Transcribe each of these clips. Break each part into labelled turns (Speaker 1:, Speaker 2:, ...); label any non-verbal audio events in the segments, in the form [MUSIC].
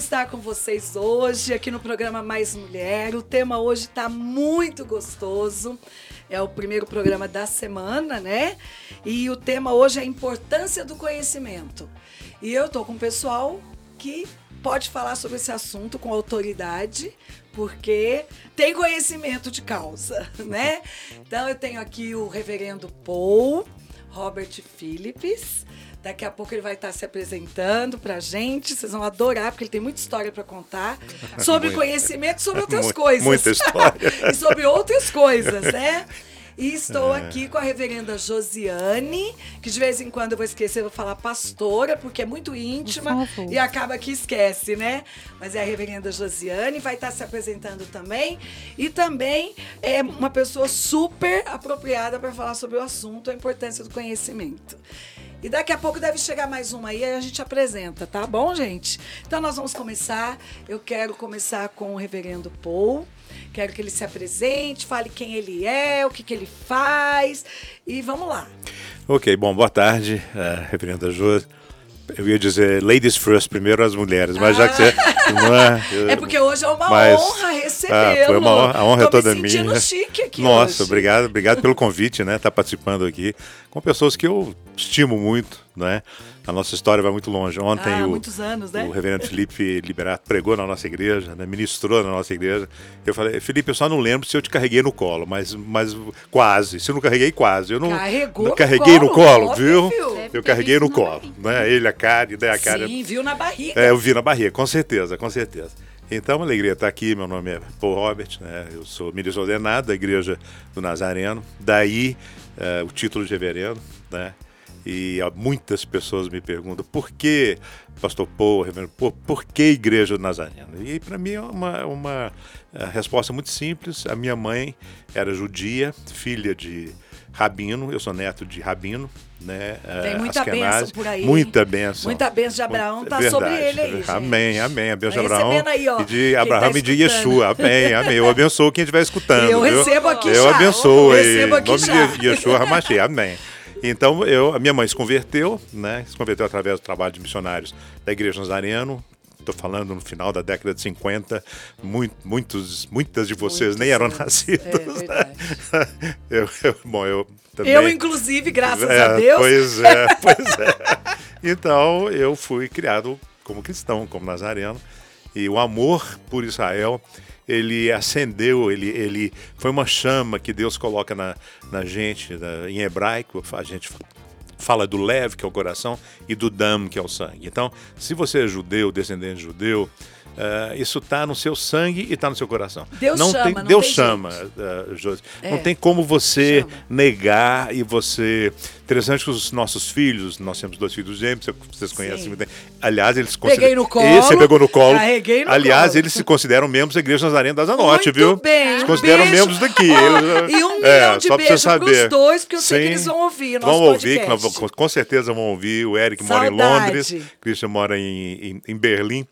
Speaker 1: Estar com vocês hoje aqui no programa Mais Mulher. O tema hoje está muito gostoso. É o primeiro programa da semana, né? E o tema hoje é a importância do conhecimento. E eu tô com o pessoal que pode falar sobre esse assunto com autoridade, porque tem conhecimento de causa, [LAUGHS] né? Então eu tenho aqui o reverendo Paul Robert Phillips. Daqui a pouco ele vai estar se apresentando pra gente. Vocês vão adorar, porque ele tem muita história para contar [LAUGHS] sobre
Speaker 2: Muito.
Speaker 1: conhecimento, sobre [LAUGHS] outras
Speaker 2: Muito-
Speaker 1: coisas.
Speaker 2: muita história. [LAUGHS]
Speaker 1: e sobre outras coisas, né? E
Speaker 2: É.
Speaker 1: estou aqui com a reverenda Josiane, que de vez em quando eu vou esquecer, eu vou falar pastora, porque é muito íntima e acaba que esquece, né? Mas é a reverenda Josiane, vai estar se apresentando também. E também é uma pessoa super apropriada para falar sobre o assunto, a importância do conhecimento. E daqui a pouco deve chegar mais uma aí, aí a gente apresenta, tá bom, gente? Então nós vamos começar. Eu quero começar com o reverendo Paul. Quero que ele se apresente, fale quem ele é, o que, que ele faz. E vamos lá.
Speaker 2: Ok, bom, boa tarde, uh, reverenda Jô. Eu ia dizer ladies first, primeiro as mulheres, mas já que você. Não é, [LAUGHS]
Speaker 1: É porque hoje é uma
Speaker 2: mas-
Speaker 1: honra recebê-lo.
Speaker 2: Ah, foi uma honra, a honra é
Speaker 1: Tô
Speaker 2: toda
Speaker 1: me
Speaker 2: minha.
Speaker 1: chique aqui
Speaker 2: Nossa,
Speaker 1: hoje.
Speaker 2: obrigado, obrigado pelo convite, né? Estar participando aqui com pessoas que eu estimo muito, né? A nossa história vai muito longe. Ontem
Speaker 1: Ah,
Speaker 2: o,
Speaker 1: anos, né?
Speaker 2: o reverendo Felipe Liberato pregou na nossa igreja, né? ministrou na nossa igreja. Eu falei, Felipe, eu só não lembro se eu te carreguei no colo, mas, mas quase. Se eu não carreguei, quase. Eu não,
Speaker 1: Carregou
Speaker 2: não
Speaker 1: no
Speaker 2: carreguei no
Speaker 1: colo,
Speaker 2: colo,
Speaker 1: óbvio,
Speaker 2: viu?
Speaker 3: Deve
Speaker 2: Eu carreguei no colo, né? Ele, a Karen, daí a Karen.
Speaker 1: Sim, viu na barriga.
Speaker 2: É, eu vi na barriga, com certeza, com certeza. Então, uma alegria estar aqui. Meu nome é Paul Robert, né? eu sou ministro ordenado da Igreja do Nazareno. Daí eh, o título de reverendo, né? E muitas pessoas me perguntam por que, Pastor Paul, reverendo Paul, por que Igreja do Nazareno? E para mim é uma, uma eh, resposta muito simples. A minha mãe era judia, filha de rabino, eu sou neto de rabino, né?
Speaker 1: Tem
Speaker 2: eh,
Speaker 1: muita
Speaker 2: Askenazi.
Speaker 1: bênção por aí.
Speaker 2: Muita bênção.
Speaker 1: Muita bênção de Abraão tá
Speaker 2: verdade.
Speaker 1: sobre ele aí, gente.
Speaker 2: Amém, amém. A bênção de
Speaker 1: Tá
Speaker 2: Abraão
Speaker 1: aí, ó,
Speaker 2: e de
Speaker 1: tá
Speaker 2: Abraão e de. Yeshua. Amém, amém. Eu abençoo quem estiver escutando.
Speaker 1: Eu
Speaker 2: viu?
Speaker 1: recebo aqui
Speaker 2: Eu
Speaker 1: já.
Speaker 2: abençoo.
Speaker 1: Eu
Speaker 2: em
Speaker 1: recebo aqui
Speaker 2: nome
Speaker 1: já.
Speaker 2: de Yeshua Hamashi. Amém. Então, eu, a minha mãe se converteu, né? Se converteu através do trabalho de missionários da Igreja Nazareno. Estou falando no final da década de 50. Muito, muitos, muitas de vocês
Speaker 1: Muitos
Speaker 2: nem eram
Speaker 1: anos.
Speaker 2: nascidos.
Speaker 1: É verdade. [LAUGHS]
Speaker 2: eu, eu- bom, eu também.
Speaker 1: Eu, inclusive, graças
Speaker 2: É,
Speaker 1: a Deus.
Speaker 2: Pois é, [LAUGHS] pois é. Então eu fui criado como cristão, como nazareno, e o amor por Israel ele acendeu, ele, ele foi uma chama que Deus coloca na, na gente, na- em hebraico, a gente fa- fala do leve, que é o coração, e do dam, que é o sangue. Então, se você é judeu, descendente de judeu, eh, isso está no seu sangue e está no seu coração.
Speaker 1: Deus chama,
Speaker 2: tem,
Speaker 1: não
Speaker 2: Deus
Speaker 1: tem
Speaker 2: chama, eh, Josi.
Speaker 1: É.
Speaker 2: Não tem como você
Speaker 1: Chama.
Speaker 2: negar e você. Interessante que os nossos filhos, nós temos dois filhos gêmeos, vocês conhecem
Speaker 1: Sim.
Speaker 2: muito bem. Aliás, eles
Speaker 1: Peguei
Speaker 2: consideram-
Speaker 1: no colo,
Speaker 2: Esse pegou no colo.
Speaker 1: carreguei no
Speaker 2: Aliás,
Speaker 1: colo.
Speaker 2: eles se consideram membros da Igreja Nazarena da Asa Norte,
Speaker 1: Muito
Speaker 2: viu?
Speaker 1: bem,
Speaker 2: Se
Speaker 1: um
Speaker 2: consideram
Speaker 1: beijo.
Speaker 2: membros daqui. Eles- [LAUGHS]
Speaker 1: e um
Speaker 2: é,
Speaker 1: milhão de beijos pros
Speaker 2: saber.
Speaker 1: dois, porque eu sei que
Speaker 2: Sim.
Speaker 1: eles vão ouvir o nosso
Speaker 2: Vão ouvir, com certeza vão ouvir. O Eric mora em
Speaker 1: Saudade.
Speaker 2: Londres, Christian mora em, em, em Berlim.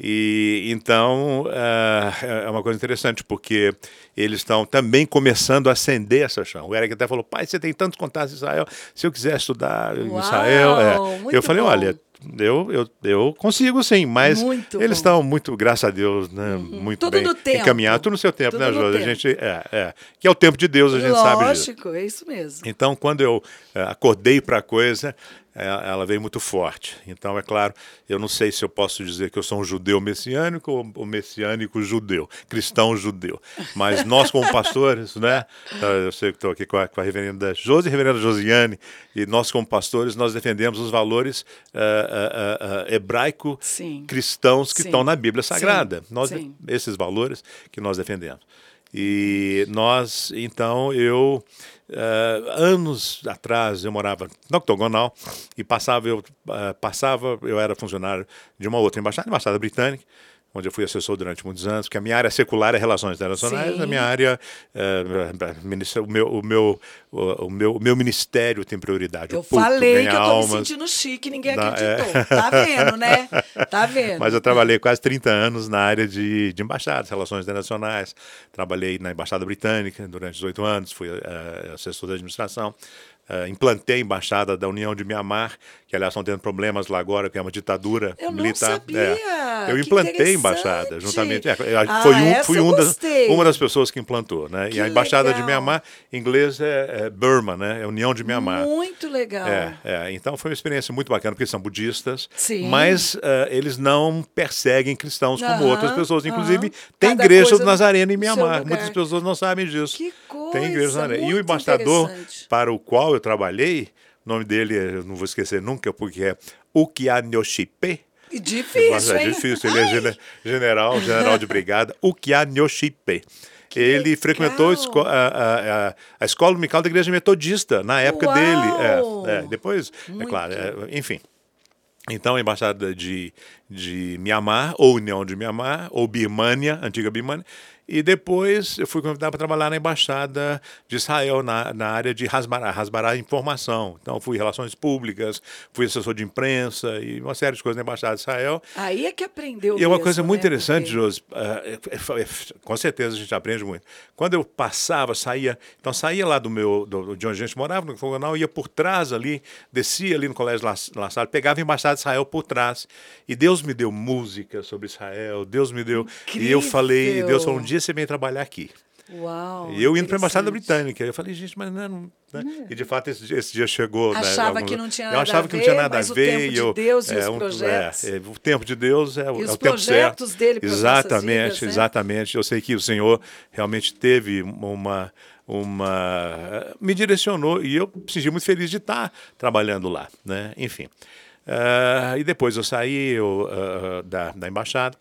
Speaker 2: E então ah, é uma coisa interessante, porque eles estão também começando a acender essa chama. O Eric até falou: pai, você tem tantos contatos em Israel, se eu quiser estudar em
Speaker 1: Uau,
Speaker 2: Israel. é." Eu falei:
Speaker 1: bom.
Speaker 2: olha, eu, eu, eu consigo sim, mas
Speaker 1: Muito
Speaker 2: eles estão muito, graças a Deus, né, muito
Speaker 1: Tudo
Speaker 2: bem
Speaker 1: no tempo.
Speaker 2: encaminhados, tudo no seu tempo,
Speaker 1: Tudo
Speaker 2: né, Jô? A gente, é, é, que é o tempo de Deus, a gente sabe disso.
Speaker 1: Lógico, é isso mesmo.
Speaker 2: Então, quando eu eh, acordei para a coisa, ela veio muito forte. Então, é claro, eu não sei se eu posso dizer que eu sou um judeu messiânico ou um messiânico judeu, cristão judeu. Mas nós, como pastores, né? eh, Eu sei que estou aqui com a, com a reverenda Josi reverenda Josiane, e nós, como pastores, nós defendemos os valores eh, eh, eh, hebraico
Speaker 1: Sim.
Speaker 2: cristãos que
Speaker 1: Sim.
Speaker 2: estão na Bíblia
Speaker 1: Sim.
Speaker 2: Sagrada. Nós,
Speaker 1: Sim.
Speaker 2: esses valores que nós defendemos. E nós, então, eu, eh, anos atrás, eu morava no Octogonal e passava, eu eh, passava, eu era funcionário de uma outra embaixada, embaixada britânica, onde eu fui assessor durante muitos anos, porque a minha área secular é relações internacionais,
Speaker 1: Sim.
Speaker 2: a minha área, eh, o, meu, o, meu, o, meu, o meu ministério tem prioridade.
Speaker 1: Eu falei que eu tô me sentindo chique, ninguém acreditou.
Speaker 2: é.
Speaker 1: Tá vendo, né? [LAUGHS] Tá vendo?
Speaker 2: Mas eu trabalhei quase 30 anos na área de, de embaixadas, relações internacionais. Trabalhei na Embaixada Britânica durante 18 anos, fui eh, assessor da administração. Uh, implantei a embaixada da União de Mianmar, que aliás estão tendo problemas lá agora, que é uma ditadura
Speaker 1: eu
Speaker 2: militar.
Speaker 1: Não sabia. É.
Speaker 2: Eu
Speaker 1: que
Speaker 2: implantei a embaixada, juntamente. É,
Speaker 1: ah,
Speaker 2: foi um, fui um
Speaker 1: das,
Speaker 2: uma das pessoas que implantou. Né?
Speaker 1: Que
Speaker 2: e a embaixada
Speaker 1: legal.
Speaker 2: de Mianmar, em inglês é, é, Burma, né? é União de Mianmar.
Speaker 1: Muito legal.
Speaker 2: É, é, então foi uma experiência muito bacana, porque são budistas,
Speaker 1: Sim.
Speaker 2: mas uh, eles não perseguem cristãos como
Speaker 1: Aham,
Speaker 2: outras pessoas. Inclusive,
Speaker 1: aham.
Speaker 2: tem
Speaker 1: Cada
Speaker 2: igreja Nazareno em Mianmar. Muitas pessoas não sabem disso.
Speaker 1: Que coisa,
Speaker 2: Tem igreja do Nazareno. E o embaixador para o qual eu trabalhei, o nome dele, eu não vou esquecer nunca, porque é Ukianyoshipe.
Speaker 1: E Difícil,
Speaker 2: Nossa, é
Speaker 1: hein?
Speaker 2: difícil. Ele é gene- general, general de brigada, Ukianyoshipe. Ele
Speaker 1: legal.
Speaker 2: frequentou a, a- a- a- escola dominical da igreja metodista na época
Speaker 1: Uau!
Speaker 2: dele. É, é, depois, é
Speaker 1: Muito.
Speaker 2: claro, é, enfim. Então, a embaixada de, de Mianmar, ou União de Mianmar, ou Birmania, antiga Birmania. E depois eu fui convidado para trabalhar na embaixada de Israel, na, na área de Hasbará, Hasbará informação. Então, fui relações públicas, fui assessor de imprensa e uma série de coisas na embaixada de Israel.
Speaker 1: Aí é que aprendeu
Speaker 2: E é uma coisa muito
Speaker 1: né?
Speaker 2: interessante,
Speaker 1: Porque-
Speaker 2: Josi, é- é- é- com certeza a gente aprende muito. Quando eu passava, saía, então saía lá do meu, do, de onde a gente morava, no Fogonal, ia por trás ali, descia ali no Colégio La, La Salle, pegava a Embaixada de Israel por trás. E Deus me deu música sobre Israel, Deus me deu. E eu falei,
Speaker 1: Incrível.
Speaker 2: Deus falou, um dia você vem trabalhar aqui.
Speaker 1: Uau,
Speaker 2: E eu indo para a Embaixada. Britânica. Eu falei, gente, mas não. não né? E de fato esse, esse dia chegou. né,
Speaker 1: Achava
Speaker 2: alguns-
Speaker 1: que não tinha
Speaker 2: eu
Speaker 1: nada
Speaker 2: achava
Speaker 1: a
Speaker 2: que não tinha nada a
Speaker 1: o
Speaker 2: ver.
Speaker 1: tempo de
Speaker 2: eu-
Speaker 1: Deus e
Speaker 2: é,
Speaker 1: os
Speaker 2: um-
Speaker 1: projetos.
Speaker 2: é, é, o tempo de Deus é, o-
Speaker 1: E os
Speaker 2: é o tempo certo.
Speaker 1: projetos dele para
Speaker 2: Exatamente,
Speaker 1: vidas, né?
Speaker 2: exatamente. Eu sei que o Senhor realmente teve uma uma me direcionou e eu me senti muito feliz de estar trabalhando lá, né? Enfim. Ah, e depois eu saí eu, ah, da, da embaixada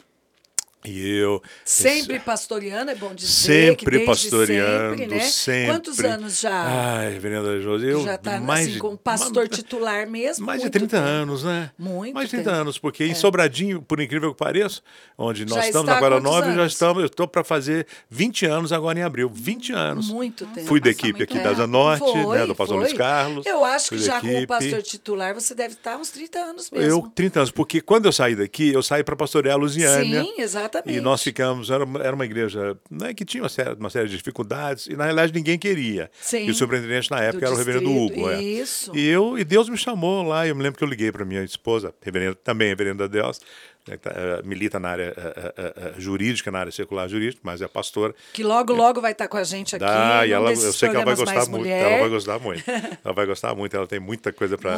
Speaker 2: e eu
Speaker 1: Sempre pastoreando, é bom dizer.
Speaker 2: Sempre pastoreando,
Speaker 1: sempre, né?
Speaker 2: sempre.
Speaker 1: Quantos anos já?
Speaker 2: Ai, Reverenda Josi, eu
Speaker 1: já está
Speaker 2: mais
Speaker 1: assim, como pastor
Speaker 2: ma-
Speaker 1: titular mesmo?
Speaker 2: mais de
Speaker 1: Muito
Speaker 2: 30
Speaker 1: tempo.
Speaker 2: anos, né?
Speaker 1: Muito
Speaker 2: Mais de 30
Speaker 1: tempo. É.
Speaker 2: anos, porque em Sobradinho, por incrível que pareça, onde nós
Speaker 1: Já
Speaker 2: estamos agora nove, já estamos, eu estou para fazer 20 anos agora em abril. 20 anos.
Speaker 1: Muito tempo.
Speaker 2: Fui da equipe aqui
Speaker 3: tempo.
Speaker 2: da Zanorte,
Speaker 1: Foi,
Speaker 2: né, do pastor
Speaker 1: foi.
Speaker 2: Luiz Carlos.
Speaker 1: Eu acho que já como pastor titular você deve estar uns 30 anos mesmo.
Speaker 2: Eu, 30 anos, porque quando eu saí daqui, eu saí para pastorear a Lusiânia.
Speaker 1: Sim, exatamente.
Speaker 2: E nós ficamos, era, uma- era uma igreja né, que tinha uma série, uma série de dificuldades, e na realidade ninguém queria.
Speaker 1: Sim.
Speaker 2: E o superintendente na época era o reverendo Hugo. é.
Speaker 1: isso.
Speaker 2: E, eu, e Deus me chamou lá, eu me lembro que eu liguei para minha esposa, reverenda, também reverenda Deus, né, tá, eh, milita na área eh, eh, jurídica, na área secular jurídica, mas é pastora.
Speaker 1: Que logo, logo vai estar com a gente aqui.
Speaker 2: Dá, e ela, eu sei que ela vai gostar muito.
Speaker 1: Mulher.
Speaker 2: Ela vai gostar muito. Ela vai gostar muito. Ela tem muita coisa para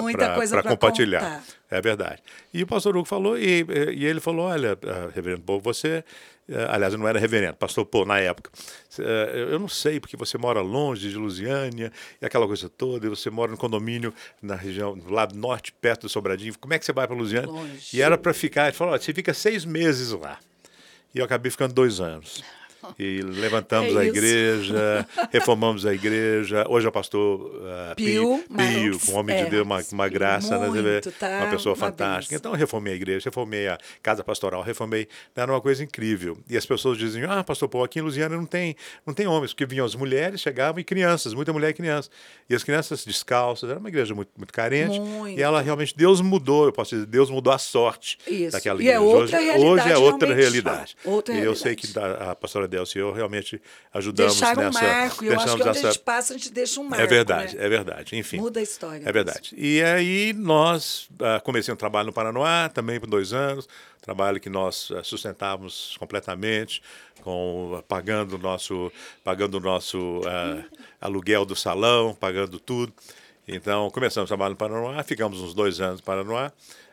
Speaker 2: compartilhar.
Speaker 1: contar.
Speaker 2: É verdade. E o pastor Hugo falou, e, e ele falou: olha, ah, reverendo Paul, você. Eh, Aliás, eu não era reverendo, pastor Paul, na época. Eh, Eu não sei, porque você mora longe de Lusiânia e aquela coisa toda, e você mora no condomínio na região, do lado norte, perto do Sobradinho. Como é que você vai para Lusiânia?
Speaker 1: Longe.
Speaker 2: E era para ficar. Ele falou: você fica seis meses lá. E eu acabei ficando dois anos. E levantamos
Speaker 1: É
Speaker 2: a igreja, reformamos a igreja. Hoje é o pastor uh,
Speaker 1: Pio
Speaker 2: Pio,
Speaker 1: Marques.
Speaker 2: um homem
Speaker 1: É.
Speaker 2: de Deus, uma, uma graça, né?
Speaker 1: Muito, tá?
Speaker 2: uma pessoa
Speaker 1: Uma
Speaker 2: fantástica.
Speaker 1: benção.
Speaker 2: Então eu reformei a igreja, reformei a casa pastoral, reformei. Era uma coisa incrível. E as pessoas diziam: Ah, pastor Paul, aqui em Lusiana não tem, não tem homens, porque vinham as mulheres, chegavam e crianças, muita mulher e criança. E as crianças descalças, era uma igreja muito, muito carente.
Speaker 1: Muito.
Speaker 2: E ela realmente, Deus mudou, eu posso dizer, Deus mudou a sorte
Speaker 1: Isso.
Speaker 2: daquela
Speaker 1: é
Speaker 2: igreja.
Speaker 1: outra
Speaker 2: hoje, hoje é outra realidade.
Speaker 1: Outra
Speaker 2: e eu
Speaker 1: realidade.
Speaker 2: sei que a pastora Delcio e eu realmente ajudamos
Speaker 1: Deixar um
Speaker 2: nessa.
Speaker 1: marco. Eu acho que onde a gente passa, a gente deixa um marco.
Speaker 2: é verdade,
Speaker 1: né?
Speaker 2: é verdade. Enfim.
Speaker 1: Muda a história.
Speaker 2: É verdade. E aí nós ah, comecei um trabalho no Paranoá, também por dois anos, trabalho que nós ah, sustentávamos completamente, com pagando o nosso, pagando o nosso ah, aluguel do salão, pagando tudo. Então começamos o trabalho no Paranoá, ficamos uns dois anos no Paranoá,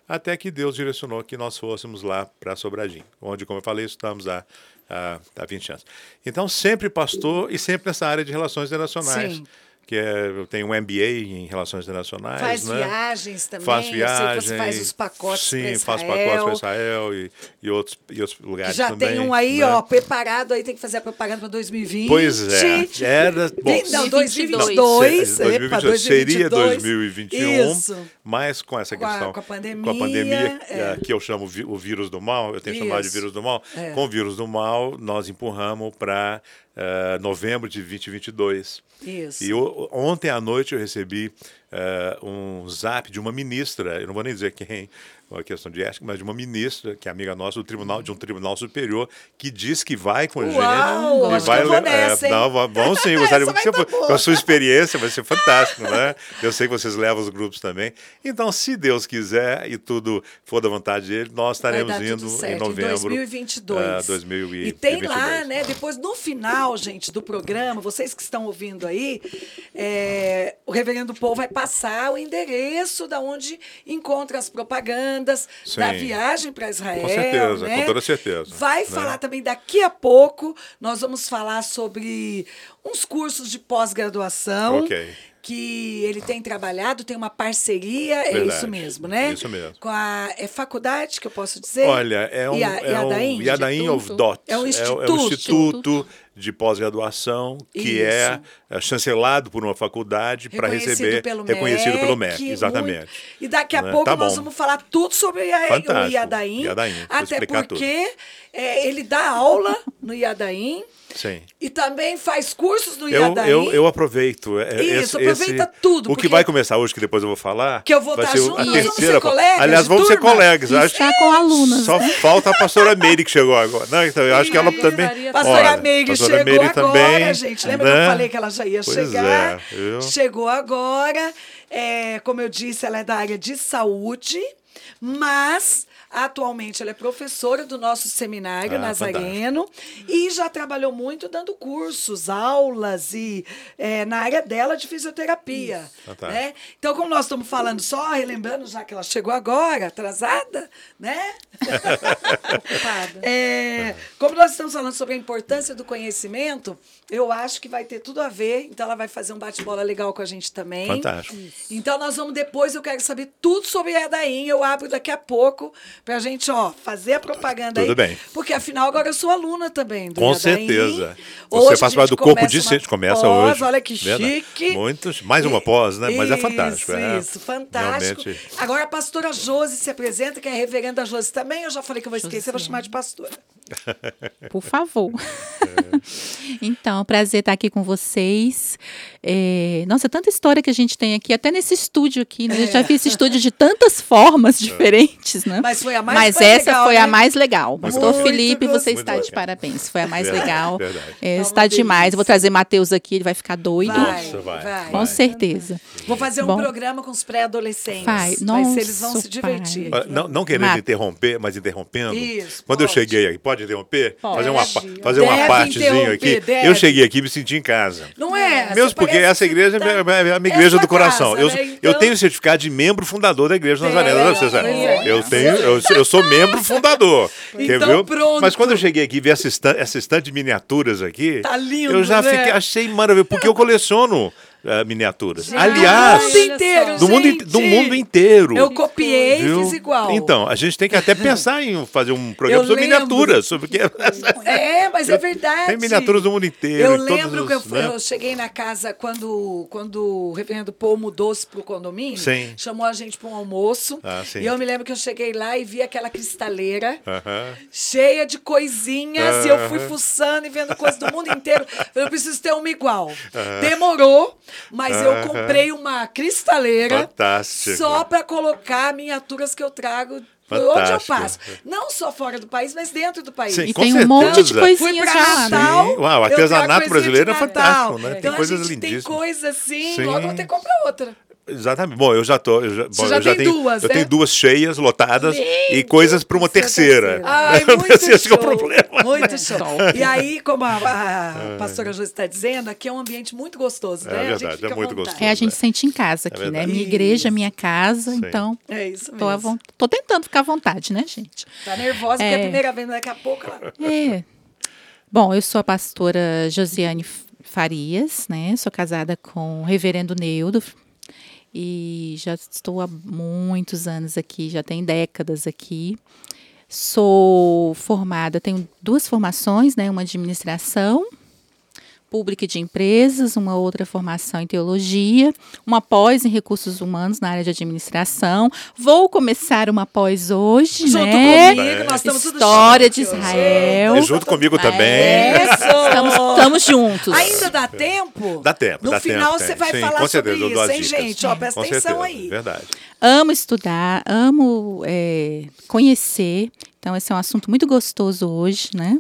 Speaker 2: até que Deus direcionou que nós fôssemos lá para Sobradinho, onde, como eu falei, estamos há, há, há 20 anos. Então sempre pastor e sempre nessa área de relações internacionais.
Speaker 1: Sim.
Speaker 2: Que é, eu tenho um MBA em Relações Internacionais.
Speaker 1: Faz
Speaker 2: né?
Speaker 1: viagens também. Que
Speaker 2: viagens.
Speaker 1: você faz os pacotes
Speaker 2: Sim,
Speaker 1: Israel.
Speaker 2: pacotes para Israel e, e, outros, e outros lugares
Speaker 1: Já
Speaker 2: também.
Speaker 1: tem um aí,
Speaker 2: né?
Speaker 1: ó, preparado, aí tem que fazer a propaganda para 2020.
Speaker 2: Pois é. Era, bom,
Speaker 1: Vem- Não, 2022.
Speaker 2: Se-
Speaker 1: epa,
Speaker 2: 2022 seria
Speaker 1: 2022.
Speaker 2: 2021,
Speaker 1: Isso.
Speaker 2: mas com essa
Speaker 1: Com a-
Speaker 2: questão,
Speaker 1: com a pandemia,
Speaker 2: com a pandemia,
Speaker 1: é.
Speaker 2: eh, que eu chamo vi- o vírus do mal, eu tenho chamado de
Speaker 1: Isso.
Speaker 2: vírus do mal,
Speaker 1: É.
Speaker 2: com o vírus do mal, nós empurramos para novembro de 2022.
Speaker 1: Isso.
Speaker 2: E o- ontem à noite eu recebi eh, um zap de uma ministra, eu não vou nem dizer quem, uma questão de ética, mas de uma ministra, que é amiga nossa do tribunal, de um tribunal superior, que diz que vai com a gente.
Speaker 1: Uau,
Speaker 2: e vai
Speaker 1: que
Speaker 2: le-
Speaker 1: nessa, hein?
Speaker 2: não, va- vamos sim, gostaria muito que você com a sua experiência, vai ser [LAUGHS] fantástico, né? Eu sei que vocês levam os grupos também. Então, se Deus quiser e tudo for da vontade dele, nós estaremos indo
Speaker 1: certo,
Speaker 2: em novembro.
Speaker 1: 2022.
Speaker 2: eh, 2022.
Speaker 1: E tem lá, né? Depois, no final, gente, do programa, vocês que estão ouvindo aí, é, o reverendo Paul vai passar o endereço da onde encontra as propagandas
Speaker 2: Sim.
Speaker 1: da viagem para Israel.
Speaker 2: Com certeza,
Speaker 1: né?
Speaker 2: com toda certeza,
Speaker 1: Vai
Speaker 2: né?
Speaker 1: falar também daqui a pouco. Nós vamos falar sobre uns cursos de pós-graduação.
Speaker 2: Ok.
Speaker 1: Que ele tem trabalhado, tem uma parceria, é
Speaker 2: Verdade.
Speaker 1: isso mesmo, né?
Speaker 2: Isso mesmo.
Speaker 1: Com a é faculdade que eu posso dizer?
Speaker 2: Olha, é um,
Speaker 1: Ia-
Speaker 2: é um Yadaim of
Speaker 3: Instituto.
Speaker 2: Dot.
Speaker 1: É um
Speaker 2: É,
Speaker 1: instituto.
Speaker 2: um instituto de pós-graduação que é, é chancelado por uma faculdade para receber
Speaker 1: pelo
Speaker 2: reconhecido pelo
Speaker 1: MEC,
Speaker 2: MEC, exatamente.
Speaker 1: muito. E daqui a
Speaker 2: Né?
Speaker 1: pouco
Speaker 2: Tá
Speaker 1: nós
Speaker 2: bom.
Speaker 1: vamos falar tudo sobre o Ia- o
Speaker 2: Fantástico.
Speaker 1: Iadaim.
Speaker 2: Iadaim,
Speaker 1: Até porque é, ele dá aula no Iadaim
Speaker 2: Sim.
Speaker 1: e também faz cursos no
Speaker 2: Eu,
Speaker 1: Iadaim.
Speaker 2: eu, eu aproveito. é,
Speaker 1: Isso,
Speaker 2: esse-
Speaker 1: aproveita
Speaker 2: esse-
Speaker 1: tudo,
Speaker 2: O que vai começar hoje, que depois eu vou falar.
Speaker 1: Que eu vou
Speaker 2: vai
Speaker 1: tá
Speaker 2: ser
Speaker 1: junto,
Speaker 2: a
Speaker 1: vamos
Speaker 2: terceira.
Speaker 1: ser colegas
Speaker 2: Aliás, vamos ser
Speaker 1: turma.
Speaker 2: colegas.
Speaker 3: E
Speaker 2: Acho
Speaker 3: está com alunas,
Speaker 2: Só
Speaker 3: né?
Speaker 2: falta a pastora Meire que chegou agora. Não, então, eu acho que ela também.
Speaker 1: Pastora Meire
Speaker 2: pastora
Speaker 1: chegou
Speaker 2: Meire
Speaker 1: agora,
Speaker 2: também,
Speaker 1: gente. Lembra que
Speaker 2: né?
Speaker 1: eu falei que ela já ia
Speaker 2: Pois
Speaker 1: chegar?
Speaker 2: é?
Speaker 1: Chegou agora. É, como eu disse, ela é da área de saúde, mas atualmente ela é professora do nosso seminário
Speaker 2: Ah,
Speaker 1: Nazareno e já trabalhou muito dando cursos, aulas e é, na área dela de fisioterapia.
Speaker 2: Fantástico.
Speaker 1: Né? Então, como nós estamos falando só, relembrando, já que ela chegou agora, atrasada, né? [LAUGHS] É, como nós estamos falando sobre a importância do conhecimento, eu acho que vai ter tudo a ver. Então, ela vai fazer um bate-bola legal com a gente também.
Speaker 2: Fantástico.
Speaker 1: Então, nós vamos depois, eu quero saber tudo sobre a Edaim. Eu abro daqui a pouco pra gente, ó, fazer a propaganda
Speaker 2: Tudo
Speaker 1: aí.
Speaker 2: bem.
Speaker 1: Porque, afinal, agora eu sou aluna também do
Speaker 2: Com
Speaker 1: Iadaim.
Speaker 2: certeza.
Speaker 1: Hoje
Speaker 2: Você faz
Speaker 1: a
Speaker 2: parte do corpo discente,
Speaker 1: uma
Speaker 2: começa
Speaker 1: pós,
Speaker 2: hoje.
Speaker 1: Olha que
Speaker 2: Verdade.
Speaker 1: chique.
Speaker 2: Muitos, mais uma pós, né? Mas é fantástico.
Speaker 1: Isso,
Speaker 2: é.
Speaker 1: isso, fantástico.
Speaker 2: Realmente.
Speaker 1: Agora a pastora Josi se apresenta, que é a reverenda Josi também. Eu já falei que eu vou esquecer, vou chamar de pastora.
Speaker 3: Por favor. [LAUGHS] então, prazer estar aqui com vocês. É, nossa, tanta história que a gente tem aqui, até nesse estúdio aqui, né? A gente já viu esse estúdio de tantas formas diferentes, né?
Speaker 1: Mas foi a mais
Speaker 3: Mas
Speaker 1: mais
Speaker 3: essa
Speaker 1: legal,
Speaker 3: foi
Speaker 1: né?
Speaker 3: a mais legal. Pastor
Speaker 1: Muito
Speaker 3: Felipe, você está de parabéns. Foi a mais
Speaker 2: Verdade,
Speaker 3: legal.
Speaker 2: verdade.
Speaker 3: É,
Speaker 1: Tá
Speaker 3: está demais. Eu vou trazer Matheus aqui, ele vai ficar doido.
Speaker 1: Vai,
Speaker 2: Nossa, vai,
Speaker 1: vai.
Speaker 3: Com certeza.
Speaker 1: Vou fazer um
Speaker 3: Bom.
Speaker 1: programa com os pré-adolescentes.
Speaker 3: Vai. Nossa,
Speaker 1: eles vão se divertir.
Speaker 2: Ah, Não, não querendo interromper, mas interrompendo.
Speaker 1: Isso,
Speaker 2: Quando eu
Speaker 1: pode.
Speaker 2: cheguei aqui, pode interromper?
Speaker 3: Pode.
Speaker 2: Fazer uma, fazer
Speaker 1: Deve
Speaker 2: uma partezinha aqui.
Speaker 1: deve.
Speaker 2: Eu cheguei aqui e me senti em casa.
Speaker 1: Não é?
Speaker 2: Mesmo porque essa igreja
Speaker 1: tá-
Speaker 2: é minha- é a minha
Speaker 1: é
Speaker 2: igreja
Speaker 1: sua
Speaker 2: do coração.
Speaker 1: casa,
Speaker 2: eu,
Speaker 1: né?
Speaker 2: eu
Speaker 1: Então-
Speaker 2: tenho certificado de membro fundador da igreja
Speaker 1: pois é.
Speaker 2: Eu tenho, eu, eu sou membro fundador.
Speaker 1: Então, pronto.
Speaker 2: Mas quando eu cheguei aqui e vi essa estante, essa estante de miniaturas aqui,
Speaker 1: Tá lindo,
Speaker 2: eu já
Speaker 1: né?
Speaker 2: fiquei, achei maravilhoso, porque eu coleciono eh, miniaturas.
Speaker 1: Do
Speaker 2: Aliás,
Speaker 1: mundo inteiro,
Speaker 2: do mundo,
Speaker 1: gente.
Speaker 2: do mundo inteiro.
Speaker 1: Eu copiei e
Speaker 2: Viu?
Speaker 1: fiz igual.
Speaker 2: Então, a gente tem que até pensar em fazer um programa
Speaker 1: Eu
Speaker 2: sobre
Speaker 1: lembro.
Speaker 2: miniaturas. Sobre que... [LAUGHS]
Speaker 1: É, mas é verdade.
Speaker 2: Tem miniaturas do mundo inteiro.
Speaker 1: Eu lembro
Speaker 2: os,
Speaker 1: que eu, fui-
Speaker 2: né?
Speaker 1: eu cheguei na casa quando, quando o reverendo Paul mudou-se pro condomínio.
Speaker 2: Sim.
Speaker 1: Chamou a gente para um almoço.
Speaker 2: Ah.
Speaker 1: E eu me lembro que eu cheguei lá e vi aquela cristaleira
Speaker 2: Aham.
Speaker 1: cheia de coisinhas. E eu fui fuçando e vendo coisas do mundo inteiro. Eu preciso ter uma igual. Demorou, mas eu
Speaker 2: Aham.
Speaker 1: comprei uma cristaleira
Speaker 2: Fantástico.
Speaker 1: só para colocar miniaturas que eu trago por onde eu
Speaker 2: Fantástico.
Speaker 1: passo. Não só fora do país, mas dentro do país.
Speaker 2: Sim,
Speaker 3: E
Speaker 2: com
Speaker 3: tem um monte de
Speaker 2: certeza.
Speaker 1: Fui
Speaker 3: coisinhas
Speaker 1: pra
Speaker 3: lá, né?
Speaker 1: Natal.
Speaker 2: Sim. Uau, o
Speaker 1: eu
Speaker 2: artesanato brasileiro
Speaker 1: de
Speaker 2: é fantástico, né? Tem
Speaker 1: Então
Speaker 2: coisas
Speaker 1: a gente
Speaker 2: lindíssimas.
Speaker 1: Tem coisa assim,
Speaker 2: Sim.
Speaker 1: logo vou ter que comprar outra.
Speaker 2: Exatamente. Bom, eu já tô. Eu já, bom,
Speaker 1: já
Speaker 2: eu já
Speaker 1: tem
Speaker 2: tenho
Speaker 1: duas,
Speaker 2: Eu
Speaker 1: né?
Speaker 2: tenho duas cheias, lotadas, e
Speaker 1: Lindo.
Speaker 2: coisas para uma
Speaker 1: é a
Speaker 2: terceira.
Speaker 1: terceira. [LAUGHS] Ai, muito
Speaker 2: Esse é o
Speaker 1: show.
Speaker 2: problema.
Speaker 1: Muito show.
Speaker 3: Top.
Speaker 1: E aí, como a, a [LAUGHS] pastora Josi está dizendo, aqui é um ambiente muito gostoso,
Speaker 2: É
Speaker 1: né? a
Speaker 2: verdade,
Speaker 1: gente fica
Speaker 2: é muito gostoso.
Speaker 3: É, a gente sente em casa aqui, né?
Speaker 2: verdade.
Speaker 3: Minha igreja, minha casa,
Speaker 2: Sim.
Speaker 3: então
Speaker 1: É isso mesmo.
Speaker 3: tô, à von- tô tentando ficar à vontade, né, gente?
Speaker 1: Tá nervosa porque é a
Speaker 3: É.
Speaker 1: primeira vez, mas daqui a pouco ela...
Speaker 3: É. Bom, eu sou a pastora Josiane Farias, né? Sou casada com o reverendo Neudo e já estou há muitos anos aqui, já tem décadas aqui. Sou formada, tenho duas formações, né? Uma administração, pública e de empresas, uma outra formação em teologia, uma pós em recursos humanos na área de administração. Vou começar uma pós hoje,
Speaker 1: Junto
Speaker 3: né?
Speaker 1: comigo, nós estamos
Speaker 3: História de. Israel.
Speaker 2: E junto comigo também.
Speaker 3: É, estamos, estamos juntos.
Speaker 1: Ainda dá tempo?
Speaker 2: Dá tempo,
Speaker 1: No
Speaker 2: dá
Speaker 1: final
Speaker 2: tempo,
Speaker 1: você
Speaker 2: tem.
Speaker 1: vai
Speaker 2: Sim,
Speaker 1: falar
Speaker 2: com certeza,
Speaker 1: sobre
Speaker 2: dou
Speaker 1: isso, hein,
Speaker 2: dicas.
Speaker 1: gente? Ó, presta
Speaker 2: Com
Speaker 1: atenção
Speaker 2: certeza,
Speaker 1: aí.
Speaker 2: Verdade.
Speaker 3: Amo estudar, amo é, conhecer. Então, esse é um assunto muito gostoso hoje, né?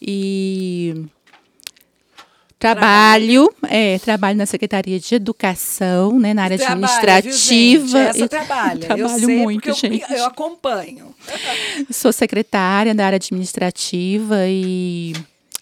Speaker 3: E trabalho, é, trabalho na Secretaria de Educação, né, na área
Speaker 1: Trabalha,
Speaker 3: administrativa.
Speaker 1: Viu, gente? Essa
Speaker 3: Eu
Speaker 1: trabalha.
Speaker 3: trabalho
Speaker 1: eu sei
Speaker 3: muito,
Speaker 1: porque eu-
Speaker 3: gente.
Speaker 1: Eu, acompanho.
Speaker 3: Sou secretária da área administrativa e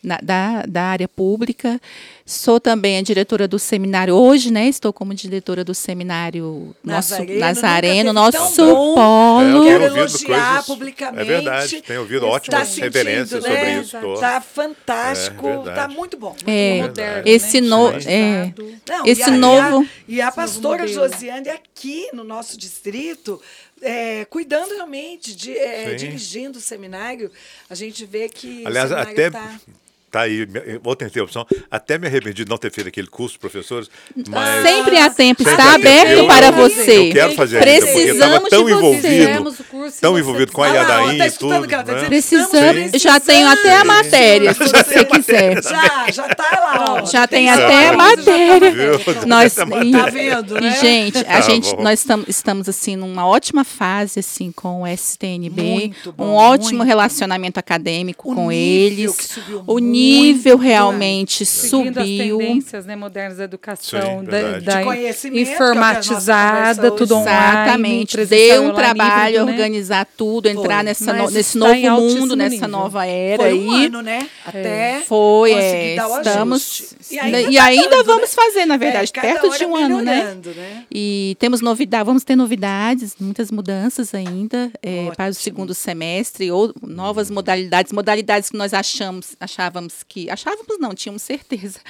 Speaker 3: na- da, da área pública. Sou também a diretora do seminário. Hoje, né? Estou como diretora do seminário nosso
Speaker 1: Nazareno,
Speaker 3: Nazareno, nosso polo.
Speaker 2: É, eu
Speaker 1: Quero
Speaker 2: tenho ouvido
Speaker 1: elogiar
Speaker 2: coisas-
Speaker 1: publicamente.
Speaker 2: É verdade, tenho ouvido
Speaker 1: Tá
Speaker 2: ótimas
Speaker 1: sentindo,
Speaker 2: referências
Speaker 1: né?
Speaker 2: sobre isso. tô.
Speaker 1: Tá fantástico,
Speaker 2: É, verdade.
Speaker 1: tá muito bom. muito
Speaker 3: É,
Speaker 1: bom.
Speaker 4: moderno,
Speaker 3: esse
Speaker 4: né?
Speaker 3: no-
Speaker 4: Atualizado.
Speaker 1: Não,
Speaker 3: Esse
Speaker 1: e a,
Speaker 3: novo-
Speaker 1: E a, e a pastora
Speaker 4: modelo.
Speaker 1: Josiane aqui no nosso distrito, é, cuidando realmente, de, é, dirigindo o seminário, a gente vê que
Speaker 2: Aliás, até.
Speaker 1: tá...
Speaker 2: Tá aí, me- outra interrupção. Até me arrependi de não ter feito aquele curso professores, mas.
Speaker 3: Sempre há tempo,
Speaker 2: Sempre
Speaker 3: está
Speaker 2: tempo.
Speaker 3: aberto
Speaker 2: Eu-
Speaker 3: para
Speaker 2: eu-
Speaker 3: você.
Speaker 2: Eu quero fazer ainda, porque
Speaker 3: Precisamos
Speaker 2: tão envolvido.
Speaker 4: O
Speaker 2: Tão envolvido com a
Speaker 1: tá
Speaker 2: e tudo.
Speaker 1: o tá
Speaker 2: né?
Speaker 3: Precisamos,
Speaker 1: Sim.
Speaker 3: já tenho até a matéria, se [LAUGHS] você quiser. [LAUGHS]
Speaker 1: Já, já tá lá. ó.
Speaker 3: Já tem até a
Speaker 1: só-
Speaker 3: matéria.
Speaker 2: Viu?
Speaker 3: Nós,
Speaker 2: Tá
Speaker 1: Tá vendo, né?
Speaker 3: gente, a
Speaker 2: Tá
Speaker 3: gente, nós tam, estamos assim numa ótima fase assim com o STNB,
Speaker 1: Muito bom,
Speaker 3: um ótimo
Speaker 1: muito.
Speaker 3: relacionamento acadêmico
Speaker 1: O
Speaker 3: com
Speaker 1: nível
Speaker 3: eles.
Speaker 1: que subiu
Speaker 3: o
Speaker 1: muito,
Speaker 3: nível
Speaker 1: né?
Speaker 3: realmente
Speaker 4: Seguindo as
Speaker 3: subiu.
Speaker 4: tendências né, modernas da educação,
Speaker 2: Sim,
Speaker 4: da, da
Speaker 1: De conhecimento, que é
Speaker 4: informatizada, tudo
Speaker 1: conversa
Speaker 4: online.
Speaker 3: Exatamente. Deu um trabalho
Speaker 4: híbrido, né?
Speaker 3: organizar tudo, entrar
Speaker 1: Foi.
Speaker 3: nessa no- nesse novo mundo, nessa
Speaker 4: nível.
Speaker 3: nova era
Speaker 1: Foi um
Speaker 3: aí.
Speaker 1: ano, né? Até
Speaker 3: Foi, é,
Speaker 1: dar o
Speaker 3: estamos
Speaker 1: ajuste.
Speaker 3: e
Speaker 1: ainda
Speaker 3: ainda,
Speaker 1: tá dando,
Speaker 3: vamos
Speaker 1: né?
Speaker 3: fazer, na
Speaker 1: É,
Speaker 3: verdade,
Speaker 1: cada
Speaker 3: perto de um ano, né?
Speaker 1: né?
Speaker 3: E temos novidade, vamos ter novidades, muitas mudanças ainda é, para o segundo semestre, ou novas modalidades, modalidades que nós achamos, achávamos que, achávamos não, tínhamos certeza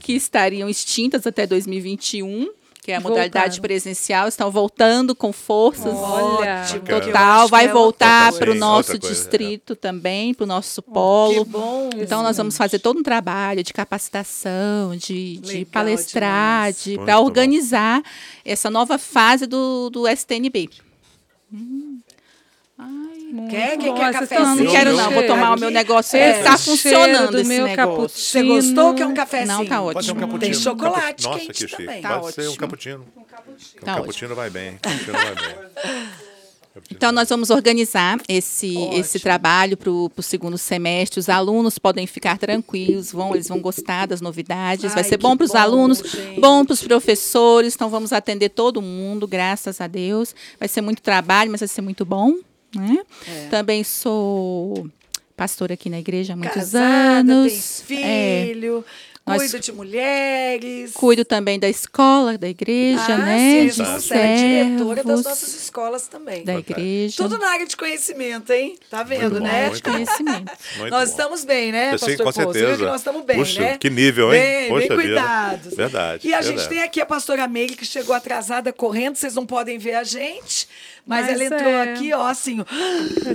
Speaker 3: que estariam extintas até 2021, que é a modalidade
Speaker 4: Voltaram.
Speaker 3: presencial, estão voltando com forças.
Speaker 4: Olha,
Speaker 3: Total, vai
Speaker 1: é
Speaker 3: voltar para o
Speaker 2: Sim,
Speaker 3: nosso
Speaker 2: é.
Speaker 3: distrito também, para o nosso polo.
Speaker 1: Que bom.
Speaker 3: Então, nós vamos fazer todo um trabalho de capacitação, de, de
Speaker 1: Legal
Speaker 3: de para
Speaker 2: bom.
Speaker 3: organizar essa nova fase do, do STNB.
Speaker 4: Muito
Speaker 1: Quer? Quem quer
Speaker 4: Vocês
Speaker 1: cafezinho?
Speaker 3: Não quero não, vou tomar o meu negócio.
Speaker 1: É,
Speaker 4: cheiro
Speaker 3: funcionando
Speaker 4: do
Speaker 3: esse
Speaker 4: meu
Speaker 3: negócio.
Speaker 1: Você gostou que é um cafezinho?
Speaker 3: Não, tá
Speaker 2: Pode ser um
Speaker 3: ótimo.
Speaker 2: cappuccino.
Speaker 1: Tem chocolate
Speaker 2: Nossa,
Speaker 1: quente
Speaker 2: que chique.
Speaker 1: também.
Speaker 3: Tá
Speaker 2: Pode ser um
Speaker 3: ótimo.
Speaker 2: cappuccino. Um
Speaker 3: Tá
Speaker 2: cappuccino vai bem. Cappuccino vai bem.
Speaker 3: Então, nós vamos organizar esse,
Speaker 1: Ótimo.
Speaker 3: esse trabalho para o segundo semestre. Os alunos podem ficar tranquilos, vão, eles vão gostar das novidades. Vai
Speaker 1: Ai,
Speaker 3: ser
Speaker 1: que
Speaker 3: bom para os alunos,
Speaker 1: gente.
Speaker 3: bom para os professores. Então, vamos atender todo mundo, graças a Deus. Vai ser muito trabalho, mas vai ser muito bom. Né?
Speaker 1: É.
Speaker 3: Também sou pastora aqui na igreja há muitos
Speaker 1: Casada,
Speaker 3: anos.
Speaker 1: tem
Speaker 3: É,
Speaker 1: filho,
Speaker 3: Nós-
Speaker 1: cuida de mulheres.
Speaker 3: cuido também da escola, da igreja,
Speaker 1: ah,
Speaker 3: né?
Speaker 1: sim,
Speaker 3: de
Speaker 1: você é diretora das
Speaker 3: servos,
Speaker 1: nossas escolas também.
Speaker 3: da igreja.
Speaker 1: Tudo na área de conhecimento, hein? Tá vendo,
Speaker 2: Muito bom,
Speaker 1: né?
Speaker 2: muito bom.
Speaker 3: conhecimento.
Speaker 2: Muito
Speaker 1: nós
Speaker 2: bom.
Speaker 1: estamos bem, né,
Speaker 2: Sim,
Speaker 1: pastor
Speaker 2: com
Speaker 1: Pouso? Você viu
Speaker 2: certeza.
Speaker 1: que nós estamos bem,
Speaker 2: Puxa,
Speaker 1: né?
Speaker 2: que nível, hein?
Speaker 1: Bem,
Speaker 2: Poxa
Speaker 1: bem
Speaker 2: vida.
Speaker 1: cuidados.
Speaker 2: Verdade,
Speaker 1: E a gente
Speaker 2: verdade.
Speaker 1: tem aqui a pastora Meire, que chegou atrasada, correndo. Vocês não podem ver a gente, mas,
Speaker 4: Mas
Speaker 1: ela entrou
Speaker 4: é.
Speaker 1: aqui, ó, assim.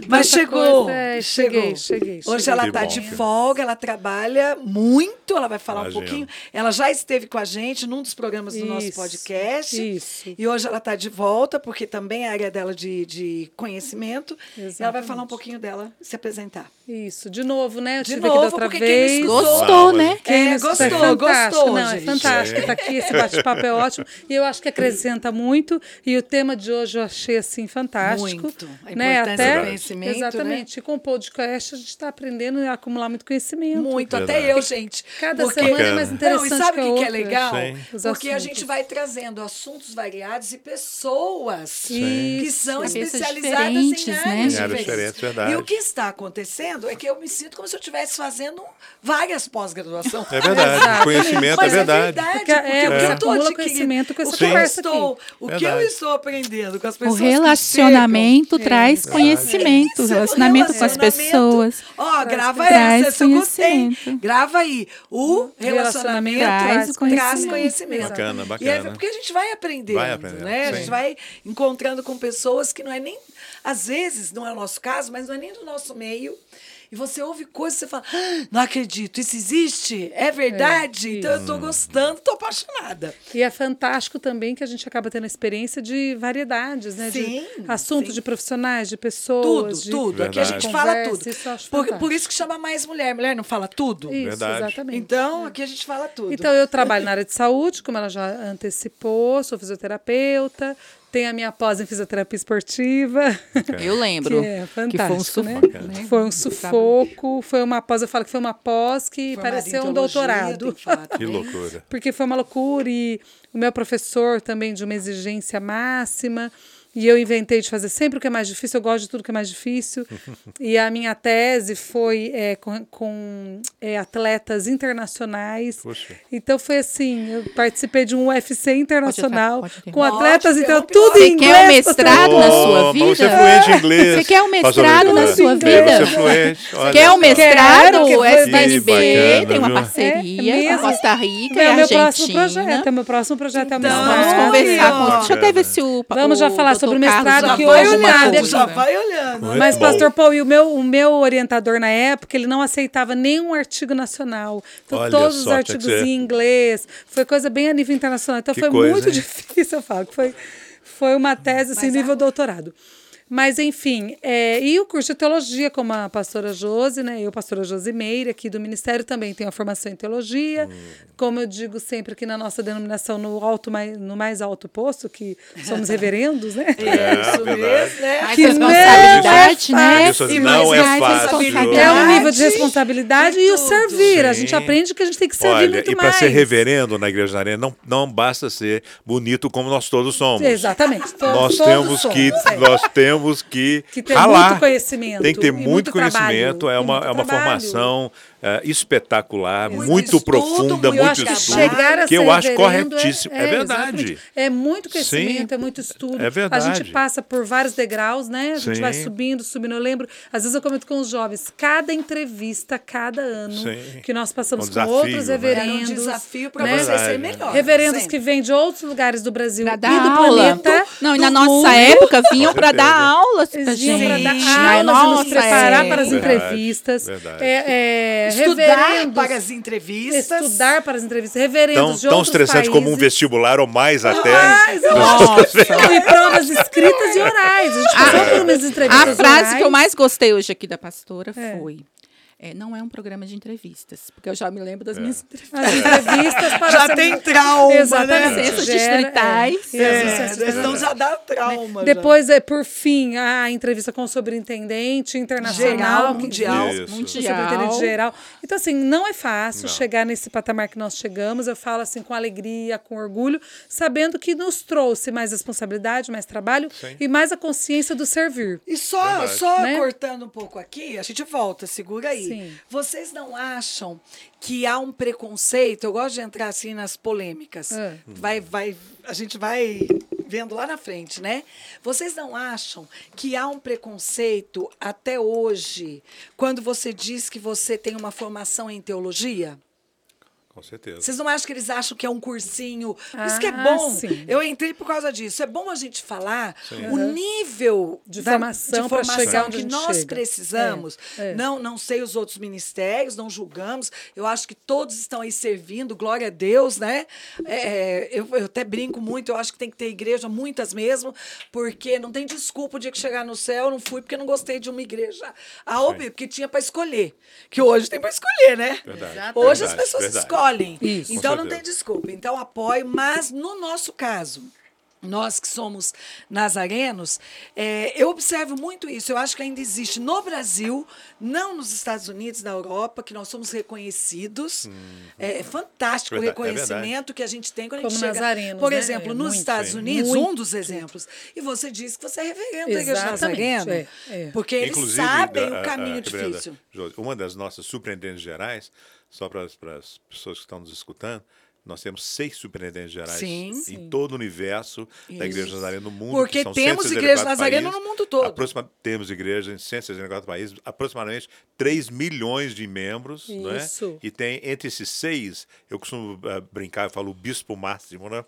Speaker 1: Mas chegou.
Speaker 4: coisa, é,
Speaker 1: chegou.
Speaker 4: cheguei, cheguei,
Speaker 1: Hoje
Speaker 4: cheguei.
Speaker 1: ela está de folga, ela trabalha muito, ela vai falar
Speaker 2: Imagino.
Speaker 1: um pouquinho. Ela já esteve com a gente num dos programas do nosso
Speaker 4: Isso,
Speaker 1: podcast.
Speaker 4: isso.
Speaker 1: E hoje ela está de volta, porque também é a área dela de, de conhecimento. E ela vai
Speaker 4: Exatamente.
Speaker 1: falar um pouquinho dela, se apresentar.
Speaker 4: Isso, de novo, né? Eu
Speaker 1: De
Speaker 4: tive
Speaker 1: novo, porque quem
Speaker 4: vez.
Speaker 1: escutou-
Speaker 3: Gostou, né?
Speaker 4: Quem
Speaker 1: É,
Speaker 4: não escutou,
Speaker 1: gostou,
Speaker 4: é fantástico.
Speaker 1: gostou,
Speaker 4: Não,
Speaker 1: gente.
Speaker 4: é fantástico.
Speaker 2: Sim.
Speaker 4: Tá aqui, esse bate-papo é ótimo. E eu acho que acrescenta muito. E o tema de hoje eu achei assim fantástico.
Speaker 1: Muito. A
Speaker 4: né?
Speaker 1: importância
Speaker 4: Até,
Speaker 1: do conhecimento, né?
Speaker 4: Exatamente. E com o podcast a gente está aprendendo a acumular muito conhecimento.
Speaker 1: Muito,
Speaker 2: Verdade.
Speaker 1: até eu, gente.
Speaker 4: Cada
Speaker 1: Porque-
Speaker 4: semana é mais interessante
Speaker 1: Não, e sabe o que, que é legal?
Speaker 2: Sim.
Speaker 1: Porque a gente vai trazendo assuntos variados e pessoas
Speaker 4: Sim.
Speaker 1: que são
Speaker 3: Cabeças
Speaker 1: especializadas
Speaker 3: diferentes,
Speaker 1: em
Speaker 3: né?
Speaker 1: áreas
Speaker 2: áreas
Speaker 1: diferentes.
Speaker 2: diferentes, verdade.
Speaker 1: E o que está acontecendo é que eu me sinto como se eu estivesse fazendo várias pós-graduações.
Speaker 2: É verdade.
Speaker 4: Exato.
Speaker 2: Conhecimento
Speaker 1: Mas
Speaker 2: é verdade.
Speaker 1: verdade,
Speaker 4: Porque, é,
Speaker 1: porque o eu tô adquirindo,
Speaker 4: conhecimento com essa
Speaker 1: o que eu estou,
Speaker 4: aqui.
Speaker 1: o que eu
Speaker 2: Verdade.
Speaker 1: estou aprendendo com as
Speaker 3: O
Speaker 1: pessoas que
Speaker 3: relacionamento
Speaker 1: chegam.
Speaker 3: traz conhecimento,
Speaker 1: Isso,
Speaker 3: o
Speaker 1: o
Speaker 3: relacionamento com as
Speaker 1: relacionamento.
Speaker 3: pessoas.
Speaker 1: Ó, grava
Speaker 3: Traz
Speaker 1: essa, eu gostei.
Speaker 3: conhecimento.
Speaker 1: Grava aí. O relacionamento
Speaker 4: Relacionamento
Speaker 1: traz
Speaker 3: traz
Speaker 1: conhecimento.
Speaker 3: conhecimento.
Speaker 2: Bacana,
Speaker 1: E é
Speaker 2: bacana.
Speaker 1: porque a gente vai aprendendo,
Speaker 2: Vai aprendendo,
Speaker 1: né? A gente vai encontrando com pessoas que não é nem, às vezes, não é o nosso caso, mas não é nem do nosso meio. E você ouve coisas e você fala, "Ah, não acredito, isso existe? É verdade? então eu tô gostando, tô apaixonada.
Speaker 4: E é fantástico também que a gente acaba tendo a experiência de variedades, né?
Speaker 1: Sim,
Speaker 4: de assuntos,
Speaker 1: sim.
Speaker 4: de profissionais, de
Speaker 1: Tudo,
Speaker 4: pessoas. de-
Speaker 1: tudo. Aqui a
Speaker 2: Verdade.
Speaker 1: gente fala tudo.
Speaker 4: isso
Speaker 1: por, por isso que chama mais mulher. Mulher não fala tudo?
Speaker 4: Isso,
Speaker 2: Verdade.
Speaker 4: exatamente.
Speaker 1: Então, aqui a gente fala tudo.
Speaker 4: Então, eu trabalho na área de saúde, como ela já antecipou, sou fisioterapeuta, tenho a minha pós em fisioterapia esportiva.
Speaker 3: Eu lembro.
Speaker 4: Que é
Speaker 3: que foi um
Speaker 4: fantástico, né?
Speaker 3: sufoco. né?
Speaker 4: Foi um sufoco, foi uma pós, eu falo que foi uma pós que
Speaker 1: em
Speaker 4: pareceu um doutorado.
Speaker 1: tem que
Speaker 2: loucura.
Speaker 4: Porque foi uma loucura e o meu professor também de uma exigência máxima. E eu inventei de fazer sempre o que é mais difícil, eu gosto de tudo que é mais difícil. [LAUGHS] e a minha tese foi é, com, com, é, atletas internacionais.
Speaker 2: Poxa.
Speaker 4: Então foi assim, eu participei de um UFC internacional
Speaker 3: Pode- pode
Speaker 4: com
Speaker 1: Nossa,
Speaker 4: atletas, então tudo em
Speaker 3: Você
Speaker 4: inglês.
Speaker 3: quer um mestrado na sua vida?
Speaker 2: Você é fluente em inglês.
Speaker 3: Você quer um mestrado na sua vida?
Speaker 2: Você é
Speaker 3: Quer um mestrado? O
Speaker 2: bacana,
Speaker 3: tem uma
Speaker 2: viu?
Speaker 3: parceria
Speaker 4: É
Speaker 3: com. Costa Rica
Speaker 4: É
Speaker 3: e
Speaker 4: o meu próximo projeto. É o meu próximo projeto. é o
Speaker 1: Então,
Speaker 4: mestrado.
Speaker 3: Vamos conversar com. Deixa eu até ver se o.
Speaker 4: Vamos já falar sobre o mestrado,
Speaker 3: já
Speaker 4: que hoje
Speaker 3: uma
Speaker 4: nada,
Speaker 3: coisa.
Speaker 1: já vai olhando.
Speaker 2: Muito
Speaker 4: Mas,
Speaker 2: bom.
Speaker 4: pastor Paul, e o meu, o meu orientador na época, ele não aceitava nenhum artigo nacional. Então,
Speaker 2: Olha
Speaker 4: todos os artigos em inglês. Foi coisa bem a nível internacional. Então,
Speaker 2: Que
Speaker 4: foi
Speaker 2: coisa,
Speaker 4: muito
Speaker 2: hein? [LAUGHS]
Speaker 4: difícil, eu falo, que foi, foi uma tese, assim,
Speaker 1: Mas
Speaker 4: nível doutorado. Mas, enfim, é, e o curso de teologia, como a pastora Josi, né? Eu, pastora Josi Meire, aqui do Ministério, também tenho a formação em teologia.
Speaker 2: Hum.
Speaker 4: Como eu digo sempre aqui na nossa denominação, no, alto, mais, no mais alto posto, que somos [LAUGHS] reverendos, né? [LAUGHS]
Speaker 1: Isso
Speaker 2: verdade.
Speaker 1: mesmo, né?
Speaker 4: Que
Speaker 3: responsabilidade,
Speaker 4: não
Speaker 3: né?
Speaker 2: Isso
Speaker 1: E
Speaker 2: não é fácil.
Speaker 3: responsabilidade.
Speaker 4: É um nível de responsabilidade
Speaker 1: E
Speaker 4: e o servir. A
Speaker 2: Sim.
Speaker 4: gente aprende que a gente tem que servir
Speaker 2: Olha,
Speaker 4: muito
Speaker 2: e para
Speaker 4: mais.
Speaker 2: ser reverendo na Igreja da Arena, não, não basta ser bonito como nós todos somos.
Speaker 4: Exatamente. Todos-
Speaker 2: Nós
Speaker 4: todos
Speaker 2: temos
Speaker 4: somos,
Speaker 2: que
Speaker 4: é.
Speaker 2: nós temos que,
Speaker 4: Que ter
Speaker 2: ralar.
Speaker 4: muito conhecimento
Speaker 2: Tem que ter muito,
Speaker 4: muito
Speaker 2: conhecimento.
Speaker 4: trabalho,
Speaker 2: é uma, é uma
Speaker 4: trabalho.
Speaker 2: formação é, espetacular,
Speaker 1: Muito
Speaker 2: muito,
Speaker 1: estudo,
Speaker 2: profunda,
Speaker 1: eu
Speaker 2: muito
Speaker 1: acho que
Speaker 2: estudo.
Speaker 4: chegar a
Speaker 2: que eu
Speaker 4: ser
Speaker 2: acho
Speaker 4: reverendo
Speaker 2: corretíssimo. É, verdade.
Speaker 4: exatamente. É muito conhecimento,
Speaker 2: Sim,
Speaker 4: é muito estudo.
Speaker 2: é verdade.
Speaker 4: A gente passa por vários degraus, né? A gente
Speaker 2: Sim.
Speaker 4: vai subindo, subindo. Eu lembro, às vezes eu comento com os jovens, cada entrevista, cada ano
Speaker 2: Sim.
Speaker 4: que nós passamos
Speaker 2: Um
Speaker 4: com
Speaker 2: desafio,
Speaker 4: outros
Speaker 2: né?
Speaker 1: Era
Speaker 4: reverendos.
Speaker 1: um desafio para
Speaker 4: né?
Speaker 1: vocês serem
Speaker 2: Verdade.
Speaker 1: melhores.
Speaker 4: Reverendos
Speaker 1: sempre.
Speaker 4: que vêm de outros lugares do Brasil
Speaker 3: Pra
Speaker 4: e do
Speaker 3: aula.
Speaker 4: planeta.
Speaker 3: Não, e na nossa
Speaker 4: mundo.
Speaker 3: época vinham
Speaker 2: Com
Speaker 3: para dar aulas
Speaker 4: Eles vinham para dar aulas e nos preparar
Speaker 3: época.
Speaker 4: para as entrevistas.
Speaker 2: verdade.
Speaker 4: É, é,
Speaker 1: Estudar
Speaker 4: reverendos-
Speaker 1: para as entrevistas.
Speaker 4: Estudar para as entrevistas. Reverendos
Speaker 2: Tão,
Speaker 4: de
Speaker 2: tão estressante como um
Speaker 4: países.
Speaker 2: vestibular ou mais até.
Speaker 4: Mais,
Speaker 3: Nossa.
Speaker 4: E provas escritas e orais. A gente passou por umas entrevistas
Speaker 3: A frase
Speaker 4: orais.
Speaker 3: que eu mais gostei hoje aqui da pastora
Speaker 4: É.
Speaker 3: foi: é, não é um programa de entrevistas, porque eu já me lembro das minhas entrevistas.
Speaker 4: As entrevistas para [LAUGHS]
Speaker 1: Já tem trauma,
Speaker 4: Exatamente.
Speaker 1: né?
Speaker 4: Gera-
Speaker 3: distritais.
Speaker 4: É,
Speaker 1: É, então já dá trauma. já.
Speaker 4: Depois, é, por fim, a entrevista com o superintendente internacional.
Speaker 1: Geral, mundial.
Speaker 2: Isso.
Speaker 4: o
Speaker 3: Mundial.
Speaker 4: superintendente geral. Então, assim, não é fácil
Speaker 2: Não.
Speaker 4: chegar nesse patamar que nós chegamos. Eu falo assim com alegria, com orgulho, sabendo que nos trouxe mais responsabilidade, mais trabalho
Speaker 2: Sim.
Speaker 4: e mais a consciência do servir.
Speaker 1: E só,
Speaker 2: Verdade.
Speaker 1: só
Speaker 4: Né?
Speaker 1: cortando um pouco aqui, a gente volta, segura aí.
Speaker 4: Sim.
Speaker 1: Vocês não acham que há um preconceito? Eu gosto de entrar assim nas polêmicas.
Speaker 4: É.
Speaker 1: Vai, vai, a gente vai vendo lá na frente, né? Vocês não acham que há um preconceito até hoje quando você diz que você tem uma formação em teologia?
Speaker 2: Com certeza.
Speaker 1: Vocês não acham que eles acham que é um cursinho? Por isso que é
Speaker 4: Ah,
Speaker 1: bom.
Speaker 4: sim.
Speaker 1: Eu entrei por causa disso. É bom a gente falar
Speaker 2: Sim.
Speaker 1: o nível
Speaker 4: De
Speaker 1: da-
Speaker 4: formação
Speaker 1: de formação que nós
Speaker 4: chega.
Speaker 1: precisamos.
Speaker 4: É, é.
Speaker 1: Não, não sei os outros ministérios, não julgamos. Eu acho que todos estão aí servindo, glória a Deus, né? É, eu, eu até brinco muito, eu acho que tem que ter igreja, muitas mesmo, porque não tem desculpa o dia que chegar no céu, eu não fui porque não gostei de uma igreja. A OB, porque tinha para escolher. Que hoje tem para escolher, né?
Speaker 2: Verdade.
Speaker 1: Hoje as
Speaker 2: Verdade,
Speaker 1: pessoas
Speaker 2: verdade.
Speaker 1: escolhem.
Speaker 4: Isso.
Speaker 1: Então não tem desculpa. Então apoio, mas no nosso caso. Nós que somos nazarenos, é, eu observo muito isso. Eu acho que ainda existe no Brasil, não nos Estados Unidos, na Europa, que nós somos reconhecidos. É, é fantástico
Speaker 2: Verdade,
Speaker 1: o
Speaker 2: é
Speaker 1: reconhecimento que a gente tem quando a
Speaker 4: Como
Speaker 1: gente chega.
Speaker 4: nazarenos,
Speaker 1: Por
Speaker 4: né?
Speaker 1: exemplo,
Speaker 4: É,
Speaker 1: nos
Speaker 4: muito,
Speaker 1: Estados. Unidos, um
Speaker 4: Muito.
Speaker 1: dos exemplos. E você disse que você é reverendo da Igreja Nazareno.
Speaker 4: é, é.
Speaker 1: Porque eles
Speaker 2: Inclusive,
Speaker 1: sabem
Speaker 2: da-
Speaker 1: o
Speaker 2: a-
Speaker 1: caminho
Speaker 2: a reverenda
Speaker 1: difícil.
Speaker 2: Uma das nossas surpreendentes gerais, só para as, pessoas que estão nos escutando, Nós temos seis superintendentes gerais
Speaker 1: Sim.
Speaker 2: em
Speaker 1: Sim.
Speaker 2: todo o universo da
Speaker 1: Isso.
Speaker 2: Igreja Nazarena no mundo.
Speaker 1: Porque temos
Speaker 2: 164
Speaker 1: igreja nazarena
Speaker 2: países.
Speaker 1: no mundo todo.
Speaker 2: Aproxima- temos igreja em 164 países, aproximadamente 3 milhões de membros. Né? E tem entre esses seis, eu costumo ah, brincar, eu falo o bispo máximo, né?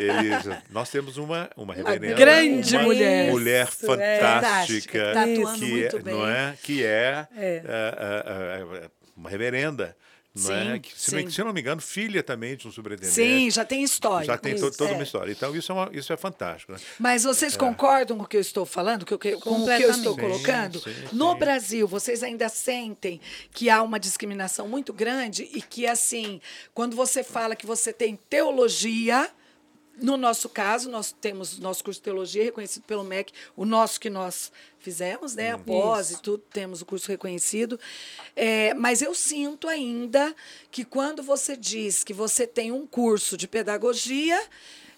Speaker 2: Eles, [LAUGHS] nós temos uma, uma reverenda.
Speaker 1: grande
Speaker 2: uma
Speaker 1: mulher.
Speaker 2: mulher
Speaker 4: Isso, é.
Speaker 2: fantástica.
Speaker 1: Fantástica, tá
Speaker 2: que é. Não é? Que é,
Speaker 4: É.
Speaker 2: ah, ah, uma reverenda. Não é?
Speaker 1: Sim,
Speaker 2: Que, se,
Speaker 1: sim.
Speaker 2: se eu não me engano, filha também de um superintendente.
Speaker 1: Sim, já tem história.
Speaker 2: Já tem
Speaker 1: Isso,
Speaker 2: toda
Speaker 1: é.
Speaker 2: uma história. Então, isso é, uma- isso é fantástico. Né?
Speaker 1: Mas vocês concordam com o que eu estou falando, com o que, com o que eu estou colocando?
Speaker 2: Sim, sim,
Speaker 1: no
Speaker 2: sim.
Speaker 1: Brasil, vocês ainda sentem que há uma discriminação muito grande e que, assim, quando você fala que você tem teologia, no nosso caso, nós temos nosso curso de teologia reconhecido pelo MEC, o nosso que nós fizemos, né? Após e tudo, temos o curso reconhecido. É, mas eu sinto ainda que quando você diz que você tem um curso de pedagogia,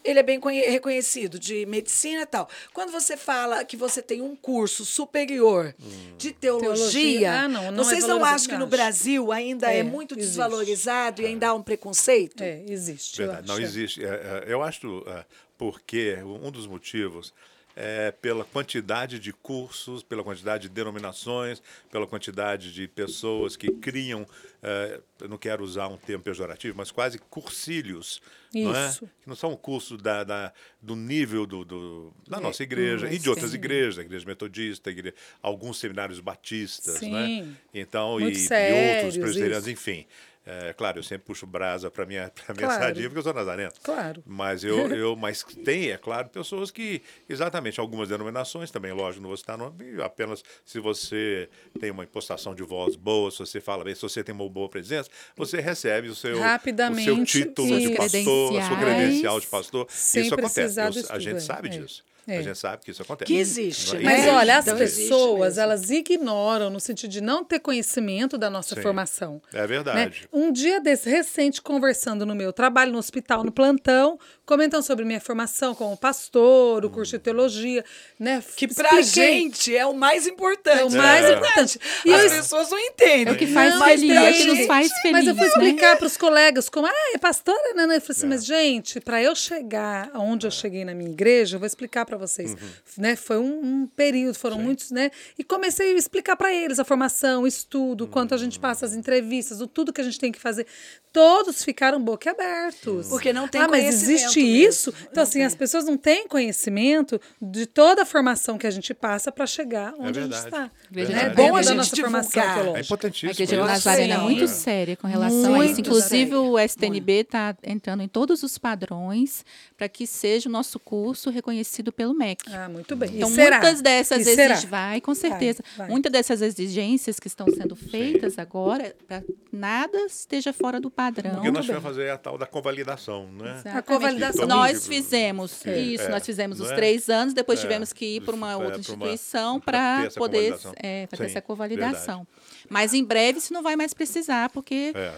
Speaker 1: ele é bem conhe- reconhecido, de medicina e tal. Quando você fala que você tem um curso superior de teologia,
Speaker 4: Teologia, ah, não, não é
Speaker 1: vocês não acham que no. Brasil ainda é,
Speaker 4: É,
Speaker 1: muito
Speaker 4: existe.
Speaker 1: desvalorizado e ainda há um preconceito?
Speaker 4: É, existe. eu
Speaker 2: Verdade. Não existe. É, é, eu acho é, porque um dos motivos é pela quantidade de cursos, pela quantidade de denominações, pela quantidade de pessoas que criam, é, não quero usar um termo pejorativo, mas quase cursílios. Não é?
Speaker 4: Isso.
Speaker 2: Que não são cursos da, da- do nível do, do- da nossa igreja
Speaker 4: hum,
Speaker 2: e de outras
Speaker 4: sim.
Speaker 2: igrejas, a igreja metodista, a igreja- alguns seminários batistas, né?
Speaker 4: Sim.
Speaker 2: Então, e,
Speaker 4: Muito
Speaker 2: e outros
Speaker 4: sérios,
Speaker 2: presbiterianos,
Speaker 4: isso.
Speaker 2: enfim. É, claro, eu sempre puxo brasa para minha, pra minha
Speaker 4: Claro.
Speaker 2: sadia, porque eu sou nazareno.
Speaker 4: Claro.
Speaker 2: Mas eu, eu mas tem, é claro, pessoas que, exatamente, algumas denominações também, lógico, não vou citar nome, apenas se você tem uma impostação de voz boa, se você fala bem, se você tem uma boa presença, você recebe o seu, o seu
Speaker 4: Rapidamente,
Speaker 2: título de pastor, a sua credencial de pastor. Isso acontece. Eu- a gente sabe
Speaker 4: é.
Speaker 2: disso.
Speaker 4: É.
Speaker 2: A gente sabe que isso acontece.
Speaker 1: Que existe,
Speaker 2: Não é?
Speaker 1: né?
Speaker 4: Mas
Speaker 1: É,
Speaker 4: olha, as
Speaker 1: então
Speaker 4: pessoas, elas ignoram no sentido de não ter conhecimento da nossa
Speaker 2: Sim.
Speaker 4: formação.
Speaker 2: É
Speaker 4: né?
Speaker 2: verdade.
Speaker 4: Um dia desse recente, conversando no meu trabalho no hospital, no plantão, comentando sobre minha formação como pastor, o curso de teologia, né?
Speaker 1: Que pra
Speaker 4: Expliquei.
Speaker 1: gente é o mais importante.
Speaker 4: É o mais
Speaker 1: né?
Speaker 4: importante. E
Speaker 1: As
Speaker 4: eu-
Speaker 1: pessoas não entendem.
Speaker 3: É o que faz
Speaker 1: Mas
Speaker 3: feliz, é o que nos faz feliz,
Speaker 4: Mas eu fui
Speaker 3: né?
Speaker 4: explicar para os colegas como, ah, é pastora, né? Eu falei
Speaker 2: É.
Speaker 4: assim, mas gente, para eu chegar onde eu cheguei na minha igreja, eu vou explicar para vocês,
Speaker 2: Uhum.
Speaker 4: né? Foi um, um período, foram muitos, né? E comecei a explicar para eles a formação, o estudo, o quanto a gente passa as entrevistas, o tudo que a gente tem que fazer. Todos ficaram boquiabertos.
Speaker 1: Porque não tem
Speaker 4: Ah, mas
Speaker 1: conhecimento
Speaker 4: existe
Speaker 1: mesmo.
Speaker 4: isso? Então,
Speaker 1: Não
Speaker 4: assim,
Speaker 1: tem.
Speaker 4: as pessoas não têm conhecimento de toda a formação que a gente passa para chegar onde a gente está. Né? É bom
Speaker 1: É
Speaker 4: a
Speaker 1: gente
Speaker 4: nossa formação
Speaker 1: divulgar.
Speaker 2: É.
Speaker 3: A
Speaker 2: importantíssimo. Isso.
Speaker 3: Nazarena é
Speaker 1: Sim.
Speaker 3: muito séria com relação a
Speaker 1: Muito
Speaker 3: isso. Inclusive,
Speaker 1: séria.
Speaker 3: o STNB está entrando em todos os padrões para que seja o nosso curso reconhecido pelo MEC.
Speaker 4: Ah, muito bem.
Speaker 3: Então,
Speaker 4: e será?
Speaker 3: muitas dessas exigências, vai, com certeza.
Speaker 4: vai.
Speaker 3: Muitas dessas exigências que estão sendo feitas agora, para nada esteja fora do padrão.
Speaker 2: O que nós vamos fazer é a tal da convalidação, né?
Speaker 3: Exatamente.
Speaker 4: A convalidação.
Speaker 3: Nós fizemos
Speaker 2: É,
Speaker 3: isso,
Speaker 2: é,
Speaker 3: nós fizemos os
Speaker 2: é?
Speaker 3: três anos, depois
Speaker 2: É,
Speaker 3: tivemos que ir para uma
Speaker 2: é,
Speaker 3: outra instituição para poder é, fazer
Speaker 2: Sim,
Speaker 3: essa convalidação. Mas em breve isso não vai mais precisar, porque
Speaker 2: É.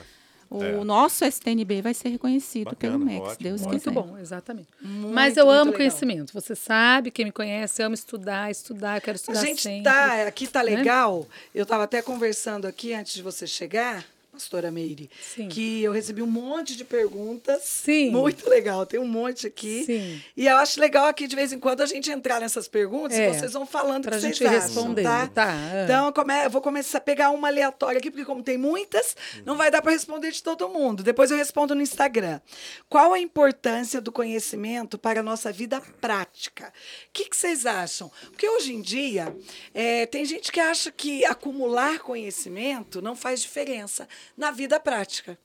Speaker 3: o
Speaker 2: é.
Speaker 3: nosso STNB vai ser reconhecido
Speaker 2: Bacana,
Speaker 3: pelo MEC, se
Speaker 2: ótimo,
Speaker 3: Deus
Speaker 2: ótimo.
Speaker 4: Muito
Speaker 3: quiser.
Speaker 4: bom, exatamente.
Speaker 1: Muito,
Speaker 4: Mas eu
Speaker 1: muito
Speaker 4: amo
Speaker 1: legal.
Speaker 4: conhecimento. Você sabe, quem me conhece, eu amo estudar, estudar, eu quero
Speaker 1: A
Speaker 4: estudar
Speaker 1: gente
Speaker 4: sempre.
Speaker 1: tá, aqui tá
Speaker 4: né?
Speaker 1: legal. Eu estava até conversando aqui antes de você chegar, pastora Meire,
Speaker 4: Sim.
Speaker 1: que eu recebi um monte de perguntas.
Speaker 4: Sim.
Speaker 1: Muito legal, tem um monte aqui.
Speaker 4: Sim.
Speaker 1: E eu acho legal aqui de vez em quando a gente entrar nessas perguntas
Speaker 4: É,
Speaker 1: e vocês vão falando o
Speaker 4: pra
Speaker 1: que
Speaker 4: gente
Speaker 1: vocês acham,
Speaker 4: responder,
Speaker 1: tá?
Speaker 4: tá, é.
Speaker 1: Então eu, come- eu vou começar a pegar uma aleatória aqui, porque como tem muitas, não vai dar para responder de todo mundo. Depois eu respondo no Instagram. Qual a importância do conhecimento para a nossa vida prática? O que, que vocês acham? Porque hoje em dia é, tem gente que acha que acumular conhecimento não faz diferença na vida prática.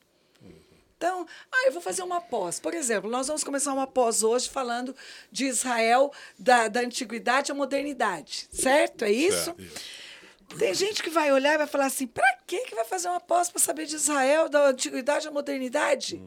Speaker 1: Então, ah, eu vou fazer uma pós. Por exemplo, nós vamos começar uma pós hoje falando de Israel, da, da antiguidade à modernidade. Certo? É isso?
Speaker 2: Certo, isso.
Speaker 1: Tem gente que vai olhar e vai falar assim: para que que vai fazer uma pós para saber de Israel, da antiguidade à modernidade?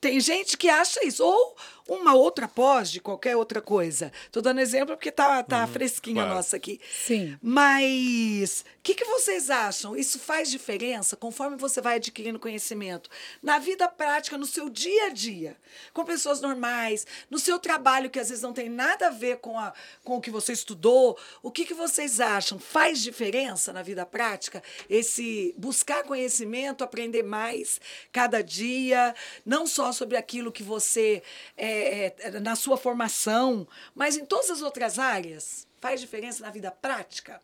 Speaker 1: Tem gente que acha isso. Ou uma outra pós de qualquer outra coisa. Estou dando exemplo porque tá, tá fresquinha a
Speaker 2: claro.
Speaker 1: nossa aqui.
Speaker 4: Sim.
Speaker 1: Mas o que, que vocês acham? Isso faz diferença conforme você vai adquirindo conhecimento na vida prática, no seu dia a dia, com pessoas normais, no seu trabalho que às vezes não tem nada a ver com, a, com o que você estudou. O que, que vocês acham? Faz diferença na vida prática esse buscar conhecimento, aprender mais cada dia, não só sobre aquilo que você é, é, na sua formação, mas em todas as outras áreas? Faz diferença na vida prática?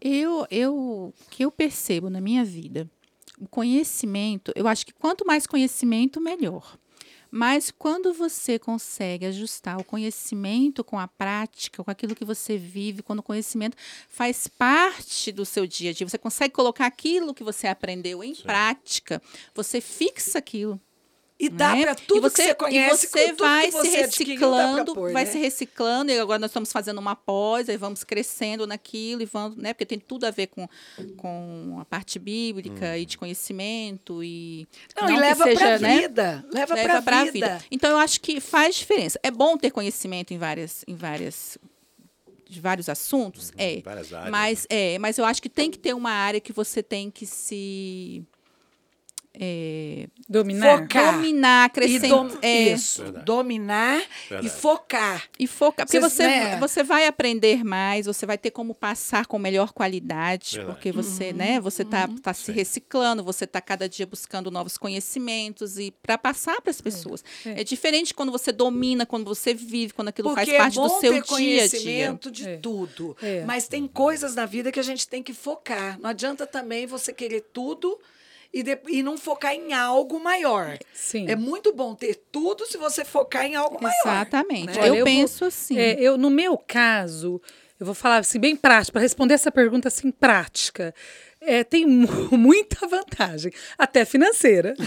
Speaker 3: Eu, eu, o que eu percebo na minha vida, o conhecimento, eu acho que quanto mais conhecimento, melhor. Mas quando você consegue ajustar o conhecimento com a prática, com aquilo que você vive, quando o conhecimento faz parte do seu dia a dia, você consegue colocar aquilo que você aprendeu em prática, você fixa aquilo.
Speaker 1: E dá
Speaker 3: né?
Speaker 1: para tudo
Speaker 3: e você,
Speaker 1: que você conhece,
Speaker 3: e você
Speaker 1: com tudo
Speaker 3: vai
Speaker 1: que você
Speaker 3: se reciclando,
Speaker 1: pôr,
Speaker 3: vai
Speaker 1: né?
Speaker 3: se reciclando, e agora nós estamos fazendo uma pós, aí vamos crescendo naquilo, e vamos, né? Porque tem tudo a ver com, com a parte bíblica e de conhecimento e
Speaker 1: Não,
Speaker 3: não
Speaker 1: e leva
Speaker 3: seja,
Speaker 1: pra
Speaker 3: né?
Speaker 1: vida. Leva,
Speaker 3: leva
Speaker 1: pra,
Speaker 3: pra
Speaker 1: vida.
Speaker 3: Então eu acho que faz diferença. É bom ter conhecimento em várias em várias de vários assuntos, é.
Speaker 2: várias áreas,
Speaker 3: Mas é, mas eu acho que tem que ter uma área que você tem que se é,
Speaker 4: Dominar.
Speaker 1: Focar.
Speaker 3: dominar,
Speaker 1: E
Speaker 3: crescer,
Speaker 1: dom-
Speaker 3: é,
Speaker 1: Isso,
Speaker 2: Verdade.
Speaker 1: dominar e
Speaker 2: Verdade.
Speaker 1: focar.
Speaker 3: E foca, porque
Speaker 1: Vocês,
Speaker 3: você,
Speaker 1: né?
Speaker 3: você vai aprender mais, você vai ter como passar com melhor qualidade,
Speaker 2: Verdade.
Speaker 3: porque você,
Speaker 1: Uhum.
Speaker 3: né, você tá, tá se reciclando, você está cada dia buscando novos conhecimentos e para passar para as pessoas. É. diferente quando você domina, quando você vive, quando aquilo
Speaker 1: Porque
Speaker 3: faz parte
Speaker 1: é bom
Speaker 3: do seu
Speaker 1: ter
Speaker 3: dia a dia.
Speaker 1: conhecimento de
Speaker 4: É.
Speaker 1: tudo.
Speaker 4: É.
Speaker 1: Mas tem coisas na vida que a gente tem que focar. Não adianta também você querer tudo e, de- e não focar em algo maior.
Speaker 4: Sim.
Speaker 1: É muito bom ter tudo se você focar em algo maior.
Speaker 3: Exatamente.
Speaker 1: né?
Speaker 3: Eu,
Speaker 4: eu vou-
Speaker 3: penso assim.
Speaker 4: É, eu, no meu caso, eu vou falar assim, bem prático, para responder essa pergunta assim, prática. É, tem mu- [LAUGHS] muita vantagem, até financeira. [LAUGHS]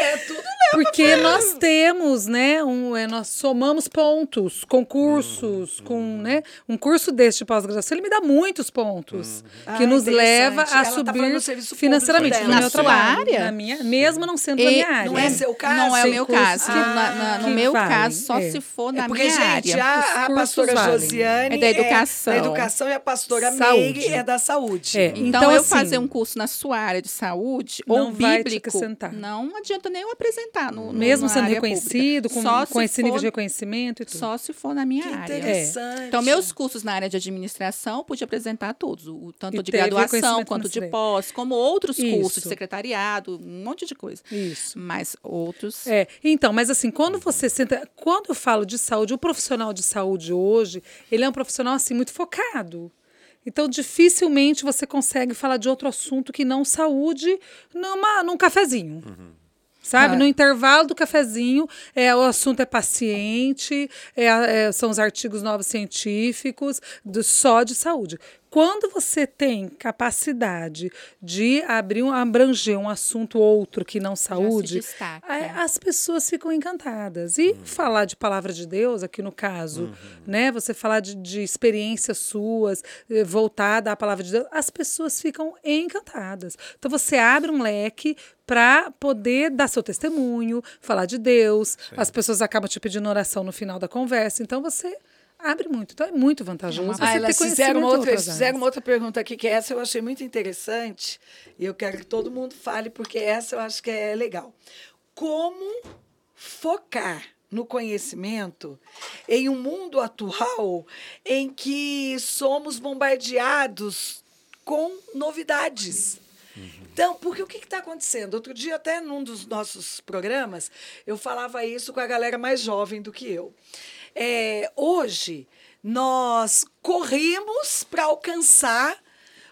Speaker 1: É tudo [LAUGHS]
Speaker 4: Porque nós temos, né, um, é, nós somamos pontos,
Speaker 2: Uhum,
Speaker 4: concursos, com, né, um curso deste pós-graduação, ele me dá muitos pontos,
Speaker 2: Uhum.
Speaker 4: que
Speaker 1: Ah,
Speaker 4: nos leva
Speaker 1: Ela
Speaker 4: a
Speaker 1: tá falando
Speaker 4: subir
Speaker 1: público
Speaker 4: financeiramente no
Speaker 3: Na
Speaker 4: meu
Speaker 3: sua
Speaker 4: trabalho,
Speaker 3: área?
Speaker 4: na minha, mesmo não sendo
Speaker 3: E
Speaker 4: na minha área.
Speaker 1: Não é seu caso?
Speaker 3: Não é o meu caso.
Speaker 4: que-
Speaker 3: Na- na- no meu
Speaker 4: valem,
Speaker 3: caso, só
Speaker 4: é.
Speaker 3: se for na
Speaker 1: é porque,
Speaker 3: minha
Speaker 1: gente,
Speaker 3: área.
Speaker 1: a, a pastora
Speaker 4: valem.
Speaker 1: Josiane
Speaker 3: É da educação.
Speaker 1: da educação e a pastora. Meire é da saúde.
Speaker 4: É.
Speaker 3: Então,
Speaker 4: Então,
Speaker 3: eu
Speaker 4: assim,
Speaker 3: fazer um curso na sua área de saúde
Speaker 4: não
Speaker 3: ou bíblico, não adianta nem eu apresentar. No, no-
Speaker 4: Mesmo sendo reconhecido,
Speaker 3: pública.
Speaker 4: com, com
Speaker 3: se
Speaker 4: esse nível
Speaker 3: for-
Speaker 4: de reconhecimento e tudo.
Speaker 3: Só se for na minha
Speaker 1: Que
Speaker 3: área.
Speaker 1: interessante.
Speaker 3: Então, meus cursos na área de administração, eu pude apresentar todos, o, tanto
Speaker 4: E
Speaker 3: de graduação quanto de pós, como outros cursos
Speaker 4: Isso.
Speaker 3: de secretariado, um monte de coisa.
Speaker 4: Isso.
Speaker 3: Mas outros.
Speaker 4: É, então, mas assim, quando você senta. Quando eu falo de saúde, o profissional de saúde hoje, ele é um profissional assim muito focado. Então, dificilmente você consegue falar de outro assunto que não saúde numa, num cafezinho. Sabe?
Speaker 1: Ah.
Speaker 4: No intervalo do cafezinho, é, o assunto é paciente, é, é, são os artigos novos científicos, do, só de saúde. Quando você tem capacidade de abrir um, abranger um assunto outro que não saúde, é, as pessoas ficam encantadas. E falar de palavra de Deus, aqui no caso, né? Você falar de, de experiências suas, eh, voltada à palavra de Deus, as pessoas ficam encantadas. Então você abre um leque para poder dar seu testemunho, falar de Deus. As pessoas acabam te pedindo oração no final da conversa. Então você abre muito. Então é muito vantajoso.
Speaker 1: Ah, elas fizeram outra, eles fizeram uma outra pergunta aqui, que essa eu achei muito interessante. E eu quero que todo mundo fale, porque essa eu acho que é legal. Como focar no conhecimento em um mundo atual em que somos bombardeados com novidades? Então, porque o que está acontecendo? Outro dia, até num dos nossos programas, eu falava isso com a galera mais jovem do que eu. É, hoje, nós corremos para alcançar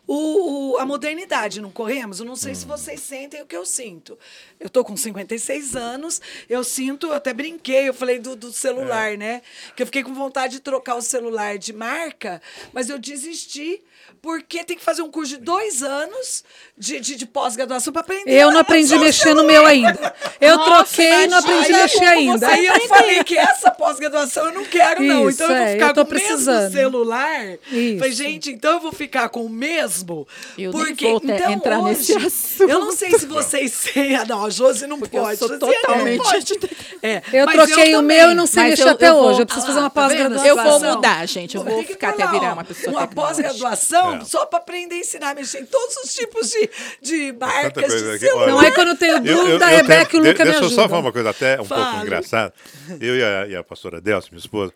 Speaker 1: o, o- a modernidade, não corremos? Eu não sei se vocês sentem o que eu sinto. Eu estou com 56 anos, eu sinto, eu até brinquei, eu falei do, do celular, né? Que eu fiquei com vontade de trocar o celular de marca, mas eu desisti, porque tem que fazer um curso de dois anos de, de, de pós-graduação para aprender.
Speaker 4: Eu não aprendi a
Speaker 1: o
Speaker 4: mexer no meu ainda. Eu
Speaker 3: Nossa,
Speaker 4: troquei e não aprendi a mexer ainda.
Speaker 1: Aí eu falei que essa pós-graduação eu não quero, não.
Speaker 4: Isso,
Speaker 1: Então eu vou
Speaker 4: é,
Speaker 1: ficar
Speaker 4: eu tô
Speaker 1: com o mesmo
Speaker 4: precisando.
Speaker 1: celular.
Speaker 4: Isso.
Speaker 1: Falei, gente, então eu vou ficar com o mesmo
Speaker 3: Eu nem
Speaker 1: Porque,
Speaker 3: vou
Speaker 1: então,
Speaker 3: entrar
Speaker 1: hoje,
Speaker 3: nesse assunto.
Speaker 1: Eu não sei se vocês [LAUGHS] têm. Ah, não, a Josi não
Speaker 3: Porque eu
Speaker 1: pode.
Speaker 3: sou
Speaker 1: Josiane não
Speaker 3: totalmente.
Speaker 1: É,
Speaker 4: Eu troquei o
Speaker 1: também.
Speaker 4: meu e não sei mexer
Speaker 3: eu-
Speaker 4: até
Speaker 3: eu vou-
Speaker 4: hoje. Eu preciso
Speaker 1: Ah
Speaker 4: fazer uma
Speaker 1: tá vendo?
Speaker 4: pós-graduação.
Speaker 3: Eu vou mudar, gente. Eu vou ficar até virar uma pessoa
Speaker 1: Uma
Speaker 3: tecnológica.
Speaker 1: Pós-graduação
Speaker 2: É.
Speaker 1: só para aprender a ensinar a mexer em todos os tipos de, de marcas de celular.
Speaker 4: Não é quando eu tenho dúvida, a Rebeca e o
Speaker 2: tenho-
Speaker 4: Luca me
Speaker 2: Deixa eu só
Speaker 4: ajudam.
Speaker 2: falar uma coisa até um pouco
Speaker 1: Fale.
Speaker 2: engraçada. Eu e a, e a pastora Delcia, minha esposa,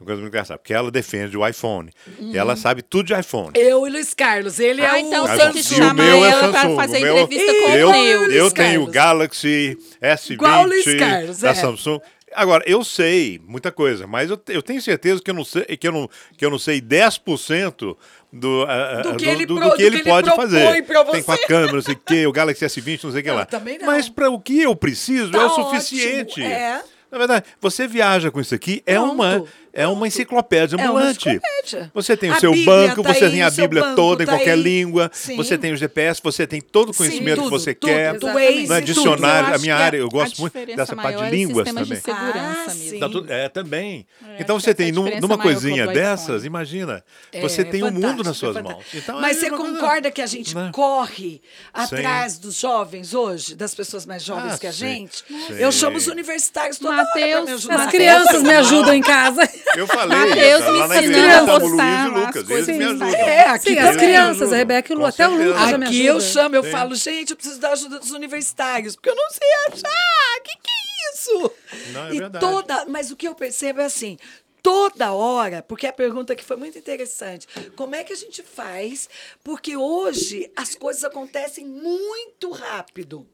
Speaker 2: uma coisa muito engraçada, porque ela defende o iPhone. E ela sabe tudo de iPhone.
Speaker 1: Eu e Luiz Carlos. Ele é
Speaker 3: Ah,
Speaker 1: o
Speaker 3: então
Speaker 2: Ah,
Speaker 3: tem que
Speaker 2: o
Speaker 3: chamar
Speaker 2: é
Speaker 3: ela pra
Speaker 2: Samsung,
Speaker 3: fazer
Speaker 2: o meu-
Speaker 3: entrevista com
Speaker 2: eu,
Speaker 3: o Neil.
Speaker 2: eu
Speaker 1: Luiz
Speaker 2: tenho o. Galaxy S20
Speaker 1: Igual o Luiz Carlos,
Speaker 2: da
Speaker 1: é.
Speaker 2: Samsung. Agora, eu sei muita coisa, mas eu, eu tenho certeza que eu não sei, que eu não, que eu não sei 10% do, ah,
Speaker 1: Do que
Speaker 2: do,
Speaker 1: ele
Speaker 2: do- do que ele
Speaker 1: que ele
Speaker 2: pode
Speaker 1: propõe
Speaker 2: fazer. Tem com a câmera, não sei o quê, o Galaxy S20, não sei o que lá.
Speaker 1: também não.
Speaker 2: Mas para o que eu preciso
Speaker 1: Tá
Speaker 2: é o
Speaker 1: ótimo,
Speaker 2: suficiente.
Speaker 1: é.
Speaker 2: Na verdade, você viaja com isso aqui, é
Speaker 1: Pronto,
Speaker 2: uma, é uma enciclopédia
Speaker 1: É uma
Speaker 2: ambulante.
Speaker 1: enciclopédia.
Speaker 2: Você tem o
Speaker 1: A
Speaker 2: seu
Speaker 1: Bíblia
Speaker 2: banco,
Speaker 1: tá
Speaker 2: você
Speaker 1: aí,
Speaker 2: tem a Bíblia
Speaker 1: banco
Speaker 2: toda em
Speaker 1: tá
Speaker 2: qualquer
Speaker 1: aí.
Speaker 2: língua,
Speaker 1: Sim.
Speaker 2: você tem o GPS, você tem todo o conhecimento
Speaker 1: Sim,
Speaker 2: que
Speaker 1: tudo,
Speaker 2: você
Speaker 1: tudo,
Speaker 2: quer.
Speaker 4: Exatamente.
Speaker 2: É
Speaker 1: tudo.
Speaker 2: dicionário,
Speaker 3: Eu
Speaker 2: a minha
Speaker 3: que
Speaker 2: área, eu
Speaker 3: a
Speaker 2: gosto muito dessa parte de
Speaker 3: é
Speaker 2: línguas
Speaker 3: sistemas de
Speaker 2: também.
Speaker 3: segurança
Speaker 1: Ah,
Speaker 3: mesmo.
Speaker 2: Tá é, também.
Speaker 3: É,
Speaker 2: então você
Speaker 3: que
Speaker 2: tem
Speaker 3: é
Speaker 2: num- numa coisinha dessas, imagina,
Speaker 1: É,
Speaker 2: você
Speaker 1: é
Speaker 2: tem o mundo
Speaker 1: fantástico,
Speaker 2: nas suas
Speaker 1: é
Speaker 2: mãos. Então,
Speaker 1: Mas
Speaker 2: é
Speaker 1: você concorda que a gente
Speaker 2: né?
Speaker 1: corre atrás dos jovens hoje, das pessoas mais jovens
Speaker 2: Ah,
Speaker 1: que a gente? Eu chamo os universitários toda hora.
Speaker 4: As crianças me ajudam em casa. [LAUGHS]
Speaker 2: Eu falei,
Speaker 3: Mateus
Speaker 2: lá
Speaker 3: me
Speaker 2: igreja
Speaker 4: a
Speaker 3: postar
Speaker 2: Luiz e eles
Speaker 3: coisas.
Speaker 2: me ajudam.
Speaker 1: É, aqui
Speaker 4: Sim,
Speaker 1: também.
Speaker 4: as crianças, a. Rebeca e o Lu, até o. Lucas já me
Speaker 1: Aqui eu chamo, eu
Speaker 2: Sim.
Speaker 1: falo, gente, eu preciso da ajuda dos universitários, porque eu não sei achar. Que que é isso?
Speaker 2: Não, é
Speaker 1: e
Speaker 2: verdade.
Speaker 1: toda, mas o que eu percebo é assim, toda hora, porque a pergunta aqui foi muito interessante. Como é que a gente faz? Porque hoje as coisas acontecem muito rápido.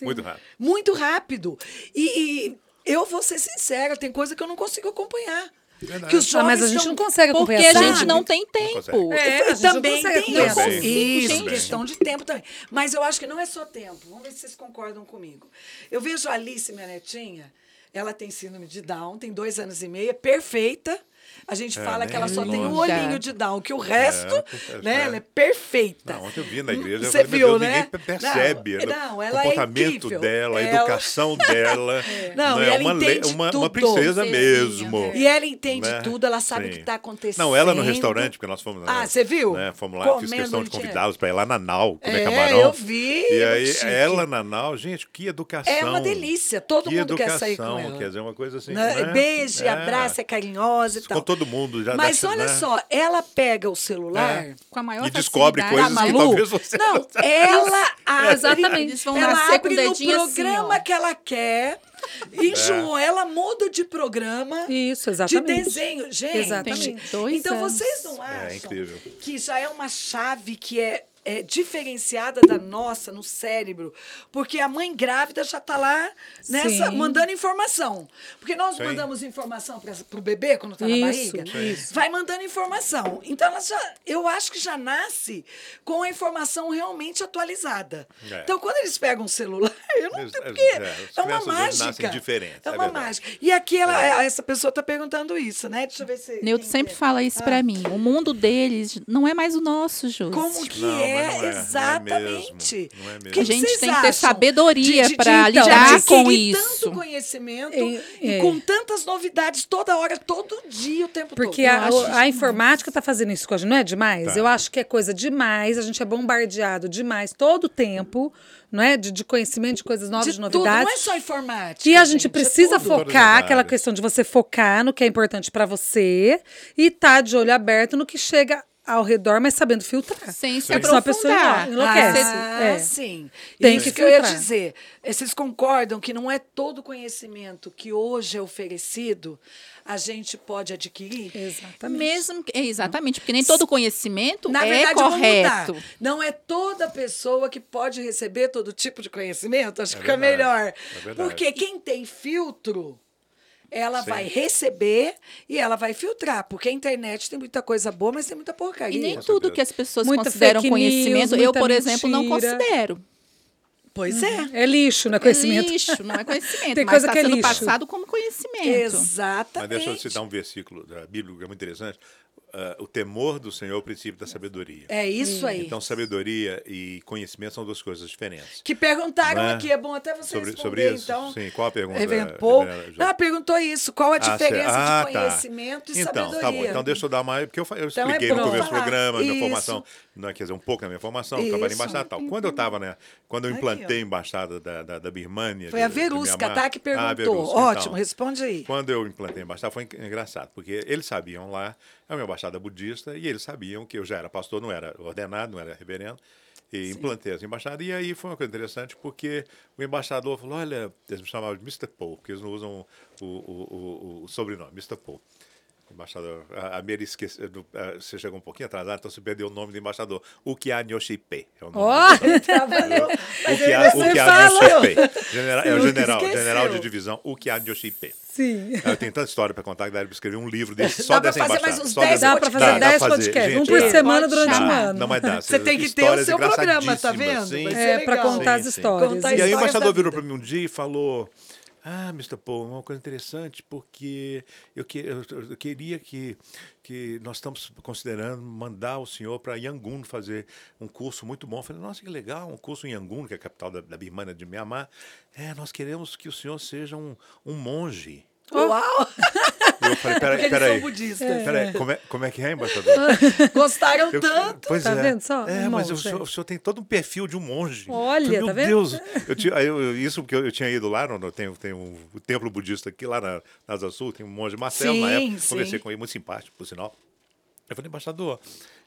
Speaker 2: Muito rápido.
Speaker 1: Muito rápido. E, e eu vou ser sincera, tem coisa que eu não consigo acompanhar.
Speaker 2: Verdade.
Speaker 1: Que os
Speaker 4: Ah, mas
Speaker 1: jovens
Speaker 4: a gente não consegue
Speaker 3: Porque
Speaker 4: acompanhar.
Speaker 3: a gente não tem tempo.
Speaker 4: É, a
Speaker 1: e
Speaker 4: gente não
Speaker 1: também
Speaker 4: consegue
Speaker 1: tem
Speaker 4: acompanhar.
Speaker 1: isso,
Speaker 2: Também.
Speaker 1: questão de tempo também. Mas eu acho que não é só tempo. Vamos ver se vocês concordam comigo. Eu vejo a Alice, minha netinha, ela tem síndrome de Down, tem dois anos e meio, é perfeita. A gente
Speaker 2: É,
Speaker 1: fala que ela só tem um
Speaker 3: longe.
Speaker 1: olhinho de Down, que o resto,
Speaker 2: É,
Speaker 1: né,
Speaker 2: é.
Speaker 1: ela é perfeita.
Speaker 2: Não, ontem eu vi na igreja, eu
Speaker 1: Você
Speaker 2: falei,
Speaker 1: viu,
Speaker 2: Deus,
Speaker 1: né?
Speaker 2: ninguém percebe
Speaker 1: Não,
Speaker 2: né,
Speaker 1: não,
Speaker 2: o
Speaker 1: ela é
Speaker 2: comportamento
Speaker 1: incrível.
Speaker 2: dela, a
Speaker 1: Ela-
Speaker 2: educação [LAUGHS] dela.
Speaker 1: Não,
Speaker 2: né,
Speaker 1: e ela
Speaker 2: uma, uma, uma princesa
Speaker 3: Princesinha,
Speaker 2: mesmo.
Speaker 3: é.
Speaker 1: E ela entende
Speaker 2: né?
Speaker 1: tudo, ela sabe o que
Speaker 2: Sim.
Speaker 1: está acontecendo.
Speaker 2: Não, ela no restaurante, porque nós fomos.
Speaker 1: Ah,
Speaker 2: né,
Speaker 1: você viu?
Speaker 2: Né, fomos lá, fiz
Speaker 1: Comendo
Speaker 2: questão de convidá-los para ir lá na Nau, comer
Speaker 1: É,
Speaker 2: camarão.
Speaker 1: eu vi,
Speaker 2: E aí,
Speaker 1: chique.
Speaker 2: ela na Nau, gente, que educação.
Speaker 1: É uma delícia, todo
Speaker 2: que
Speaker 1: mundo quer sair com ela.
Speaker 2: Quer dizer, uma coisa assim.
Speaker 1: Né?
Speaker 2: né?
Speaker 1: Beija,
Speaker 2: É.
Speaker 1: abraça, é carinhosa e tal.
Speaker 2: Todo mundo já
Speaker 1: Mas
Speaker 2: dessa,
Speaker 1: olha
Speaker 2: né?
Speaker 1: só, ela pega o celular.
Speaker 2: É.
Speaker 3: Com a maior
Speaker 2: E descobre coisas que
Speaker 1: Malu,
Speaker 2: talvez você
Speaker 1: não,
Speaker 2: não
Speaker 1: ela [LAUGHS] abre,
Speaker 3: Exatamente, eles vão
Speaker 1: ela abre no
Speaker 3: assim,
Speaker 1: programa
Speaker 3: ó.
Speaker 1: que ela quer, enjoou, ela muda de programa,
Speaker 4: Isso,
Speaker 1: de
Speaker 4: exatamente.
Speaker 1: desenho. Gente,
Speaker 4: Exatamente.
Speaker 1: Então vocês não acham
Speaker 2: É
Speaker 1: que já é uma chave que é, é diferenciada da nossa no cérebro? Porque a mãe grávida já está lá nessa,
Speaker 4: Sim.
Speaker 1: mandando informação. Porque nós
Speaker 2: Sim.
Speaker 1: mandamos informação para o bebê quando está na barriga.
Speaker 4: Sim. isso.
Speaker 1: Vai mandando informação. Então, ela já, eu acho que já nasce com a informação realmente atualizada.
Speaker 2: É.
Speaker 1: Então, quando eles pegam o celular, eu não sei
Speaker 2: é,
Speaker 1: porque
Speaker 2: é,
Speaker 1: é,
Speaker 2: as
Speaker 1: uma
Speaker 2: crianças hoje
Speaker 1: mágica. É
Speaker 2: é
Speaker 1: uma mágica. E aqui ela, essa pessoa está perguntando isso, né? Deixa eu ver se.
Speaker 3: Newton
Speaker 1: quem
Speaker 3: sempre
Speaker 1: é.
Speaker 3: fala isso
Speaker 1: Ah.
Speaker 3: pra mim. O mundo deles não é mais o nosso, Josi.
Speaker 1: Como que
Speaker 2: Não, mas
Speaker 1: é,
Speaker 2: não é, não é
Speaker 1: exatamente.
Speaker 2: mesmo, não é mesmo.
Speaker 1: O que
Speaker 3: A gente
Speaker 1: vocês
Speaker 3: tem que ter sabedoria
Speaker 1: de-
Speaker 3: lidar
Speaker 1: de
Speaker 3: com isso.
Speaker 1: tanto conhecimento
Speaker 4: É,
Speaker 1: e
Speaker 4: é.
Speaker 1: com tantas novidades toda hora, todo dia, o tempo
Speaker 4: Porque
Speaker 1: todo.
Speaker 4: a, o-
Speaker 1: acho
Speaker 4: a informática está fazendo isso com a gente, não é demais?
Speaker 2: Tá.
Speaker 4: Eu acho que é coisa demais, a gente é bombardeado demais todo o tempo, não é? De, de conhecimento de coisas novas, de,
Speaker 1: de tudo,
Speaker 4: novidades.
Speaker 1: não é só informática.
Speaker 4: E a gente
Speaker 1: é
Speaker 4: precisa
Speaker 1: tudo.
Speaker 2: As
Speaker 4: focar, aquela questão de você focar no que é importante para você e tá de olho aberto no que chega ao redor, mas sabendo filtrar.
Speaker 3: Sem se
Speaker 4: Porque senão a pessoa
Speaker 3: aprofundar.
Speaker 4: enlo- enlouquece.
Speaker 1: Ah,
Speaker 4: É.
Speaker 1: sim.
Speaker 4: Tem
Speaker 1: Isso
Speaker 4: que
Speaker 1: que eu ia dizer. Eh, Vocês concordam que não é todo conhecimento que hoje é oferecido a gente pode adquirir?
Speaker 4: Exatamente.
Speaker 3: Mesmo que- é, exatamente, porque nem todo conhecimento
Speaker 1: Na
Speaker 3: é
Speaker 1: verdade, vamos
Speaker 3: correto.
Speaker 1: mudar. Não é toda pessoa que pode receber todo tipo de conhecimento. Acho que
Speaker 2: É
Speaker 1: fica
Speaker 2: verdade,
Speaker 1: melhor.
Speaker 2: é.
Speaker 1: Porque quem tem filtro, ela
Speaker 2: Sim.
Speaker 1: vai receber e ela vai filtrar. Porque a internet tem muita coisa boa, mas tem muita porcaria.
Speaker 3: E nem
Speaker 2: Com
Speaker 3: tudo
Speaker 2: certeza.
Speaker 3: que as pessoas
Speaker 4: Muita
Speaker 3: consideram
Speaker 4: news,
Speaker 3: conhecimento, eu, por exemplo, não
Speaker 4: mentira.
Speaker 3: considero.
Speaker 1: Pois é.
Speaker 4: É lixo, não é conhecimento.
Speaker 3: É lixo, não é conhecimento. [LAUGHS]
Speaker 4: Tem
Speaker 3: mas
Speaker 4: coisa
Speaker 3: está
Speaker 4: que é
Speaker 3: sendo
Speaker 4: lixo.
Speaker 3: passado como conhecimento.
Speaker 1: Exatamente.
Speaker 2: Mas deixa eu citar um versículo da Bíblia que é muito interessante. Ah, o temor do Senhor é o princípio da sabedoria.
Speaker 1: É isso aí.
Speaker 2: Então, sabedoria e conhecimento são duas coisas diferentes.
Speaker 1: que perguntaram
Speaker 2: Né?
Speaker 1: aqui, é bom até você
Speaker 2: Sobre,
Speaker 1: responder,
Speaker 2: sobre isso?
Speaker 1: então.
Speaker 2: Sim, qual a pergunta? Jo?
Speaker 1: Não, perguntou isso. Qual a
Speaker 2: Ah,
Speaker 1: diferença.
Speaker 2: Ah,
Speaker 1: de
Speaker 2: tá.
Speaker 1: conhecimento e
Speaker 2: então,
Speaker 1: sabedoria?
Speaker 2: tá bom. Então deixa eu dar mais, porque eu, eu
Speaker 1: Então é
Speaker 2: expliquei no
Speaker 1: bom
Speaker 2: começo do programa, minha
Speaker 1: Isso.
Speaker 2: formação, não, quer dizer, um pouco da minha formação, eu trabalhei em e tal. Quando eu estava, né, quando eu implantei a embaixada da, da, da Birmania...
Speaker 1: Foi a
Speaker 2: de- de
Speaker 1: Verusca, tá? Que
Speaker 2: Ah,
Speaker 1: perguntou.
Speaker 2: a Verusca,
Speaker 1: Ótimo,
Speaker 2: então.
Speaker 1: responde aí.
Speaker 2: Quando eu implantei a embaixada, foi en- engraçado, porque eles sabiam lá, é uma embaixada budista, e eles sabiam que eu já era pastor, não era ordenado, não era reverendo, e implantei essa embaixada. E aí foi uma coisa interessante, porque o embaixador falou: olha, eles me chamavam de Mr. Paul, porque eles não usam o, o, o, o sobrenome, Mr. Paul. Embaixador, a, a Mary esqueceu, do- você chegou um pouquinho atrasado, então você perdeu o nome do embaixador. Ukia Nyoshipe. É o nome
Speaker 4: Ó,
Speaker 1: Trabalhou. [LAUGHS] Mas ele
Speaker 2: Ukia,
Speaker 1: você
Speaker 2: Ukia
Speaker 1: falou.
Speaker 2: Nyoshipe. General, é o general,
Speaker 1: esqueceu.
Speaker 2: general de divisão Ukia Nyoshipe.
Speaker 4: sim.
Speaker 2: Eu tenho tanta história para contar que dá para escrever um livro desse, só
Speaker 1: Dá pra
Speaker 2: dessa
Speaker 1: fazer
Speaker 2: embaixada.
Speaker 1: mais uns
Speaker 2: só
Speaker 1: 10
Speaker 2: dessa-
Speaker 4: Dá pra fazer
Speaker 2: Dá, dá
Speaker 4: 10
Speaker 2: pra fazer.
Speaker 4: podcasts, um por
Speaker 2: é.
Speaker 4: semana durante um ano.
Speaker 2: Não, mas dá.
Speaker 1: Você tem que ter o seu programa, tá vendo?
Speaker 4: É, para contar as histórias.
Speaker 1: Contar
Speaker 2: E aí o embaixador virou para mim um dia e falou: Ah, Mr. Paul, uma coisa interessante, porque eu, que, eu, eu queria que, que nós estamos considerando mandar o senhor para Yangon fazer um curso muito bom. Eu falei, nossa, que legal, um curso em Yangon, que é a capital da, da Birmania de Mianmar. É, nós queremos que o senhor seja um, um monge.
Speaker 1: Uau! [LAUGHS]
Speaker 2: E eu falei, peraí, peraí.
Speaker 1: são budistas.
Speaker 2: Peraí, como é, como é que é, embaixador? [LAUGHS]
Speaker 1: Gostaram
Speaker 2: Eu-
Speaker 1: tanto.
Speaker 2: Pois
Speaker 4: Tá
Speaker 2: é.
Speaker 4: vendo só?
Speaker 2: É,
Speaker 4: Um
Speaker 2: mas o senhor, o senhor tem todo um perfil de um monge.
Speaker 4: Olha,
Speaker 2: Falei,
Speaker 4: tá
Speaker 2: Meu
Speaker 4: vendo?
Speaker 2: Deus. Eu tinha, eu- isso porque eu, eu tinha ido lá, no, no- tem, tem um, templo budista aqui, lá na, na Asa Sul, tem um monge Marcelo, na
Speaker 1: Sim,
Speaker 2: época.
Speaker 1: sim.
Speaker 2: Conversei com ele, muito simpático, por sinal. Eu falei, embaixador,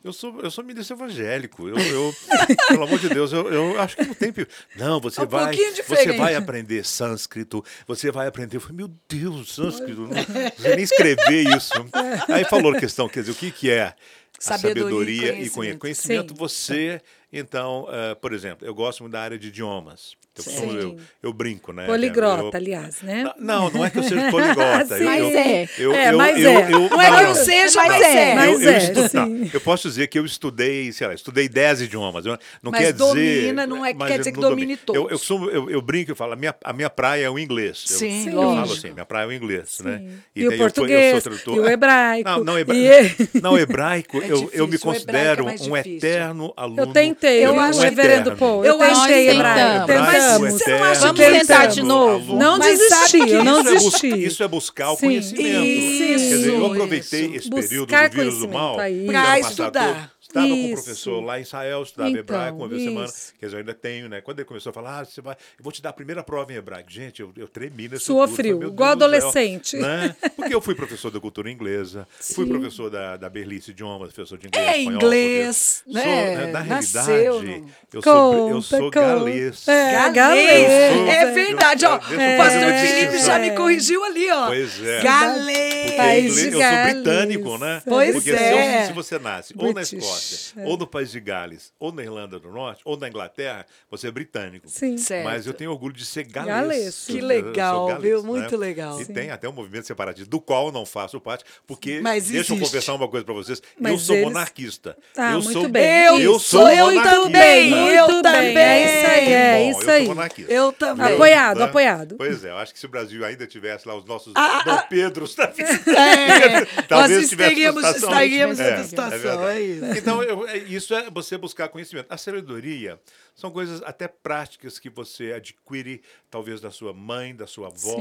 Speaker 2: eu sou, eu sou ministro evangélico. Eu, eu- [LAUGHS] pelo amor de Deus, eu, eu acho que não tem. Não, você
Speaker 1: É um
Speaker 2: vai. Você vai aprender sânscrito, você vai aprender. Eu falei, meu Deus, sânscrito, não, sei nem escrever isso. [LAUGHS] Aí falou a questão, quer dizer, o que, que é a
Speaker 1: Sabedoria e
Speaker 2: sabedoria e
Speaker 1: conhecimento.
Speaker 2: conhecimento? Conhecimento,
Speaker 4: Sim.
Speaker 2: Então, ah, por exemplo, eu gosto muito da área de idiomas. Eu,
Speaker 4: Sim.
Speaker 2: eu, eu brinco, né?
Speaker 4: Poligrota,
Speaker 2: Eu-
Speaker 4: aliás, né?
Speaker 2: Não, não é que eu seja [LAUGHS] poliglota.
Speaker 4: Sim.
Speaker 2: eu,
Speaker 3: Mas
Speaker 2: eu,
Speaker 3: é.
Speaker 2: Eu,
Speaker 4: É,
Speaker 2: eu,
Speaker 4: mas
Speaker 2: eu,
Speaker 4: é.
Speaker 2: eu-
Speaker 1: Não é que eu seja,
Speaker 3: Mas é.
Speaker 4: Mas
Speaker 2: eu, eu,
Speaker 4: é,
Speaker 2: estu-
Speaker 4: sim.
Speaker 2: não, eu posso dizer que eu estudei, sei lá, estudei 10 idiomas. Eu- Não
Speaker 1: Mas
Speaker 2: quer dizer.
Speaker 1: domina, não é quer
Speaker 2: eu
Speaker 1: dizer que domine
Speaker 2: domino. Eu, eu,
Speaker 1: todos.
Speaker 2: costumo- eu, eu brinco e falo, a minha, a minha praia é o inglês. Eu-
Speaker 1: Sim,
Speaker 2: eu,
Speaker 1: lógico.
Speaker 2: falo assim, minha praia é o inglês, né?
Speaker 4: E o
Speaker 2: daí eu fui-
Speaker 4: português,
Speaker 2: eu sou tradutor.
Speaker 4: e o hebraico,
Speaker 2: Não, não, hebra...
Speaker 4: e- [LAUGHS]
Speaker 2: não hebraico,
Speaker 1: É
Speaker 2: eu, eu me
Speaker 1: o é
Speaker 2: considero um eterno aluno.
Speaker 4: Eu tentei,
Speaker 1: Eu
Speaker 4: eu
Speaker 1: acho
Speaker 4: reverendo. Paul.
Speaker 1: Eu
Speaker 4: Eu tentei hebraico.
Speaker 1: Tentamos. você não acha
Speaker 2: eterno,
Speaker 3: que- Vamos tentar de novo?
Speaker 4: Não
Speaker 1: Mas
Speaker 4: desisti, eu não desisti.
Speaker 2: isso é buscar o conhecimento.
Speaker 1: Isso,
Speaker 2: Quer dizer, eu
Speaker 1: isso.
Speaker 2: aproveitei esse
Speaker 4: Buscar
Speaker 2: período do vírus do mal. passado
Speaker 1: estudar.
Speaker 2: Estava com um
Speaker 4: Isso.
Speaker 2: professor lá em Israel, estudava
Speaker 4: Então,
Speaker 2: hebraico uma vez por semana,
Speaker 4: isso.
Speaker 2: quer dizer, eu ainda tenho, né? Quando ele começou a falar, ah, você vai, eu vou te dar a primeira prova em hebraico. Gente, eu, eu tremi nesse
Speaker 4: Suou
Speaker 2: curso,
Speaker 4: igual
Speaker 2: Deus do céu,
Speaker 4: adolescente.
Speaker 2: Né? Porque eu fui professor da cultura inglesa, fui
Speaker 4: Sim.
Speaker 2: professor da, da Berlice Idiomas, professor de inglês,
Speaker 1: É
Speaker 2: espanhol,
Speaker 1: inglês, né?
Speaker 2: Sou, Na
Speaker 1: Nasceu
Speaker 2: realidade,
Speaker 1: no-
Speaker 2: eu sou, eu sou
Speaker 4: conta.
Speaker 2: galês.
Speaker 4: É,
Speaker 1: Galês. É verdade, ó. O
Speaker 2: fazer
Speaker 1: pastor Felipe já me corrigiu ali, ó.
Speaker 2: Pois é.
Speaker 1: Galês.
Speaker 2: Porque
Speaker 4: País
Speaker 2: inglês-
Speaker 4: de
Speaker 2: eu sou
Speaker 4: Gales.
Speaker 2: britânico, né?
Speaker 1: Pois
Speaker 2: Porque
Speaker 1: é.
Speaker 2: se, se você nasce ou na
Speaker 4: British,
Speaker 2: Escócia,
Speaker 4: é.
Speaker 2: ou no país de Gales, ou na Irlanda do Norte, ou na Inglaterra, você é britânico.
Speaker 4: Sim.
Speaker 1: Certo.
Speaker 2: Mas eu tenho orgulho de ser galês.
Speaker 4: Galês.
Speaker 1: Que
Speaker 2: Eu- eu
Speaker 1: legal,
Speaker 2: galês,
Speaker 1: viu?
Speaker 2: né?
Speaker 1: Muito legal.
Speaker 2: E
Speaker 1: Sim.
Speaker 2: tem até um movimento separatista, do qual eu não faço parte, porque,
Speaker 1: Mas
Speaker 2: deixa eu
Speaker 1: existe.
Speaker 2: confessar uma coisa para vocês, eu
Speaker 4: Mas
Speaker 2: sou
Speaker 4: eles-
Speaker 2: monarquista.
Speaker 4: Ah,
Speaker 2: eu
Speaker 4: muito
Speaker 2: sou,
Speaker 4: bem.
Speaker 1: Eu,
Speaker 2: eu
Speaker 1: sou eu
Speaker 2: monarquista.
Speaker 1: também. Eu também.
Speaker 4: é isso aí, é
Speaker 2: Bom,
Speaker 4: isso
Speaker 2: eu sou
Speaker 4: aí.
Speaker 2: monarquista.
Speaker 1: Eu também.
Speaker 4: Apoiado,
Speaker 2: Né?
Speaker 4: apoiado.
Speaker 2: Pois é, eu acho que se o Brasil ainda tivesse lá os nossos
Speaker 1: Ah,
Speaker 2: Dom Pedros da [LAUGHS] vida,
Speaker 1: É, nós
Speaker 2: Talvez tivesse
Speaker 1: estaríamos,
Speaker 2: É,
Speaker 1: nessa situação,
Speaker 2: é
Speaker 1: é, isso.
Speaker 2: Então, eu- é- isso é você buscar conhecimento. A sabedoria são coisas até práticas que você adquire, talvez, da sua mãe, da sua avó,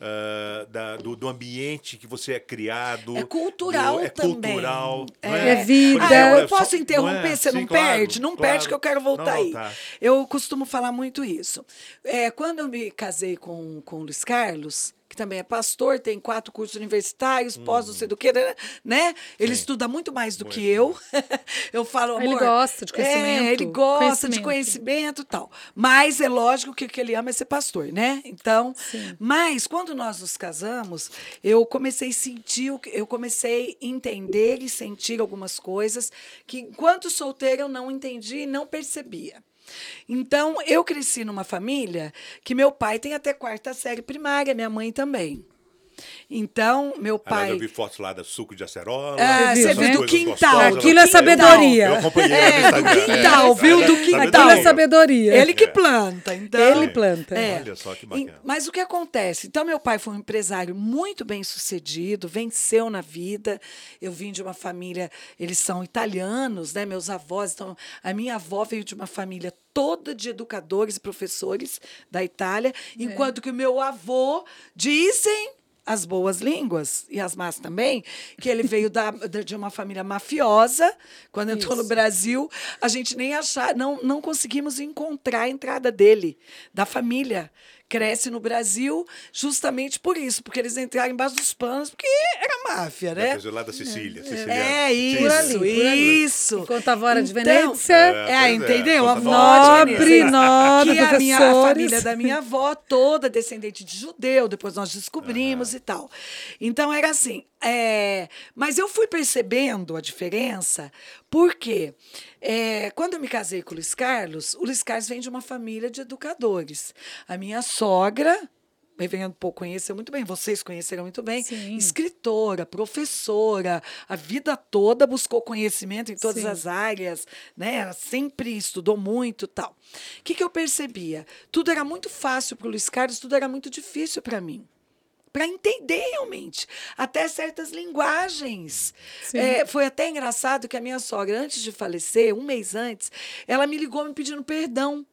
Speaker 2: ah, da- do, do ambiente que você é criado.
Speaker 1: É cultural
Speaker 2: do- é
Speaker 1: também.
Speaker 2: cultural.
Speaker 1: É.
Speaker 2: não
Speaker 4: É vida.
Speaker 1: Ah,
Speaker 2: exemplo,
Speaker 1: eu
Speaker 2: é
Speaker 1: posso interromper,
Speaker 2: é?
Speaker 1: você
Speaker 2: Sim,
Speaker 1: não
Speaker 2: claro,
Speaker 1: perde? Não
Speaker 2: claro.
Speaker 1: perde que eu quero voltar
Speaker 2: Não,
Speaker 1: aí.
Speaker 2: tá.
Speaker 1: Eu costumo falar muito isso. É, quando eu me casei com, com o Luiz Carlos, que também é pastor, tem quatro cursos universitários, pós não sei do que, né? Ele
Speaker 2: Hum. Sim.
Speaker 1: estuda muito mais do que eu. [LAUGHS] eu falo, amor...
Speaker 4: Ele gosta de conhecimento,
Speaker 1: É, ele gosta de
Speaker 4: conhecimento.
Speaker 1: conhecimento e tal. Mas é lógico que o que ele ama é ser pastor, né? Então, mas quando nós nos casamos, eu comecei a sentir, eu comecei a entender e sentir algumas coisas que enquanto solteira eu não entendi e não percebia. Então, eu cresci numa família que meu pai tem até quarta série primária, minha mãe também. Então, meu
Speaker 2: Aliás,
Speaker 1: pai.
Speaker 2: eu vi fotos lá do suco de acerola.
Speaker 1: Ah,
Speaker 4: você viu do
Speaker 1: quintal.
Speaker 2: gostosas.
Speaker 4: Aquilo é sabedoria.
Speaker 2: Eu acompanhei
Speaker 1: É, do quintal, viu? Do quintal.
Speaker 4: Aquilo é sabedoria.
Speaker 1: Ele que planta, então.
Speaker 4: Ele planta.
Speaker 1: É.
Speaker 2: Olha só que bacana.
Speaker 1: Mas o que acontece? Então, meu pai foi um empresário muito bem sucedido, venceu na vida. Eu vim de uma família, eles são italianos, né? Meus avós. Então, a minha avó veio de uma família toda de educadores e professores da Itália, enquanto que o meu avô, dizem as boas línguas e as más também, que ele veio da, de uma família mafiosa. Quando entrou no
Speaker 4: Isso.
Speaker 1: Brasil, a gente nem achar, não, não conseguimos encontrar a entrada dele, da família. Cresce no Brasil justamente por isso, porque eles entraram embaixo dos panos, porque era máfia, né?
Speaker 2: dizer, lá da Sicília. siciliana.
Speaker 1: É isso,
Speaker 4: Por ali, por ali.
Speaker 1: isso.
Speaker 4: Enquanto a Vora de
Speaker 1: Então,
Speaker 4: Venezia.
Speaker 1: É,
Speaker 2: pois é,
Speaker 1: entendeu? A
Speaker 2: conta
Speaker 1: avó de
Speaker 4: Nobre,
Speaker 1: Veneza.
Speaker 4: nobre,
Speaker 1: que a minha a família da minha avó toda descendente de judeu, depois nós descobrimos e tal. Então era assim. É, mas eu fui percebendo a diferença, porque é, quando eu me casei com o Luiz Carlos, o Luiz Carlos vem de uma família de educadores. A minha sogra, Reverendo Paul conheceu muito bem, vocês conheceram muito bem,
Speaker 4: Sim.
Speaker 1: escritora, professora, a vida toda buscou conhecimento em todas
Speaker 4: Sim.
Speaker 1: as áreas, né? Ela sempre estudou muito tal. O que, que eu percebia? Tudo era muito fácil para o Luiz Carlos, tudo era muito difícil para mim. Para entender realmente, até certas linguagens. É, foi até engraçado que a minha sogra, antes de falecer, um mês antes, ela me ligou me pedindo perdão.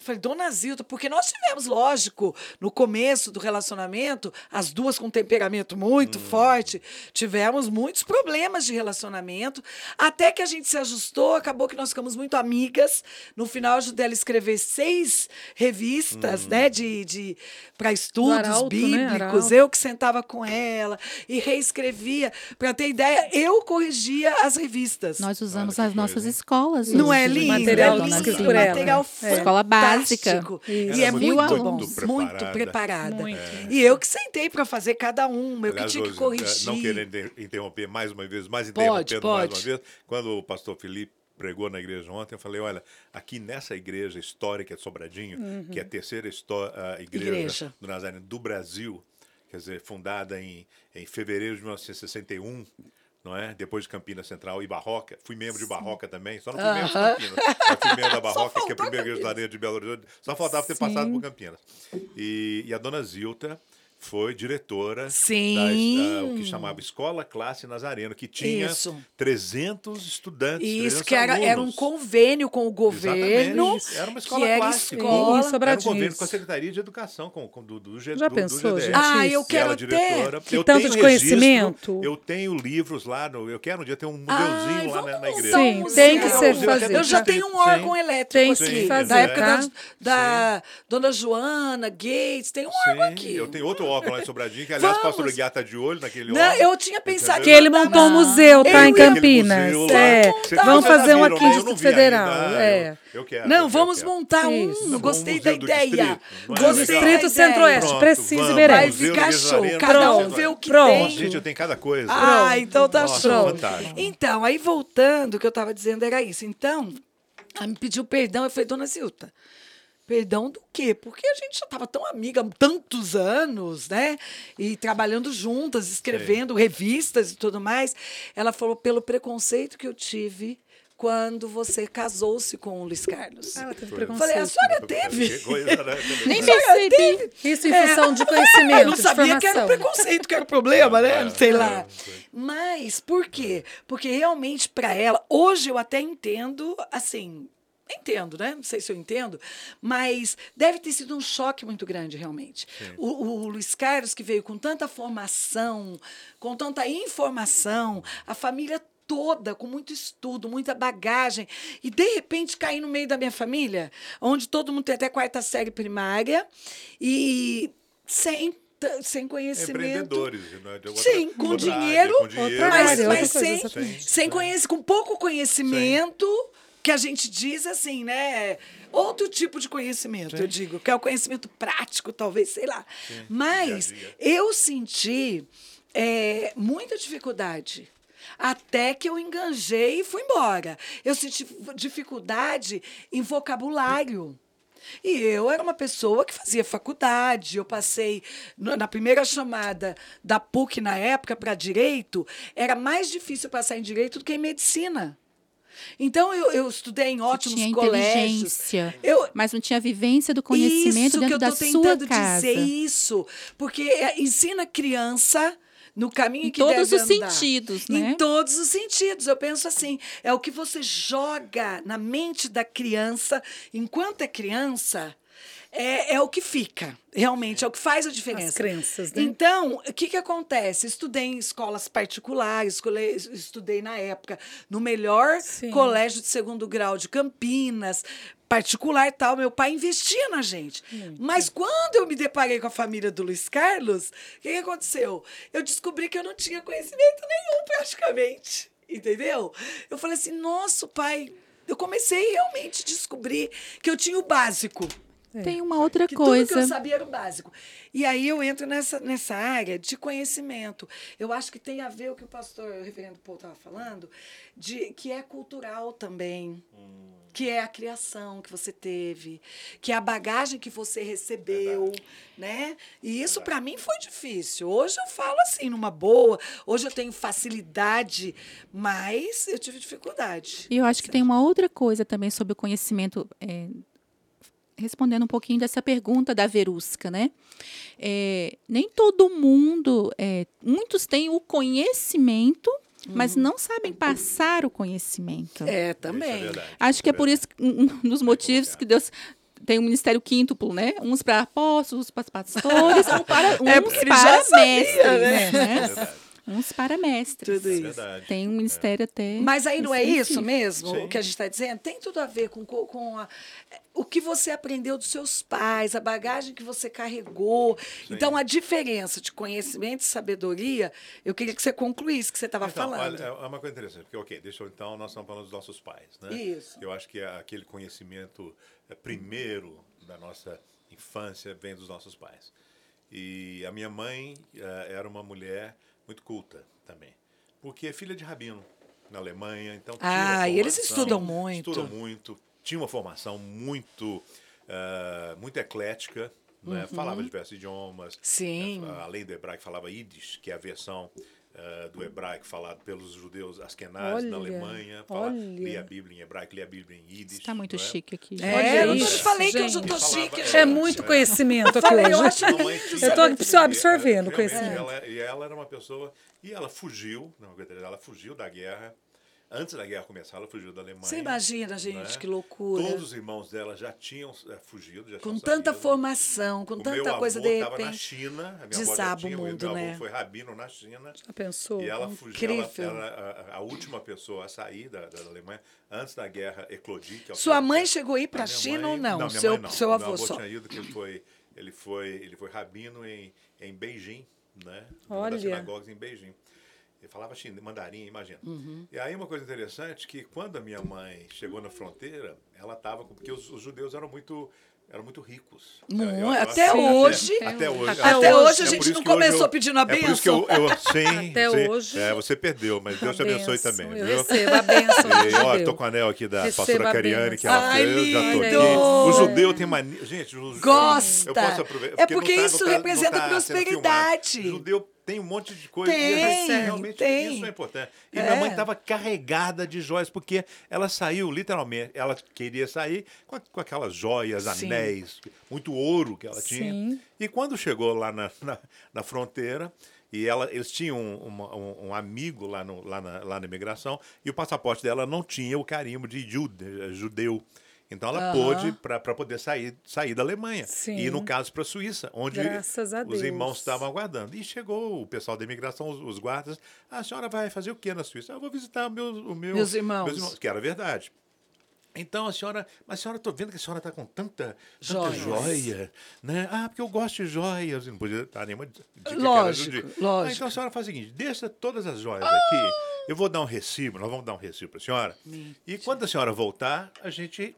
Speaker 1: Eu Falei, dona Zilda, porque nós tivemos, lógico, no começo do relacionamento, as duas com temperamento muito forte, tivemos muitos problemas de relacionamento, até que a gente se ajustou, acabou que nós ficamos muito amigas. No final, eu ajudei ela a escrever seis revistas, né, de, de para estudos
Speaker 4: Arauto, né?
Speaker 1: bíblicos.
Speaker 4: Arauto.
Speaker 1: Eu que sentava com ela e reescrevia. Para ter ideia, eu corrigia as revistas.
Speaker 3: Nós usamos as nossas escolas.
Speaker 1: Não é lindo?
Speaker 4: material
Speaker 1: é lindo,
Speaker 4: por ela.
Speaker 1: material
Speaker 4: É.
Speaker 3: Escola básica.
Speaker 1: Fantástico.
Speaker 4: Isso.
Speaker 1: E é
Speaker 2: Era
Speaker 1: muito,
Speaker 3: muito
Speaker 1: bom,
Speaker 2: muito
Speaker 1: muito
Speaker 2: preparada.
Speaker 1: preparada.
Speaker 4: Muito.
Speaker 1: E eu que sentei para fazer cada um, eu que
Speaker 2: Aliás,
Speaker 1: tinha que corrigir.
Speaker 2: Não querendo inter- interromper mais uma vez, mais
Speaker 1: Pode,
Speaker 2: interrompendo mais
Speaker 1: pode.
Speaker 2: uma vez, quando o pastor Felipe pregou na igreja ontem, eu falei, olha, aqui nessa igreja histórica de Sobradinho, que é a terceira histó- a igreja,
Speaker 1: Igreja.
Speaker 2: do Nazareno do Brasil, quer dizer, fundada em, em fevereiro de 1961, não é? Depois de Campinas Central e Barroca. Fui membro de Barroca também, só não fui membro de. Campinas. Mas fui membro da [LAUGHS] Barroca, que é a primeira igreja de Belo Horizonte. Só faltava ter passado por Campinas. E, e a dona Zilta foi diretora
Speaker 1: Sim.
Speaker 2: da, ah, o que chamava Escola Classe Nazareno, que tinha
Speaker 1: Isso.
Speaker 2: 300 estudantes.
Speaker 1: Isso
Speaker 2: 300
Speaker 1: que era, era um convênio com o governo.
Speaker 2: Exatamente. Era uma escola
Speaker 1: que era
Speaker 2: clássica.
Speaker 1: escola.
Speaker 4: Em
Speaker 2: Era um convênio com a Secretaria de Educação, com, com, do, do,
Speaker 4: Já
Speaker 2: do,
Speaker 4: pensou,
Speaker 2: do
Speaker 4: gente?
Speaker 1: Ah, eu quero até.
Speaker 2: diretora.
Speaker 4: Que
Speaker 2: eu
Speaker 4: tanto
Speaker 2: tenho
Speaker 4: de
Speaker 2: registro,
Speaker 4: conhecimento.
Speaker 2: Eu tenho livros lá, no, eu quero um dia ter um museuzinho lá
Speaker 1: vamos
Speaker 2: na, na igreja.
Speaker 1: um
Speaker 4: Sim,
Speaker 1: museu.
Speaker 4: tem que
Speaker 2: ser
Speaker 1: Eu
Speaker 2: fazer.
Speaker 1: Eu já
Speaker 2: Sim.
Speaker 1: tenho um órgão elétrico
Speaker 4: Tem
Speaker 1: aqui.
Speaker 4: que fazer,
Speaker 1: da época
Speaker 4: tá?
Speaker 1: da, da Dona Joana Gates. Tem um órgão
Speaker 2: Sim,
Speaker 1: aqui.
Speaker 2: eu tenho outro órgão lá em Sobradinho, que aliás o pastor
Speaker 1: Vamos.
Speaker 2: Guiá tá de olho naquele
Speaker 1: Não,
Speaker 2: órgão.
Speaker 1: eu tinha pensado
Speaker 4: Que ele montou um museu, tá? Em Campinas.
Speaker 2: Museu lá.
Speaker 4: É.
Speaker 2: Vocês
Speaker 4: Vamos
Speaker 2: já
Speaker 4: fazer um
Speaker 2: viram,
Speaker 4: aqui
Speaker 2: né?
Speaker 4: em
Speaker 2: Eu não
Speaker 4: Distrito
Speaker 2: vi ainda.
Speaker 4: Federal. É.
Speaker 2: Eu, eu quero.
Speaker 1: Não,
Speaker 2: eu
Speaker 1: vamos
Speaker 2: quero.
Speaker 1: montar
Speaker 4: Isso.
Speaker 1: um.
Speaker 2: Não,
Speaker 1: Gostei
Speaker 2: vamos
Speaker 1: da
Speaker 2: do
Speaker 1: ideia.
Speaker 2: distrito, não é
Speaker 1: Gostei
Speaker 2: legal?
Speaker 1: da
Speaker 4: Distrito
Speaker 1: ideia.
Speaker 4: Centro-Oeste,
Speaker 2: Pronto,
Speaker 4: precisa e.
Speaker 1: Vai
Speaker 4: merece.
Speaker 2: Museu
Speaker 1: ficar
Speaker 2: do
Speaker 1: show. Cada um
Speaker 4: Pronto.
Speaker 1: vê o que
Speaker 4: Pronto.
Speaker 1: tem.
Speaker 2: Gente, eu tenho cada coisa.
Speaker 1: Ah, então tá
Speaker 2: Nossa,
Speaker 1: show.
Speaker 2: fantástico.
Speaker 1: Então, aí voltando, o que eu estava dizendo era isso. Então, ela me pediu perdão. Eu falei, dona Zilta, perdão do quê? Porque a gente já estava tão amiga há tantos anos, né? E trabalhando juntas, escrevendo revistas e tudo mais. Ela falou, pelo preconceito que eu tive quando você casou-se com o Luiz Carlos.
Speaker 4: Ah, ela teve preconceito.
Speaker 1: falei, a senhora teve?
Speaker 2: Que coisa, né? [LAUGHS]
Speaker 3: Nem percebi.
Speaker 1: teve?
Speaker 4: Isso em função de conhecimento, [LAUGHS]
Speaker 1: É. Eu não
Speaker 4: de
Speaker 1: sabia que era preconceito, que era o problema, né?
Speaker 2: É,
Speaker 1: Sei
Speaker 2: é,
Speaker 1: lá.
Speaker 2: é.
Speaker 1: Mas por quê? Porque realmente para ela, hoje eu até entendo, assim, entendo, né? Não sei se eu entendo, mas deve ter sido um choque muito grande, realmente. O, o Luiz Carlos, que veio com tanta formação, com tanta informação, a família toda, com muito estudo, muita bagagem, e de repente cair no meio da minha família, onde todo mundo tem até quarta série primária, e sem, sem conhecimento.
Speaker 2: Empreendedores. Né? Outra-
Speaker 1: Sim, com
Speaker 2: outra área,
Speaker 1: dinheiro,
Speaker 2: com dinheiro,
Speaker 1: mas, mas sem,
Speaker 4: exatamente.
Speaker 1: sem conhece, com pouco conhecimento, que a gente diz assim, né? Outro tipo de conhecimento, eu digo, que é o conhecimento prático, talvez, sei lá. Mas
Speaker 2: dia a dia.
Speaker 1: eu senti é, muita dificuldade. Até que eu enganjei e fui embora. Eu senti dificuldade em vocabulário. E eu era uma pessoa que fazia faculdade. Eu passei na primeira chamada da PUC na época para direito, era mais difícil passar em direito do que em medicina. Então eu, eu estudei em ótimos
Speaker 3: tinha
Speaker 1: colégios. Eu,
Speaker 3: mas não tinha vivência do conhecimento
Speaker 1: isso que
Speaker 3: dentro
Speaker 1: eu
Speaker 3: da
Speaker 1: tô
Speaker 3: sua
Speaker 1: tentando
Speaker 3: casa.
Speaker 1: dizer isso, porque é, ensina a criança no caminho
Speaker 3: Em
Speaker 1: que
Speaker 3: todos os
Speaker 1: andar.
Speaker 3: sentidos,
Speaker 1: Em
Speaker 3: né?
Speaker 1: todos os sentidos. Eu penso assim, é o que você joga na mente da criança enquanto é criança. É, é o que fica, realmente, é o que faz a diferença.
Speaker 4: As crenças, né?
Speaker 1: Então, o que, que acontece? Estudei em escolas particulares, estudei na época no melhor
Speaker 4: Sim.
Speaker 1: colégio de segundo grau de Campinas, particular e tal. Meu pai investia na gente. Mas quando eu me deparei com a família do Luiz Carlos, o que, que aconteceu? Eu descobri que eu não tinha conhecimento nenhum, praticamente. Entendeu? Eu falei assim, nossa, pai. Eu comecei realmente a descobrir que eu tinha o básico.
Speaker 3: Tem uma outra
Speaker 1: Que tudo que eu
Speaker 3: coisa.
Speaker 1: sabia era o básico. E aí eu entro nessa, nessa área de conhecimento. Eu acho que tem a ver com o que o pastor o reverendo Paul estava falando, de que é cultural também. Que é a criação que você teve, que é a bagagem que você recebeu, né? E isso para mim foi difícil. Hoje eu falo assim, numa boa. Hoje eu tenho facilidade, mas eu tive dificuldade.
Speaker 3: E eu acho que tem uma outra coisa também sobre o conhecimento, é, respondendo um pouquinho dessa pergunta da Verusca, né? É, nem todo mundo, é, muitos têm o conhecimento, mas não sabem passar o conhecimento.
Speaker 1: É, também.
Speaker 2: é verdade.
Speaker 3: Acho que é por isso um dos motivos que Deus tem um ministério quíntuplo, né? Uns para apóstolos, uns para pastores, um para, [LAUGHS] uns
Speaker 1: É,
Speaker 3: para
Speaker 1: já sabia,
Speaker 3: mestres,
Speaker 1: né?
Speaker 3: né?
Speaker 2: É verdade.
Speaker 3: Uns para mestres.
Speaker 1: Tudo
Speaker 2: É
Speaker 1: isso.
Speaker 2: verdade.
Speaker 3: Tem um ministério até.
Speaker 1: Mas aí não é isso mesmo,
Speaker 2: Sim.
Speaker 1: o que a gente está dizendo? Tem tudo a ver com, com, a- o que você aprendeu dos seus pais, a bagagem que você carregou. Então, a diferença de conhecimento e sabedoria, eu queria que você concluísse o que você estava
Speaker 2: Então,
Speaker 1: falando.
Speaker 2: olha, é uma coisa interessante, porque, ok, deixa eu, então, nós estamos falando dos nossos pais, né?
Speaker 1: Isso.
Speaker 2: Eu acho que é aquele conhecimento é, primeiro da nossa infância vem dos nossos pais. E a minha mãe eh, era uma mulher muito culta também, porque é filha de rabino na Alemanha, então
Speaker 1: Ah, e eles estudam muito.
Speaker 2: Estudam muito, tinha uma formação muito, eh, muito eclética, né? falava diversos idiomas,
Speaker 1: Uhum. Sim.
Speaker 2: eh, além do hebraico, falava Yiddish, que é a versão eh, do hebraico falado pelos judeus askenazes na Alemanha. Fala, lia a Bíblia em hebraico, lia a Bíblia em Yiddish.
Speaker 3: Está muito
Speaker 2: é?
Speaker 3: chique aqui.
Speaker 1: É,
Speaker 4: Olha
Speaker 1: eu
Speaker 4: isso,
Speaker 1: te falei que hoje eu
Speaker 4: gente.
Speaker 2: Falava-
Speaker 1: chique,
Speaker 2: É
Speaker 1: gente.
Speaker 4: É muito conhecimento aqui hoje. Eu só absorvendo
Speaker 2: E,
Speaker 4: conhecimento.
Speaker 2: ela- E ela era uma pessoa. E ela fugiu, não, ela fugiu da guerra. Antes da guerra começar, ela fugiu da Alemanha.
Speaker 1: Você imagina, gente,
Speaker 2: né?
Speaker 1: que loucura.
Speaker 2: Todos os irmãos dela já tinham é, fugido. Já
Speaker 1: com tanta
Speaker 2: saído.
Speaker 1: formação, com
Speaker 2: O meu
Speaker 1: tanta
Speaker 2: avô
Speaker 1: coisa de
Speaker 2: estava na
Speaker 1: repente.
Speaker 2: China. A minha
Speaker 1: desaba o
Speaker 2: tinha,
Speaker 1: mundo,
Speaker 2: meu avô
Speaker 1: né?
Speaker 2: foi rabino na China.
Speaker 4: Já pensou?
Speaker 2: E ela fugiu, ela
Speaker 1: Incrível.
Speaker 2: era a, a última pessoa a sair da, da Alemanha antes da guerra eclodir. é o
Speaker 1: Sua mãe chegou a ir para a China
Speaker 2: mãe-
Speaker 1: ou não?
Speaker 2: minha
Speaker 1: seu,
Speaker 2: não.
Speaker 1: seu
Speaker 2: Meu
Speaker 1: avô só.
Speaker 2: tinha ido, que ele foi, ele foi, ele foi rabino em, em Beijing, né? Uma
Speaker 4: Olha.
Speaker 2: das sinagogas em Beijing. Ele falava chinês, mandarim, imagina.
Speaker 1: Uhum.
Speaker 2: E aí uma coisa interessante que quando a minha mãe chegou na fronteira, ela estava porque os, os judeus eram muito eram muito ricos.
Speaker 1: Mu-
Speaker 2: Eu- eu
Speaker 1: até
Speaker 2: que
Speaker 1: hoje-
Speaker 2: até hoje,
Speaker 4: Até
Speaker 1: Até hoje a
Speaker 2: É
Speaker 1: gente
Speaker 2: isso
Speaker 1: não
Speaker 2: hoje
Speaker 1: começou
Speaker 2: eu-
Speaker 1: pedindo a
Speaker 2: É por isso que eu, sim, [LAUGHS]
Speaker 4: Até
Speaker 2: sim.
Speaker 4: hoje.
Speaker 2: É, você perdeu, mas Deus te abençoe
Speaker 4: bênção,
Speaker 2: também,
Speaker 4: Eu
Speaker 2: viu?
Speaker 4: recebo a bênção
Speaker 2: E,
Speaker 4: do
Speaker 2: ó, tô com o anel aqui da
Speaker 4: Receba
Speaker 2: pastora Cariane, que ela
Speaker 1: Ai,
Speaker 2: fez, já tô aqui. O judeu tem mania. Gente, o judeu-
Speaker 1: Gosta.
Speaker 2: Eu posso aproveitar.
Speaker 1: É porque
Speaker 2: não tá-
Speaker 1: isso
Speaker 2: não tá-
Speaker 1: representa
Speaker 2: não tá
Speaker 1: prosperidade.
Speaker 2: O judeu tem um monte de coisa.
Speaker 1: Tem,
Speaker 2: e gente, realmente,
Speaker 1: tem.
Speaker 2: isso é importante. E
Speaker 1: É.
Speaker 2: minha mãe estava carregada de joias, porque ela saiu, literalmente, ela queria sair com, a- com aquelas joias,
Speaker 1: Sim.
Speaker 2: anéis, muito ouro que ela tinha.
Speaker 4: Sim.
Speaker 2: E quando chegou lá na, na, na fronteira, e ela, eles tinham um, um- um amigo lá, no, lá, na, lá na imigração, e o passaporte dela não tinha o carimbo de jude- judeu. Então ela
Speaker 1: Aham.
Speaker 2: pôde para poder sair, sair da Alemanha.
Speaker 4: Sim.
Speaker 2: E no caso para a Suíça, onde os irmãos estavam aguardando. E chegou o pessoal da imigração, os, os guardas. "Ah, a senhora vai fazer o que na Suíça? "Ah, Eu vou visitar o meu, o meu,
Speaker 1: Meus irmãos.
Speaker 2: Que era verdade. Então a senhora, mas a senhora, estou vendo que a senhora está com tanta, tanta joia, né? Ah, porque eu gosto de joias. Não podia dar nenhuma dica que era
Speaker 1: Lógico.
Speaker 2: Ah,
Speaker 1: lógico.
Speaker 2: então a senhora faz o seguinte: deixa todas as joias aqui. Eu vou dar um recibo, nós vamos dar um recibo para a senhora. E quando a senhora voltar, a gente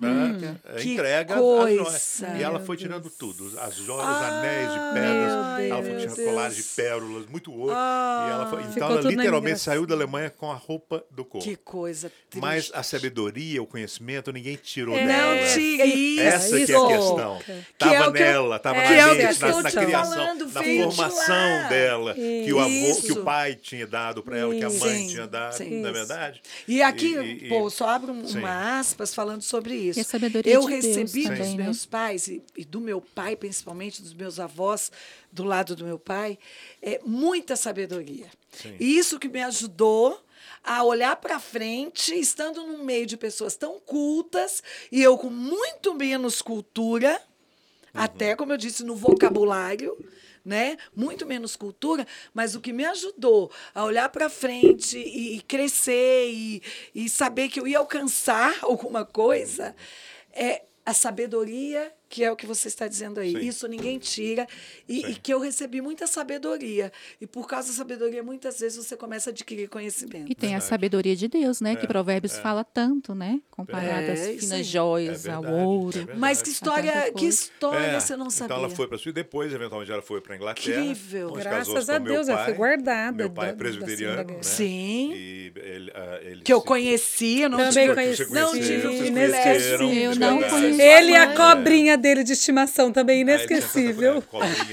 Speaker 2: né, é,
Speaker 1: Que
Speaker 2: entrega as
Speaker 1: coisa.
Speaker 2: joias. E ela foi tirando tudo, as joias, os
Speaker 1: Ah,
Speaker 2: anéis de pedras, ela foi tirando colares de pérolas, muito ouro. e ela foi, então ela literalmente saiu da Alemanha com a roupa do corpo.
Speaker 1: Que coisa triste.
Speaker 2: Mas a sabedoria, o conhecimento, ninguém tirou
Speaker 4: É,
Speaker 2: dela.
Speaker 1: Não tira isso.
Speaker 2: Essa que é a
Speaker 4: isso.
Speaker 2: questão.
Speaker 1: Que
Speaker 2: Tava
Speaker 1: é que
Speaker 2: nela, tava
Speaker 4: é
Speaker 2: na mente, na, na criação,
Speaker 1: falando,
Speaker 2: na formação
Speaker 1: lá.
Speaker 2: dela, que o avô,
Speaker 1: Isso.
Speaker 2: que o pai tinha dado para ela, que a mãe
Speaker 1: Sim,
Speaker 2: tinha dado,
Speaker 1: sim.
Speaker 2: na
Speaker 4: Isso.
Speaker 2: verdade.
Speaker 1: E aqui,
Speaker 2: E- e-
Speaker 1: pô, só abro um-
Speaker 2: Sim.
Speaker 1: uma aspas falando sobre isso.
Speaker 3: E a sabedoria
Speaker 1: Eu
Speaker 3: de Deus
Speaker 1: recebi
Speaker 3: também,
Speaker 1: dos
Speaker 3: né?
Speaker 1: meus pais, e, e do meu pai, principalmente dos meus avós, do lado do meu pai, é, muita sabedoria. E isso que me ajudou a olhar para frente, estando no meio de pessoas tão cultas, e eu com muito menos cultura, até, como eu disse, no vocabulário, né? Muito menos cultura, mas o que me ajudou a olhar para frente e, e crescer e, e saber que eu ia alcançar [LAUGHS] alguma coisa é a sabedoria, que é o que você está dizendo aí.
Speaker 2: Sim.
Speaker 1: Isso ninguém tira. E, e que eu recebi muita sabedoria. E por causa da sabedoria, muitas vezes você começa a adquirir conhecimento.
Speaker 3: E tem a sabedoria de Deus, né? que Provérbios fala tanto, né? Comparado
Speaker 1: É,
Speaker 3: às finas
Speaker 1: aí.
Speaker 3: joias,
Speaker 2: É
Speaker 3: ao
Speaker 2: verdade,
Speaker 3: ouro.
Speaker 2: é verdade.
Speaker 1: Mas que história, que história
Speaker 2: É,
Speaker 1: você não sabia?
Speaker 2: Então ela foi para Suíça, depois, eventualmente, ela foi para Inglaterra.
Speaker 1: Incrível.
Speaker 4: Graças a Deus, ela foi guardada
Speaker 2: Meu pai é presbiteriano, né?
Speaker 1: Sim.
Speaker 2: E ele, ah, ele
Speaker 1: Que eu conhecia, não
Speaker 4: Também
Speaker 1: tive,
Speaker 4: conheci.
Speaker 1: não tive
Speaker 3: Eu não
Speaker 2: verdade.
Speaker 3: conheço.
Speaker 4: Ele e a cobrinha dele de estimação também [LAUGHS]
Speaker 2: Ah,
Speaker 4: inesquecível.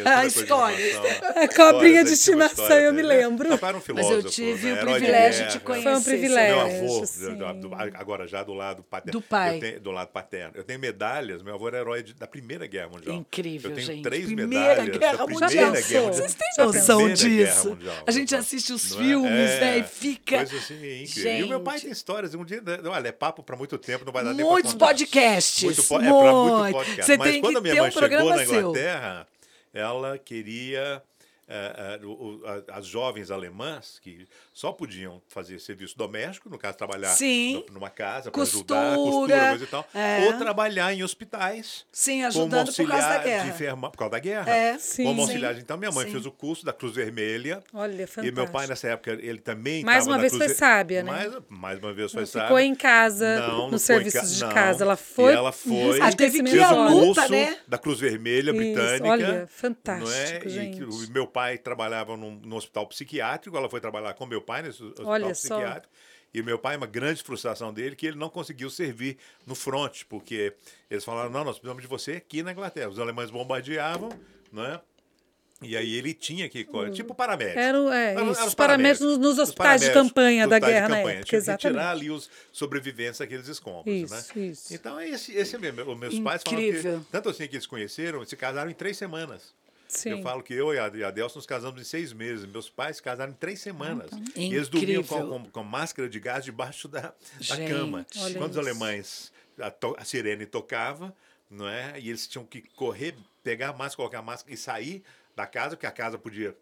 Speaker 1: A
Speaker 2: de [LAUGHS]
Speaker 1: história.
Speaker 2: estimação.
Speaker 4: A cobrinha de estimação,
Speaker 2: história
Speaker 4: eu me
Speaker 2: dele, né?
Speaker 4: lembro.
Speaker 2: Papai era um
Speaker 1: Mas eu tive
Speaker 2: né?
Speaker 1: o
Speaker 2: de
Speaker 1: privilégio de conhecer.
Speaker 4: Foi um privilégio.
Speaker 2: Meu avô, agora já do lado paterno.
Speaker 1: Do pai.
Speaker 2: Tenho- do lado paterno. Eu tenho medalhas. Meu avô era herói de- da Primeira Guerra Mundial.
Speaker 1: Incrível,
Speaker 2: Eu tenho
Speaker 1: gente.
Speaker 2: três
Speaker 1: Primeira
Speaker 2: medalhas
Speaker 1: Guerra
Speaker 2: da
Speaker 1: Mundial.
Speaker 2: Primeira
Speaker 4: Já
Speaker 2: Guerra? Mundial.
Speaker 1: Vocês têm noção disso?
Speaker 2: Mundial.
Speaker 1: A gente assiste os
Speaker 2: é?
Speaker 1: filmes,
Speaker 2: É,
Speaker 1: né? E fica.
Speaker 2: Coisa assim incrível. E o meu pai
Speaker 1: Gente.
Speaker 2: tem histórias. Um dia, né, olha, é papo para muito tempo, não vai dar
Speaker 1: Muitos podcasts.
Speaker 2: Muito po- é, pra muito
Speaker 1: Muito.
Speaker 2: podcast.
Speaker 1: Você
Speaker 2: Mas
Speaker 1: tem
Speaker 2: quando
Speaker 1: que
Speaker 2: a minha
Speaker 1: ter
Speaker 2: mãe
Speaker 1: um
Speaker 2: chegou na
Speaker 1: seu.
Speaker 2: Inglaterra, ela queria. O- a- as jovens alemãs que só podiam fazer serviço doméstico, no caso, trabalhar
Speaker 1: Sim.
Speaker 2: numa casa para ajudar,
Speaker 1: Costura,
Speaker 2: coisa e tal,
Speaker 1: é.
Speaker 2: ou trabalhar em hospitais.
Speaker 1: Sim, ajudando por causa da guerra.
Speaker 2: de enferma, por causa da guerra.
Speaker 1: É.
Speaker 4: Sim.
Speaker 2: Como
Speaker 4: Sim.
Speaker 2: auxiliar. Então, minha mãe
Speaker 1: Sim.
Speaker 2: fez o curso da Cruz Vermelha.
Speaker 4: Olha,
Speaker 2: E meu
Speaker 4: fantástico.
Speaker 2: pai, nessa época, ele também
Speaker 4: Mais uma vez
Speaker 2: Cruz
Speaker 4: foi sábia, né?
Speaker 2: Mais, mais uma vez foi
Speaker 4: Não
Speaker 2: sábia.
Speaker 4: ficou em casa,
Speaker 2: Não,
Speaker 4: nos serviços
Speaker 2: ca-
Speaker 4: de
Speaker 2: não.
Speaker 4: casa. Ela
Speaker 2: E
Speaker 4: foi.
Speaker 2: ela foi-
Speaker 1: Ah, teve que ir à luta,
Speaker 2: curso
Speaker 1: né?
Speaker 2: da Cruz Vermelha
Speaker 4: Isso,
Speaker 2: britânica.
Speaker 4: olha, fantástico,
Speaker 2: não é? E
Speaker 4: gente.
Speaker 2: o meu pai trabalhava num, num hospital psiquiátrico, ela foi trabalhar com meu pai nesse hospital
Speaker 4: Olha só.
Speaker 2: psiquiátrico. E o meu pai, uma grande frustração dele, que ele não conseguiu servir no front, porque eles falaram: não, nós precisamos de você aqui na Inglaterra. Os alemães bombardeavam, não é? E aí ele tinha que, tipo paramédico.
Speaker 4: Era é, isso,
Speaker 2: eram
Speaker 4: os paramédicos nos- nos
Speaker 2: Os
Speaker 4: hospitais de campanha da guerra na
Speaker 2: campanha. Tinha que
Speaker 4: exatamente.
Speaker 2: tirar ali os sobreviventes daqueles escombros,
Speaker 4: Isso,
Speaker 2: né?
Speaker 4: isso.
Speaker 2: Então, esse, esse é mesmo. Os meus pais falam
Speaker 1: Incrível.
Speaker 2: que, tanto assim que eles se conheceram, se casaram em três semanas.
Speaker 4: Sim.
Speaker 2: Eu falo que eu e a, e a Delson nos casamos em seis meses. Meus pais se casaram em três semanas. E eles dormiam com,
Speaker 1: Incrível.
Speaker 2: com, com máscara de gás debaixo da, da cama. Quando os alemães, a, to- a sirene tocava, não é? E eles tinham que correr, pegar a máscara, colocar a máscara e sair da casa, porque a casa podia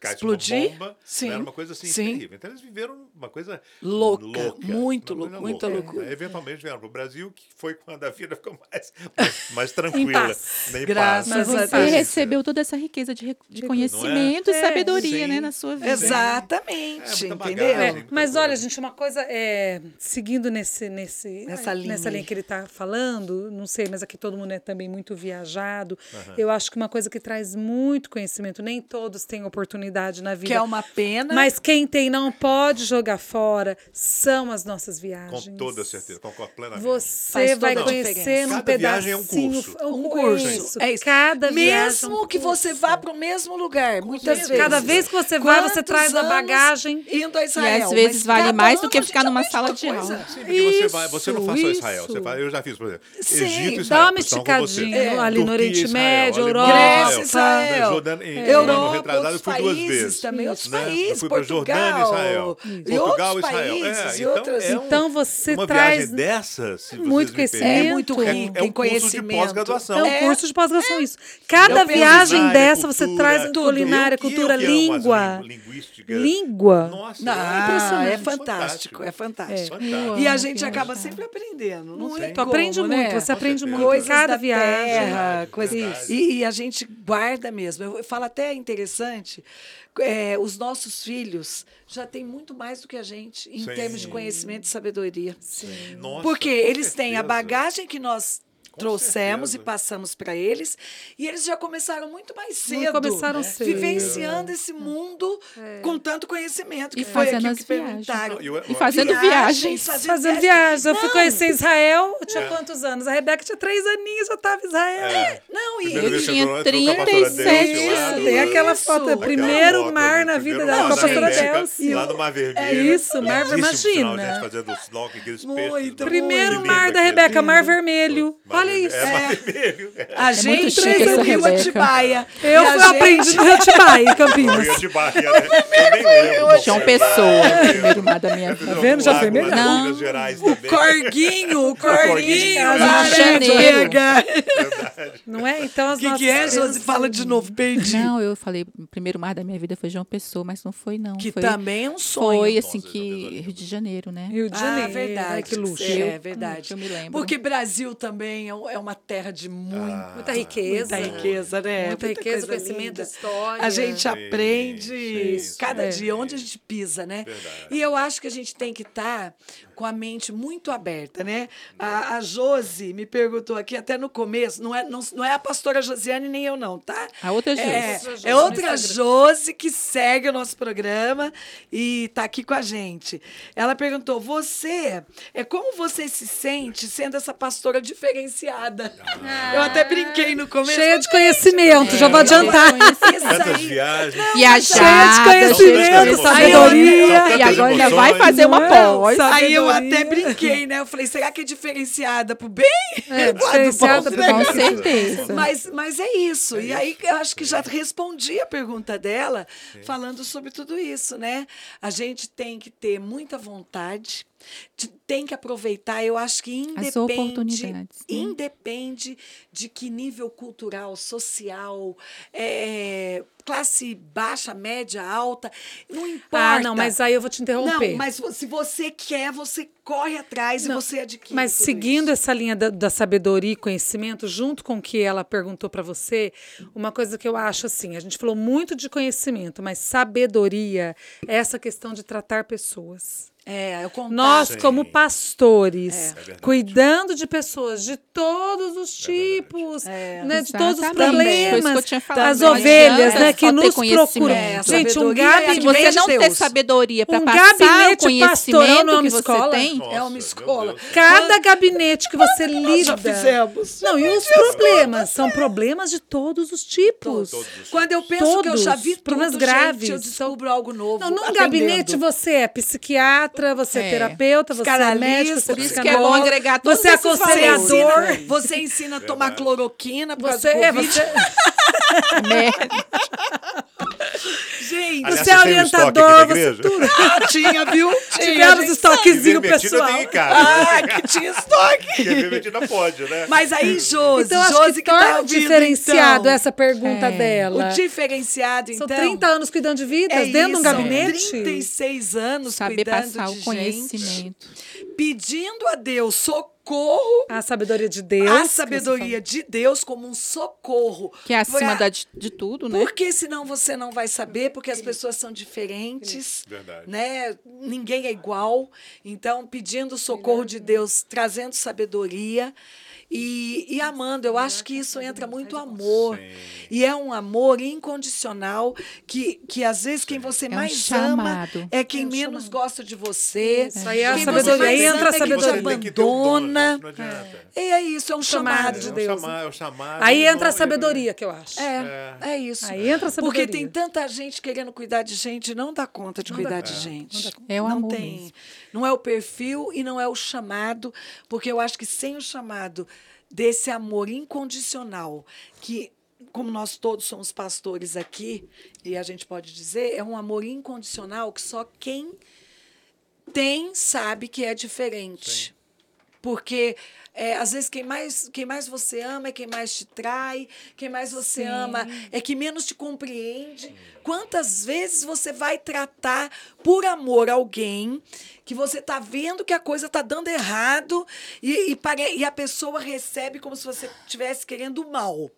Speaker 2: cair
Speaker 1: Explodir?
Speaker 2: uma bomba.
Speaker 1: Sim.
Speaker 2: Era uma coisa assim
Speaker 1: Sim.
Speaker 2: terrível. Então eles viveram uma coisa
Speaker 1: Louca,
Speaker 2: louca
Speaker 1: muito louca,
Speaker 2: coisa
Speaker 1: muita loucura.
Speaker 2: Aí, Eventualmente vieram para o Brasil, que foi quando a vida ficou mais, mais, mais tranquila.
Speaker 4: paz.
Speaker 2: Em
Speaker 1: Graças
Speaker 2: paz.
Speaker 1: a
Speaker 3: Mas
Speaker 1: Deus.
Speaker 3: você recebeu toda essa riqueza de, de conhecimento
Speaker 4: é?
Speaker 3: e sabedoria,
Speaker 2: Sim.
Speaker 3: né, na sua vida.
Speaker 1: Exatamente,
Speaker 2: É,
Speaker 1: entendeu?
Speaker 2: bagagem.
Speaker 4: É,
Speaker 2: muita
Speaker 4: mas olha, gente, uma coisa é seguindo nesse, nesse
Speaker 1: Nessa linha
Speaker 4: nessa linha que ele está falando, não sei, mas aqui todo mundo é também muito viajado. Eu acho que uma coisa que traz muito conhecimento, nem todos têm oportunidade na vida.
Speaker 1: Que é uma pena.
Speaker 4: Mas quem tem não pode jogar fora são as nossas viagens.
Speaker 2: Com toda certeza, concordo plenamente.
Speaker 4: Você
Speaker 1: Faz
Speaker 4: vai conhecer num
Speaker 2: Cada viagem é um
Speaker 4: pedacinho.
Speaker 2: curso.
Speaker 1: um curso.
Speaker 4: Isso,
Speaker 1: É isso.
Speaker 4: Cada viagem é
Speaker 1: Mesmo
Speaker 4: um
Speaker 1: que você vá para o mesmo lugar, muitas
Speaker 2: certeza.
Speaker 1: vezes.
Speaker 4: Cada vez que você vai, você traz a bagagem.
Speaker 1: Indo a
Speaker 3: E
Speaker 1: Israel.
Speaker 3: às vezes
Speaker 1: mas
Speaker 3: vale
Speaker 1: cada
Speaker 3: mais do que ficar numa sala
Speaker 1: uma
Speaker 3: de aula.
Speaker 2: Sim, porque você, vai, você não
Speaker 4: Isso,
Speaker 2: faz só Israel. Você
Speaker 4: isso.
Speaker 2: faz, eu já fiz, por exemplo,
Speaker 1: Sim,
Speaker 2: Egito e Israel.
Speaker 4: Dá uma
Speaker 2: com
Speaker 4: esticadinha
Speaker 1: É.
Speaker 4: ali no Oriente
Speaker 2: Israel,
Speaker 4: Médio,
Speaker 2: Alemanha,
Speaker 4: Europa.
Speaker 1: Grécia, Israel.
Speaker 2: Jordânia, em-
Speaker 1: Europa,
Speaker 2: ano retrasado, fui duas
Speaker 1: países
Speaker 2: vezes.
Speaker 1: também, outros
Speaker 2: né? Eu
Speaker 1: países,
Speaker 2: fui para Jordânia e Israel.
Speaker 1: Portugal, e
Speaker 2: Portugal
Speaker 1: outros
Speaker 2: e Israel.
Speaker 1: países,
Speaker 2: É,
Speaker 1: e
Speaker 2: então,
Speaker 1: outras-
Speaker 2: é um-
Speaker 4: Então você
Speaker 2: uma
Speaker 4: traz
Speaker 2: viagem dessas, se
Speaker 4: muito
Speaker 2: vocês me
Speaker 4: conhecimento.
Speaker 1: É muito
Speaker 4: É,
Speaker 1: rico
Speaker 2: é um
Speaker 1: em
Speaker 2: curso de
Speaker 1: conhecimento.
Speaker 2: pós-graduação.
Speaker 4: É um
Speaker 1: É.
Speaker 4: curso de pós-graduação, isso. Cada viagem dessa você
Speaker 2: cultura,
Speaker 4: traz
Speaker 2: tudo.
Speaker 4: culinária,
Speaker 2: Eu que- eu
Speaker 4: cultura, língua.
Speaker 2: lin- linguística.
Speaker 4: Língua.
Speaker 2: Nossa,
Speaker 1: Não, é fantástico, é fantástico. E a gente acaba sempre aprendendo.
Speaker 2: Muito.
Speaker 4: aprende
Speaker 1: como,
Speaker 4: muito,
Speaker 1: né?
Speaker 4: você aprende muito
Speaker 1: coisas
Speaker 4: cada
Speaker 1: da
Speaker 4: viagem.
Speaker 1: terra, coisas e a gente guarda mesmo. Eu falo até interessante, é, os nossos filhos já têm muito mais do que a gente em
Speaker 2: Sim.
Speaker 1: termos de conhecimento e sabedoria.
Speaker 2: Nossa,
Speaker 1: Porque eles têm a bagagem que nós trouxemos
Speaker 2: certeza.
Speaker 1: e passamos para eles, e eles já começaram muito mais
Speaker 4: Muito
Speaker 1: cedo,
Speaker 4: começaram
Speaker 1: né?
Speaker 4: cedo.
Speaker 1: vivenciando esse mundo com tanto conhecimento que
Speaker 3: E
Speaker 1: foi
Speaker 3: fazendo
Speaker 1: aquilo
Speaker 3: as
Speaker 1: que
Speaker 3: viagens.
Speaker 1: perguntaram.
Speaker 2: Não, e o-
Speaker 3: E fazendo viagens.
Speaker 4: Fazendo viagem. Eu fui
Speaker 1: Não.
Speaker 4: conhecer Israel, eu
Speaker 2: É.
Speaker 4: tinha quantos anos? A Rebeca tinha três aninhos, já estava em Israel.
Speaker 1: Não, e
Speaker 3: Eu tinha
Speaker 2: entrou- entrou com a pastora
Speaker 3: 37
Speaker 2: Delcy lá,
Speaker 4: Isso, tem aquela
Speaker 1: Isso.
Speaker 4: foto,
Speaker 1: Aquela
Speaker 4: primeiro
Speaker 2: foto,
Speaker 4: mar
Speaker 2: né?
Speaker 4: na vida da pastora Delcy.
Speaker 2: Lá no Mar Vermelho.
Speaker 4: É isso, Mar Vermelho,
Speaker 2: Lindíssimo final,
Speaker 4: imagina.
Speaker 2: gente, fazendo snorkel, aqueles
Speaker 1: Muito
Speaker 2: peixes.
Speaker 4: Primeiro mar da. Rebeca, Mar Vermelho. Olha
Speaker 2: Vermelho.
Speaker 4: isso.
Speaker 2: É, Vermelho.
Speaker 1: a
Speaker 3: muito
Speaker 1: gente
Speaker 3: essa
Speaker 1: no Rio. Atibaia.
Speaker 4: Eu fui
Speaker 1: gente-
Speaker 4: aprendi no Rio Atibaia, em
Speaker 2: Rio
Speaker 4: Campinas.
Speaker 2: de Bahia, né? Eu nem lembro.
Speaker 3: João Pessoa, primeiro mar da minha vida.
Speaker 4: Tá vendo? Já foi melhor.
Speaker 3: Não.
Speaker 2: Também.
Speaker 1: Corguinho, o [LAUGHS] Corguinho,
Speaker 4: Rio de
Speaker 1: lá,
Speaker 3: Janeiro.
Speaker 1: né?
Speaker 4: Não é? Então as
Speaker 1: O que,
Speaker 4: nossas
Speaker 1: que é, Josi? Fala de novo, perdi.
Speaker 3: Não, eu falei, o primeiro mar da minha vida foi João Pessoa, mas não foi não.
Speaker 1: que
Speaker 3: foi,
Speaker 1: também é um sonho.
Speaker 3: Foi assim que Rio de Janeiro, né?
Speaker 4: Rio de
Speaker 1: Ah,
Speaker 4: Janeiro.
Speaker 1: verdade.
Speaker 4: Ai, que luxo.
Speaker 1: É, verdade.
Speaker 3: Eu me lembro.
Speaker 1: Porque Brasil também é é uma terra de muito,
Speaker 4: Muita riqueza.
Speaker 1: muita riqueza, né?
Speaker 4: Muita riqueza,
Speaker 1: coisa
Speaker 4: conhecimento,
Speaker 1: linda.
Speaker 4: história.
Speaker 1: A gente aprende
Speaker 2: Isso.
Speaker 1: cada
Speaker 4: É.
Speaker 1: dia onde a gente pisa, né?
Speaker 2: Verdade.
Speaker 1: E eu acho que a gente tem que estar com a mente muito aberta, né? A, a Josi me perguntou aqui até no começo, não é, não, não é a pastora Josiane nem eu não, tá?
Speaker 3: A outra Josi.
Speaker 1: É,
Speaker 4: Outra Josi
Speaker 1: é
Speaker 4: no
Speaker 1: outra. Josi que segue o nosso programa e está aqui com a gente. Ela perguntou: você, é como você se sente sendo essa pastora diferenciada? Eu até brinquei no começo.
Speaker 4: Cheia de conhecimento, já vou adiantar.
Speaker 1: Isso
Speaker 2: Tantas
Speaker 1: aí.
Speaker 2: viagens.
Speaker 3: Viajada,
Speaker 4: Cheia de
Speaker 3: cheia
Speaker 4: conhecimento,
Speaker 3: de
Speaker 4: sabedoria.
Speaker 3: E agora ainda vai fazer uma
Speaker 4: Não é?
Speaker 3: pós.
Speaker 1: Aí eu Até brinquei, né? Eu falei, será que é diferenciada pro bem?
Speaker 4: É, [LAUGHS] diferenciada pro?
Speaker 3: Com certeza.
Speaker 1: Mas, mas é isso. e aí eu acho que já respondi a pergunta dela falando sobre tudo isso, né? A gente tem que ter muita vontade, de- tem que aproveitar. Eu acho que independe,
Speaker 3: oportunidades, né?
Speaker 1: independe de que nível cultural, social, é, classe baixa, média, alta, não importa.
Speaker 4: Ah, não, mas aí eu vou te interromper.
Speaker 1: Não, mas se você quer, você corre atrás
Speaker 4: Não,
Speaker 1: e você adquire.
Speaker 4: Mas seguindo
Speaker 1: isso.
Speaker 4: essa linha da, da sabedoria e conhecimento, junto com o que ela perguntou para você, uma coisa que eu acho assim, a gente falou muito de conhecimento, mas sabedoria é essa questão de tratar pessoas.
Speaker 1: É, eu contato.
Speaker 4: Nós,
Speaker 2: Sim.
Speaker 4: como pastores,
Speaker 1: É.
Speaker 2: É
Speaker 4: cuidando de pessoas de todos os tipos,
Speaker 1: É.
Speaker 4: né, de todos os
Speaker 3: que
Speaker 4: problemas, as ovelhas, né, que nos procuram.
Speaker 1: É,
Speaker 4: Gente, um
Speaker 1: é
Speaker 4: gabinete,
Speaker 3: você não ter sabedoria para
Speaker 4: Um
Speaker 3: passar o
Speaker 4: gabinete
Speaker 3: conhecimento
Speaker 4: pastorão não é uma
Speaker 3: que você
Speaker 4: escola?
Speaker 3: tem,
Speaker 2: Nossa,
Speaker 1: é uma escola.
Speaker 4: Cada gabinete que você
Speaker 1: Nós já
Speaker 4: lida.
Speaker 1: fizemos.
Speaker 4: Não, e os problemas? São problemas de todos os tipos.
Speaker 2: Todos os-
Speaker 1: Quando eu penso que eu já
Speaker 4: Todos.
Speaker 1: vi tudo,
Speaker 4: Problemas
Speaker 1: gente,
Speaker 4: graves.
Speaker 1: eu descubro algo novo.
Speaker 4: Não, num
Speaker 1: aprendendo.
Speaker 4: gabinete você é psiquiatra, você é,
Speaker 3: É.
Speaker 4: terapeuta, você é médico, você
Speaker 3: por isso que é agregar
Speaker 4: você é
Speaker 1: Você
Speaker 4: aconselhador.
Speaker 1: ensina, você ensina a tomar cloroquina por
Speaker 4: Você,
Speaker 1: causa
Speaker 4: é,
Speaker 1: do Covid.
Speaker 4: você, [LAUGHS] [LAUGHS]
Speaker 3: né? [LAUGHS]
Speaker 1: Gente,
Speaker 2: Aliás,
Speaker 4: você é orientador, você tudo.
Speaker 1: ah, tinha, viu? [LAUGHS] Tinha,
Speaker 4: Tivemos estoquezinho pessoal.
Speaker 2: tem em casa. né?
Speaker 1: Ah, que tinha estoque. [LAUGHS]
Speaker 2: Porque invertida pode, né?
Speaker 1: Mas aí, Josi,
Speaker 4: Então,
Speaker 1: Josi
Speaker 4: que
Speaker 1: que tá ouvindo,
Speaker 4: diferenciado
Speaker 1: então.
Speaker 4: essa pergunta
Speaker 3: É.
Speaker 4: dela.
Speaker 1: O diferenciado,
Speaker 4: São
Speaker 1: então...
Speaker 4: 30 anos cuidando de vidas
Speaker 1: é
Speaker 4: dentro de um gabinete.
Speaker 1: 36 anos
Speaker 3: Saber
Speaker 1: cuidando
Speaker 3: passar
Speaker 1: de
Speaker 3: o
Speaker 1: gente,
Speaker 3: conhecimento.
Speaker 1: Pedindo a Deus socorro,
Speaker 4: A sabedoria de Deus.
Speaker 1: a sabedoria de Deus como um socorro.
Speaker 3: Que é acima
Speaker 1: pra-
Speaker 3: de, de tudo, né?
Speaker 1: Porque senão você não vai saber, porque as pessoas são diferentes,
Speaker 2: Verdade.
Speaker 1: né? Ninguém é igual. Então, pedindo socorro de Deus, trazendo sabedoria e, e amando. Eu acho que isso entra muito amor.
Speaker 2: Sim.
Speaker 1: E é um amor incondicional que, que às vezes quem você
Speaker 3: um
Speaker 1: mais ama
Speaker 3: chamado.
Speaker 1: é quem menos gosta de você.
Speaker 4: Isso aí é a sabedoria. entra a
Speaker 1: ama é
Speaker 4: sabedoria.
Speaker 1: Abandona.
Speaker 2: Não adianta.
Speaker 1: E é isso, é um
Speaker 4: Chamado
Speaker 1: chamado.
Speaker 4: de
Speaker 2: É um
Speaker 4: Deus.
Speaker 2: chamar- é um chamado,
Speaker 4: Aí
Speaker 2: um
Speaker 4: entra a sabedoria, que eu acho.
Speaker 1: É, é isso.
Speaker 4: Aí entra a sabedoria.
Speaker 1: Porque tem tanta gente querendo cuidar de gente e não dá conta de cuidar de gente.
Speaker 3: É o
Speaker 1: não
Speaker 3: amor
Speaker 1: tem.
Speaker 3: mesmo.
Speaker 1: Não é o perfil e não é o chamado, porque eu acho que sem o chamado desse amor incondicional, que como nós todos somos pastores aqui, e a gente pode dizer, é um amor incondicional que só quem tem sabe que é diferente. Porque é, às vezes quem mais, quem mais você ama é quem mais te trai, quem mais você
Speaker 4: Sim.
Speaker 1: ama é que menos te compreende. Quantas vezes você vai tratar por amor alguém que você está vendo que a coisa está dando errado e, e, pare- e a pessoa recebe como se você estivesse querendo mal.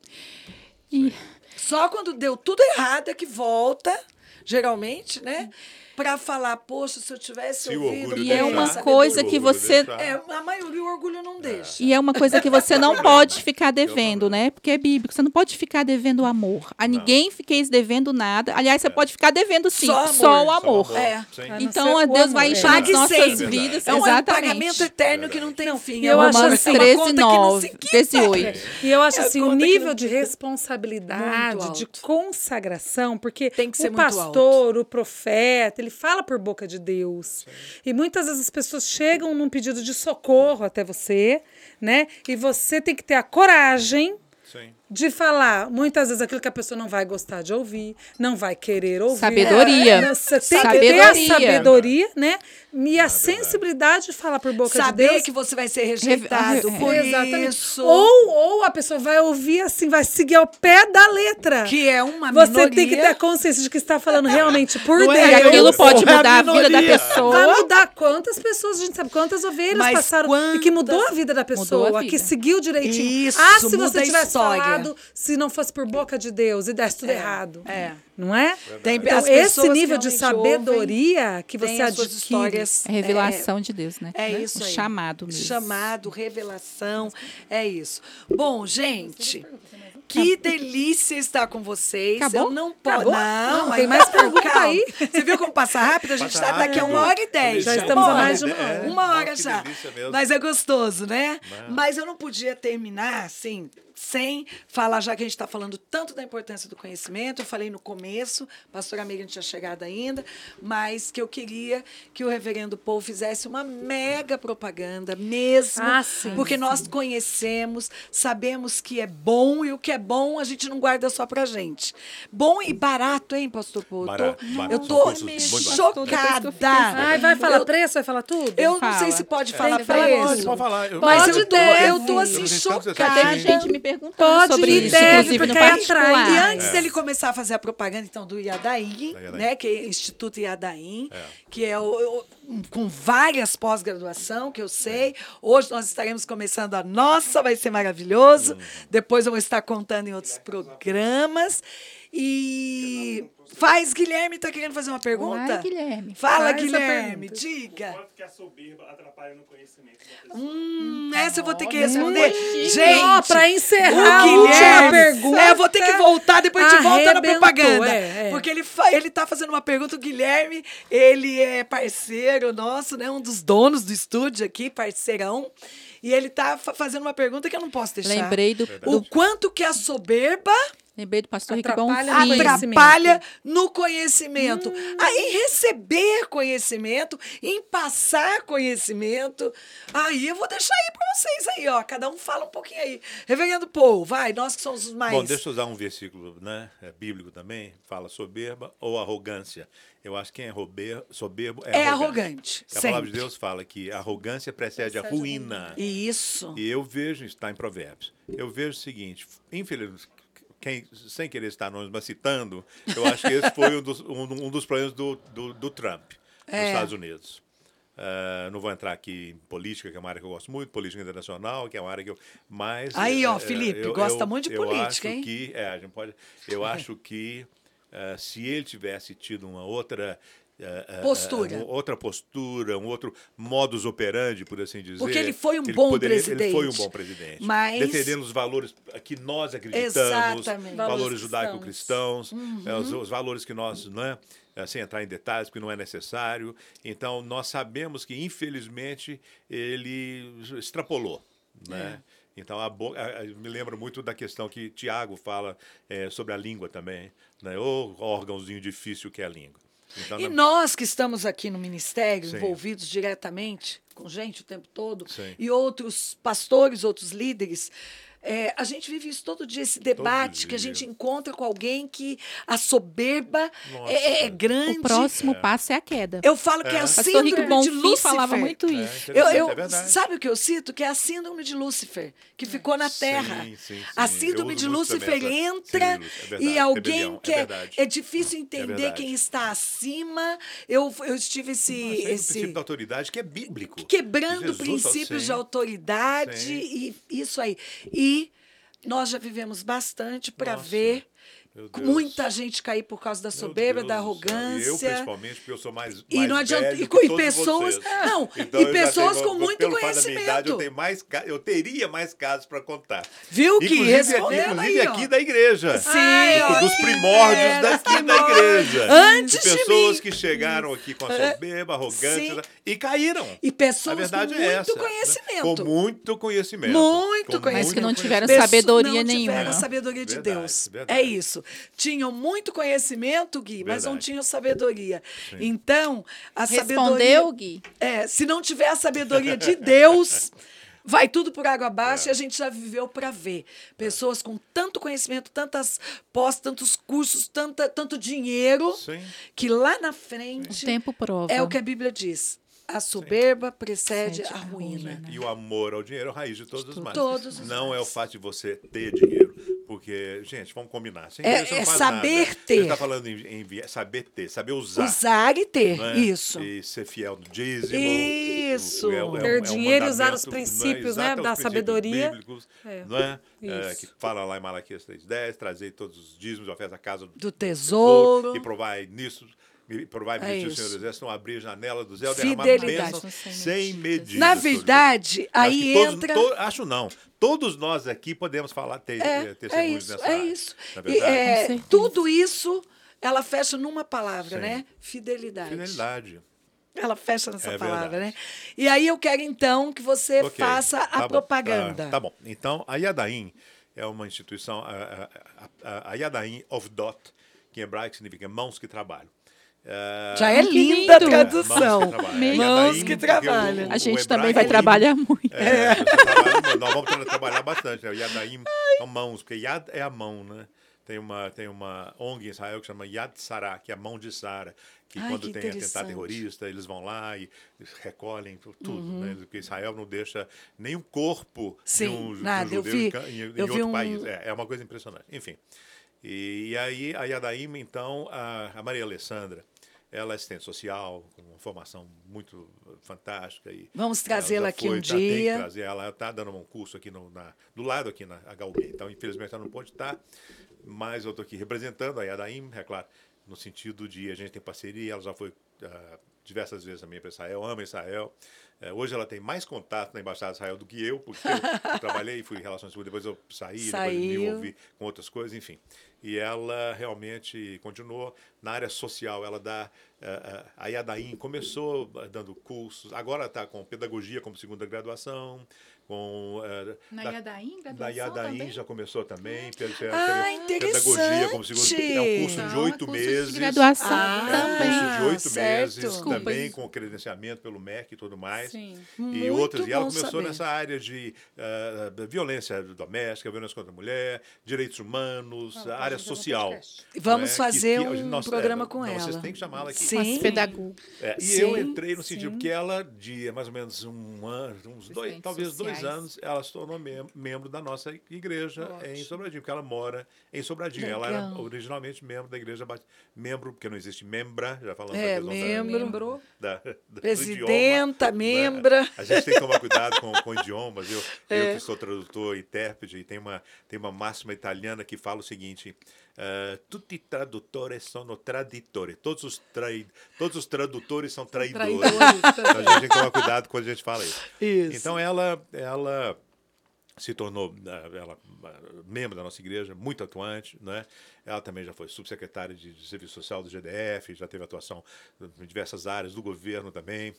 Speaker 3: E-
Speaker 1: Só quando deu tudo errado é que volta, geralmente, né? Pra falar, poxa, se eu tivesse
Speaker 2: Se o
Speaker 1: ouvido.
Speaker 3: E é uma coisa que você-.
Speaker 1: É, a maioria o orgulho não deixa.
Speaker 3: E é uma coisa que você não [LAUGHS] pode ficar devendo, né? Porque é bíblico. Você não pode ficar devendo amor. A ninguém fiqueis devendo nada. Aliás, você pode ficar devendo sim,
Speaker 1: Só
Speaker 3: só,
Speaker 1: amor.
Speaker 3: o amor.
Speaker 2: Só
Speaker 1: É.
Speaker 2: Sim.
Speaker 4: A não
Speaker 3: Então, a
Speaker 4: o
Speaker 3: Deus vai
Speaker 4: amor, é.
Speaker 3: as nossas
Speaker 1: sempre.
Speaker 3: vidas.
Speaker 1: É um
Speaker 3: Exatamente.
Speaker 1: pagamento eterno que não tem fim.
Speaker 4: e
Speaker 1: É
Speaker 4: eu acho assim,
Speaker 1: uma
Speaker 3: 13,
Speaker 1: conta que não
Speaker 3: 9,
Speaker 1: se quita.
Speaker 3: 18.
Speaker 4: E eu acho
Speaker 1: É
Speaker 4: assim, o nível
Speaker 1: não-
Speaker 4: de responsabilidade, de consagração, porque
Speaker 1: Tem que ser
Speaker 4: o
Speaker 1: muito
Speaker 4: pastor, o profeta, ele fala por boca de Deus. E muitas vezes as pessoas chegam num pedido de socorro até você, né? E você tem que ter a coragem
Speaker 2: Sim.
Speaker 4: De falar muitas vezes aquilo que a pessoa não vai gostar de ouvir, não vai querer ouvir.
Speaker 3: Sabedoria.
Speaker 4: É, Você tem que ter a
Speaker 3: Sabedoria.
Speaker 4: sabedoria, né? E a sensibilidade de falar por boca
Speaker 1: Saber
Speaker 4: de Deus.
Speaker 1: que você vai ser rejeitado
Speaker 3: Reve-
Speaker 1: por
Speaker 4: Exatamente.
Speaker 1: isso.
Speaker 4: Ou, ou a pessoa vai ouvir assim, vai seguir ao pé da letra.
Speaker 1: que é uma
Speaker 4: Você
Speaker 1: minoria.
Speaker 4: tem que ter a consciência de que está falando realmente por
Speaker 1: Não é
Speaker 4: Deus.
Speaker 3: E aquilo pode
Speaker 1: É a
Speaker 3: mudar a vida da
Speaker 1: minoria.
Speaker 4: Vai
Speaker 3: pessoa.
Speaker 4: mudar quantas pessoas, a gente sabe quantas ovelhas
Speaker 1: Mas
Speaker 4: passaram e que mudou
Speaker 1: quantas-
Speaker 4: a vida da pessoa,
Speaker 3: a
Speaker 4: que
Speaker 3: vida.
Speaker 4: seguiu direitinho.
Speaker 1: Isso,
Speaker 4: ah, se
Speaker 1: muda
Speaker 4: você tivesse
Speaker 1: história.
Speaker 4: Falado, se não fosse por boca de Deus e desse tudo errado.
Speaker 1: É.
Speaker 4: Não é?
Speaker 1: Tem
Speaker 4: então, esse nível de
Speaker 1: realmente ouvem,
Speaker 4: sabedoria que você adquire.
Speaker 1: histórias.
Speaker 3: É revelação de Deus, né?
Speaker 1: É
Speaker 3: Né?
Speaker 1: isso aí.
Speaker 3: chamado mesmo.
Speaker 1: Chamado, revelação, é isso. Bom, gente, que delícia estar com vocês.
Speaker 3: Acabou?
Speaker 1: Eu não posso. Não,
Speaker 4: Não,
Speaker 1: aí
Speaker 4: tem mais
Speaker 1: calma.
Speaker 4: pergunta aí.
Speaker 1: Você viu como passa rápido? A gente está daqui a uma hora e dez.
Speaker 4: Já estamos há
Speaker 1: hora.
Speaker 4: mais de uma hora.
Speaker 1: Uma hora já. Mas é gostoso, né?
Speaker 2: Né?
Speaker 1: Mas eu não podia terminar assim, sem falar, já que a gente está falando tanto da importância do conhecimento. Eu falei no começo, a pastora Amiga não tinha chegado ainda, mas que eu queria que o reverendo Paul fizesse uma mega propaganda mesmo.
Speaker 4: Ah, sim,
Speaker 1: porque
Speaker 4: sim.
Speaker 1: nós conhecemos, sabemos que é bom e o que é bom a gente não guarda só pra gente. Bom e barato, hein, pastor Paul? Eu tô-
Speaker 2: Barato, barato.
Speaker 1: Eu tô chocada.
Speaker 4: Ai, vai falar
Speaker 1: Eu-
Speaker 4: preço, vai falar tudo?
Speaker 1: eu não
Speaker 3: Fala.
Speaker 1: sei se pode
Speaker 3: É.
Speaker 1: falar
Speaker 3: Tem
Speaker 1: preço.
Speaker 2: Pode, pode falar. Eu-
Speaker 1: Mas
Speaker 4: Pode
Speaker 1: eu tô, eu tô assim chocada.
Speaker 3: teve gente me perguntando
Speaker 4: Pode
Speaker 3: sobre isso,
Speaker 4: deve,
Speaker 3: inclusive no
Speaker 4: porque aí atrai.
Speaker 3: particular.
Speaker 1: E antes
Speaker 2: É.
Speaker 1: dele começar a fazer a propaganda, então, do Iadaim,
Speaker 2: Da Iadaim.
Speaker 1: né, que é Instituto Iadaim,
Speaker 2: É.
Speaker 1: que é o, o- com várias pós-graduação, que eu sei. Hoje nós estaremos começando a nossa, vai ser maravilhoso. Depois eu vou estar contando em outros programas. E faz, Guilherme está querendo fazer uma pergunta?
Speaker 3: Vai, Guilherme.
Speaker 1: Fala,
Speaker 4: Faz a
Speaker 1: Guilherme, diga.
Speaker 5: Quanto que a soberba atrapalha no conhecimento da pessoa?
Speaker 1: Hum, essa eu vou ter que
Speaker 3: Olha,
Speaker 1: responder.
Speaker 3: chique.
Speaker 1: Gente,
Speaker 4: Ó, pra encerrar
Speaker 1: o
Speaker 4: a última
Speaker 1: Guilherme,
Speaker 4: pergunta,
Speaker 1: É, eu vou ter que voltar, depois a gente volta na propaganda.
Speaker 4: é, é.
Speaker 1: Porque ele, ele tá fazendo uma pergunta, o Guilherme, ele é parceiro nosso, né? Um dos donos do estúdio aqui, parceirão. E ele tá fa- fazendo uma pergunta que eu não posso deixar.
Speaker 3: Lembrei do,
Speaker 1: O
Speaker 3: do,
Speaker 1: quanto que a soberba
Speaker 3: lembrei do pastor Rick
Speaker 4: Atrapalha
Speaker 3: Bonfim.
Speaker 4: no
Speaker 1: atrapalha no conhecimento. Ah, em receber conhecimento, em passar conhecimento. Aí eu vou deixar aí para vocês aí, ó. Cada um fala um pouquinho aí. Reverendo Paul, vai, nós que somos os mais.
Speaker 2: Bom, deixa eu usar um versículo né, é, bíblico também, fala soberba ou arrogância. Eu acho que quem é rober- soberbo é,
Speaker 1: É arrogante,
Speaker 2: A palavra de. Deus fala que a arrogância precede a ruína.
Speaker 1: Isso.
Speaker 2: E eu vejo, está em Provérbios, eu vejo o seguinte, infelizmente, quem, sem querer estar nomes, mas citando, eu acho que esse foi um dos, um, um dos problemas do, do, do Trump nos
Speaker 1: É.
Speaker 2: Estados Unidos. Ah, não vou entrar aqui em política, que é uma área que eu gosto muito, política internacional, que é uma área que eu mais.
Speaker 1: Aí, ó,
Speaker 2: eh,
Speaker 1: Felipe,
Speaker 2: eu-
Speaker 1: gosta
Speaker 2: eu-
Speaker 1: muito de
Speaker 2: eu
Speaker 1: política, hein?
Speaker 2: Que, é, a gente pode. Eu acho que eh, se ele tivesse tido uma outra. Eh, eh,
Speaker 1: Postura.
Speaker 2: eh, outra postura, um outro modus operandi, por assim dizer.
Speaker 1: Porque ele foi um
Speaker 2: ele
Speaker 1: bom
Speaker 2: poderia- Ele foi um
Speaker 1: presidente.
Speaker 2: bom presidente.
Speaker 1: Mas-
Speaker 2: Defendendo os valores que nós acreditamos,
Speaker 1: Exatamente.
Speaker 2: valores
Speaker 4: Valores
Speaker 2: judaico-cristãos,
Speaker 1: Uhum.
Speaker 2: os, os valores que nós, né, eh, sem entrar em detalhes, porque não é necessário. Então, nós sabemos que, infelizmente, ele extrapolou. Né?
Speaker 1: É.
Speaker 2: Então, a bo- a- a- me lembra muito da questão que Tiago fala eh, sobre a língua também. Né? O órgãozinho difícil que é a língua. Então,
Speaker 1: E
Speaker 2: na-
Speaker 1: nós que estamos aqui no ministério,
Speaker 2: Sim.
Speaker 1: envolvidos diretamente com gente o tempo todo,
Speaker 2: Sim.
Speaker 1: e outros pastores, outros líderes, é, a gente vive isso todo dia, esse debate que a
Speaker 2: dia.
Speaker 1: gente encontra com alguém que a soberba
Speaker 2: Nossa.
Speaker 1: é, é grande.
Speaker 3: O próximo passo é a queda.
Speaker 1: Eu falo que é,
Speaker 2: É.
Speaker 1: o
Speaker 3: Pastor
Speaker 1: síndrome
Speaker 3: Rico
Speaker 1: de
Speaker 3: Bonfim
Speaker 1: Lúcifer.
Speaker 3: falava muito
Speaker 2: É,
Speaker 3: isso.
Speaker 1: Eu, eu-
Speaker 2: é
Speaker 1: sabe o que eu cito? Que é a síndrome de Lúcifer, que ficou na
Speaker 2: Sim,
Speaker 1: Terra.
Speaker 2: sim, sim.
Speaker 1: A
Speaker 2: Eu
Speaker 1: síndrome de Lúcifer entra
Speaker 2: Sim, é verdade,
Speaker 1: e alguém
Speaker 2: rebelião,
Speaker 1: que
Speaker 2: é
Speaker 1: é, é difícil entender quem está acima. Eu, eu tive esse,
Speaker 2: Mas
Speaker 1: esse
Speaker 2: princípio da autoridade que é bíblico.
Speaker 1: quebrando
Speaker 2: Jesus,
Speaker 1: princípios
Speaker 2: sim.
Speaker 1: de autoridade
Speaker 2: Sim.
Speaker 1: e isso aí. E nós já vivemos bastante para ver. Muita gente cair por causa da soberba, da arrogância.
Speaker 2: E eu, principalmente, porque eu sou mais,
Speaker 1: E
Speaker 2: mais
Speaker 1: não adianta-
Speaker 2: velho
Speaker 1: e- e pessoas-
Speaker 2: vocês.
Speaker 1: não,
Speaker 2: Então,
Speaker 1: e pessoas
Speaker 2: tenho-
Speaker 1: com muito
Speaker 2: pelo fato da minha idade,
Speaker 1: conhecimento.
Speaker 2: eu, tenho mais, eu teria mais casos para contar.
Speaker 1: Viu que
Speaker 2: Inclusive, inclusive
Speaker 1: aí, ó.
Speaker 2: aqui da igreja.
Speaker 1: Sim, ó,
Speaker 2: dos primórdios
Speaker 1: é,
Speaker 2: daqui da igreja.
Speaker 1: Antes
Speaker 2: de
Speaker 1: de
Speaker 2: pessoas
Speaker 1: mim.
Speaker 2: que chegaram aqui com a soberba, arrogância
Speaker 1: Sim.
Speaker 2: e caíram.
Speaker 1: E pessoas com
Speaker 2: é
Speaker 1: muito
Speaker 2: essa. né?
Speaker 1: conhecimento.
Speaker 2: Com muito conhecimento.
Speaker 1: Muito
Speaker 2: Com
Speaker 1: conhecimento.
Speaker 3: Mas que não tiveram sabedoria
Speaker 1: não tiveram
Speaker 3: nenhuma.
Speaker 1: sabedoria de
Speaker 2: Verdade,
Speaker 1: Deus.
Speaker 2: verdade.
Speaker 1: É isso. Tinham muito conhecimento, Gui, mas não
Speaker 2: Verdade.
Speaker 1: tinham sabedoria. Então, a sabedoria.
Speaker 3: Respondeu, Gui?
Speaker 1: É, se não tiver a sabedoria de Deus, [LAUGHS] vai tudo por água abaixo e a gente já viveu para ver. Pessoas com tanto conhecimento, tantas pós, tantos cursos, tanta, tanto dinheiro,
Speaker 2: Sim.
Speaker 1: que lá na
Speaker 3: O
Speaker 1: frente
Speaker 3: tempo prova.
Speaker 1: é o que a Bíblia diz. A soberba precede
Speaker 3: Precede
Speaker 1: a
Speaker 3: a
Speaker 1: ruína.
Speaker 3: ruína.
Speaker 2: E o amor ao dinheiro é a raiz de todos os males.
Speaker 1: Todos os
Speaker 2: não é o fato de você ter dinheiro. Porque, gente, vamos combinar. Sem
Speaker 1: É- é saber
Speaker 2: nada.
Speaker 1: ter.
Speaker 2: Você está falando em, em saber ter, saber usar.
Speaker 1: Usar e ter.
Speaker 2: é?
Speaker 1: Isso.
Speaker 2: E ser fiel no dízimo.
Speaker 1: Isso.
Speaker 4: Ter dinheiro e usar os
Speaker 2: mandamento,
Speaker 4: princípios,
Speaker 2: é?
Speaker 4: né, da sabedoria.
Speaker 2: bíblicos,
Speaker 4: É.
Speaker 2: não é? É, que fala lá em Malaquias 3.10, trazer todos os dízimos, ofertas à casa do,
Speaker 1: Do tesouro.
Speaker 2: e provai nisso, e provai
Speaker 1: É
Speaker 2: o. Senhor dos Exércitos, não abrir a janela do céu,
Speaker 1: Fidelidade.
Speaker 2: derramar bênção sem medida.
Speaker 1: Na verdade,
Speaker 2: Acho
Speaker 1: aí
Speaker 2: todos-
Speaker 1: entra.
Speaker 2: to- acho não. Todos nós aqui podemos falar, ter,
Speaker 1: É,
Speaker 2: ter
Speaker 1: é
Speaker 2: testemunhos
Speaker 1: isso,
Speaker 2: nessa
Speaker 1: é
Speaker 2: área.
Speaker 1: isso.
Speaker 2: Na
Speaker 1: E, é, tudo isso, ela fecha numa palavra,
Speaker 2: Sim.
Speaker 1: né? Fidelidade.
Speaker 2: fidelidade.
Speaker 1: Ela fecha nessa
Speaker 2: É
Speaker 1: palavra, né?
Speaker 2: verdade.
Speaker 1: E aí eu quero, então, que você
Speaker 2: Ok,
Speaker 1: faça a
Speaker 2: tá bom.
Speaker 1: propaganda.
Speaker 2: Ah, tá bom. Então, a Yadaim é uma instituição, a, a, a, a Yadaim of Dot, que em hebraico significa mãos que trabalham. Ah,
Speaker 1: Já é
Speaker 3: Que
Speaker 1: linda a
Speaker 3: lindo!
Speaker 1: tradução.
Speaker 2: Mãos que trabalham.
Speaker 1: Mãos
Speaker 2: Yadaim,
Speaker 1: que
Speaker 2: porque
Speaker 1: trabalham.
Speaker 2: o-
Speaker 3: A gente também vai trabalhar muito.
Speaker 2: É, você trabalha- nós vamos tra- trabalhar bastante. Né? O Yadaim são mãos, porque Yad é a mão, né? Tem uma, tem uma ONG em Israel que chama Yad Sarah, que é a mão de Sara, que
Speaker 1: Ai,
Speaker 2: quando
Speaker 1: que
Speaker 2: tem atentado terrorista, eles vão lá e recolhem tu- tudo,
Speaker 1: Uhum.
Speaker 2: né? Porque Israel não deixa nenhum corpo
Speaker 1: Sim,
Speaker 2: de um, de um
Speaker 1: nada. Eu
Speaker 2: judeu
Speaker 1: vi-
Speaker 2: em em, em
Speaker 1: eu vi
Speaker 2: outro
Speaker 1: um-
Speaker 2: país. É, é uma coisa impressionante. Enfim. E, e aí, a Yadaim, então, a, a Maria Alessandra, ela é assistente social, com uma formação muito fantástica. E
Speaker 1: Vamos trazê-la aqui
Speaker 2: foi,
Speaker 1: um
Speaker 2: tá,
Speaker 1: dia.
Speaker 2: trazer. Ela está dando um curso aqui no, na- do lado, aqui na HUB. Então, infelizmente, ela não pode estar, mas eu estou aqui representando a Yadaim, é claro, no sentido de a gente tem parceria. Ela já foi ah, diversas vezes também para Israel, ama Israel. Eh, hoje ela tem mais contato na Embaixada de Israel do que eu, porque eu [LAUGHS] trabalhei e fui em relações públicas, depois eu saí, depois me
Speaker 1: Saiu.
Speaker 2: envolvi com outras coisas, enfim. E ela realmente continuou na área social. Ela dá. eh, eh, a Yadaim começou dando cursos, agora está com pedagogia como segunda graduação, com. eh,
Speaker 3: Na
Speaker 2: da-
Speaker 3: Yadaim,
Speaker 2: da Yadaim
Speaker 3: também?
Speaker 2: já começou também. pe- pe-
Speaker 1: Ah,
Speaker 2: pe- Pedagogia como segundo. É um curso de
Speaker 3: é
Speaker 2: oito
Speaker 3: curso de
Speaker 2: meses.
Speaker 3: graduação
Speaker 1: Ah,
Speaker 2: É um curso de oito
Speaker 1: certo.
Speaker 2: meses,
Speaker 3: Desculpa,
Speaker 2: também
Speaker 3: isso.
Speaker 2: com credenciamento pelo MEC e tudo mais.
Speaker 4: Sim.
Speaker 2: E
Speaker 1: Muito
Speaker 2: outras. E ela começou
Speaker 1: saber.
Speaker 2: nessa área de ah, da violência doméstica, violência contra a mulher, direitos humanos, área social.
Speaker 4: podcast.
Speaker 1: Vamos
Speaker 2: né?
Speaker 1: fazer
Speaker 2: Que- que-
Speaker 1: um
Speaker 2: nós-
Speaker 1: programa
Speaker 2: é,
Speaker 1: com
Speaker 2: não,
Speaker 1: ela.
Speaker 2: Vocês têm que chamá-la aqui.
Speaker 1: Sim.
Speaker 3: Umas pedagogo.
Speaker 2: É, e
Speaker 1: Sim,
Speaker 2: eu entrei no sentido
Speaker 4: sim.
Speaker 2: que ela, de mais ou menos um ano, uns dois, talvez dois
Speaker 3: sociais.
Speaker 2: anos, ela se tornou mem- membro da nossa igreja em
Speaker 4: Ótimo.
Speaker 2: Sobradinho, porque ela mora em Sobradinho. Ela era
Speaker 1: Legal.
Speaker 2: originalmente membro da igreja, bat- membro, porque não existe membra, já falamos
Speaker 1: É,
Speaker 2: da da-
Speaker 1: membro.
Speaker 2: Da, da- do
Speaker 1: Presidenta,
Speaker 2: idioma, né?
Speaker 1: membra.
Speaker 2: A gente tem que tomar cuidado com, com idiomas. [LAUGHS] Eu, eu
Speaker 1: É.
Speaker 2: que sou tradutor, intérprete, e tem uma, tem uma máxima italiana que fala o seguinte: eh, tutti traduttori sono traditori. Todos os, trai, todos os tradutores são traidores.
Speaker 4: Traidores
Speaker 2: Então a gente tem que tomar cuidado quando a gente fala isso.
Speaker 1: Isso.
Speaker 2: Então ela, ela se tornou eh, ela, membro da nossa igreja, muito atuante, né? Ela também já foi subsecretária de, de Serviço Social do GDF, já teve atuação em diversas áreas do governo também.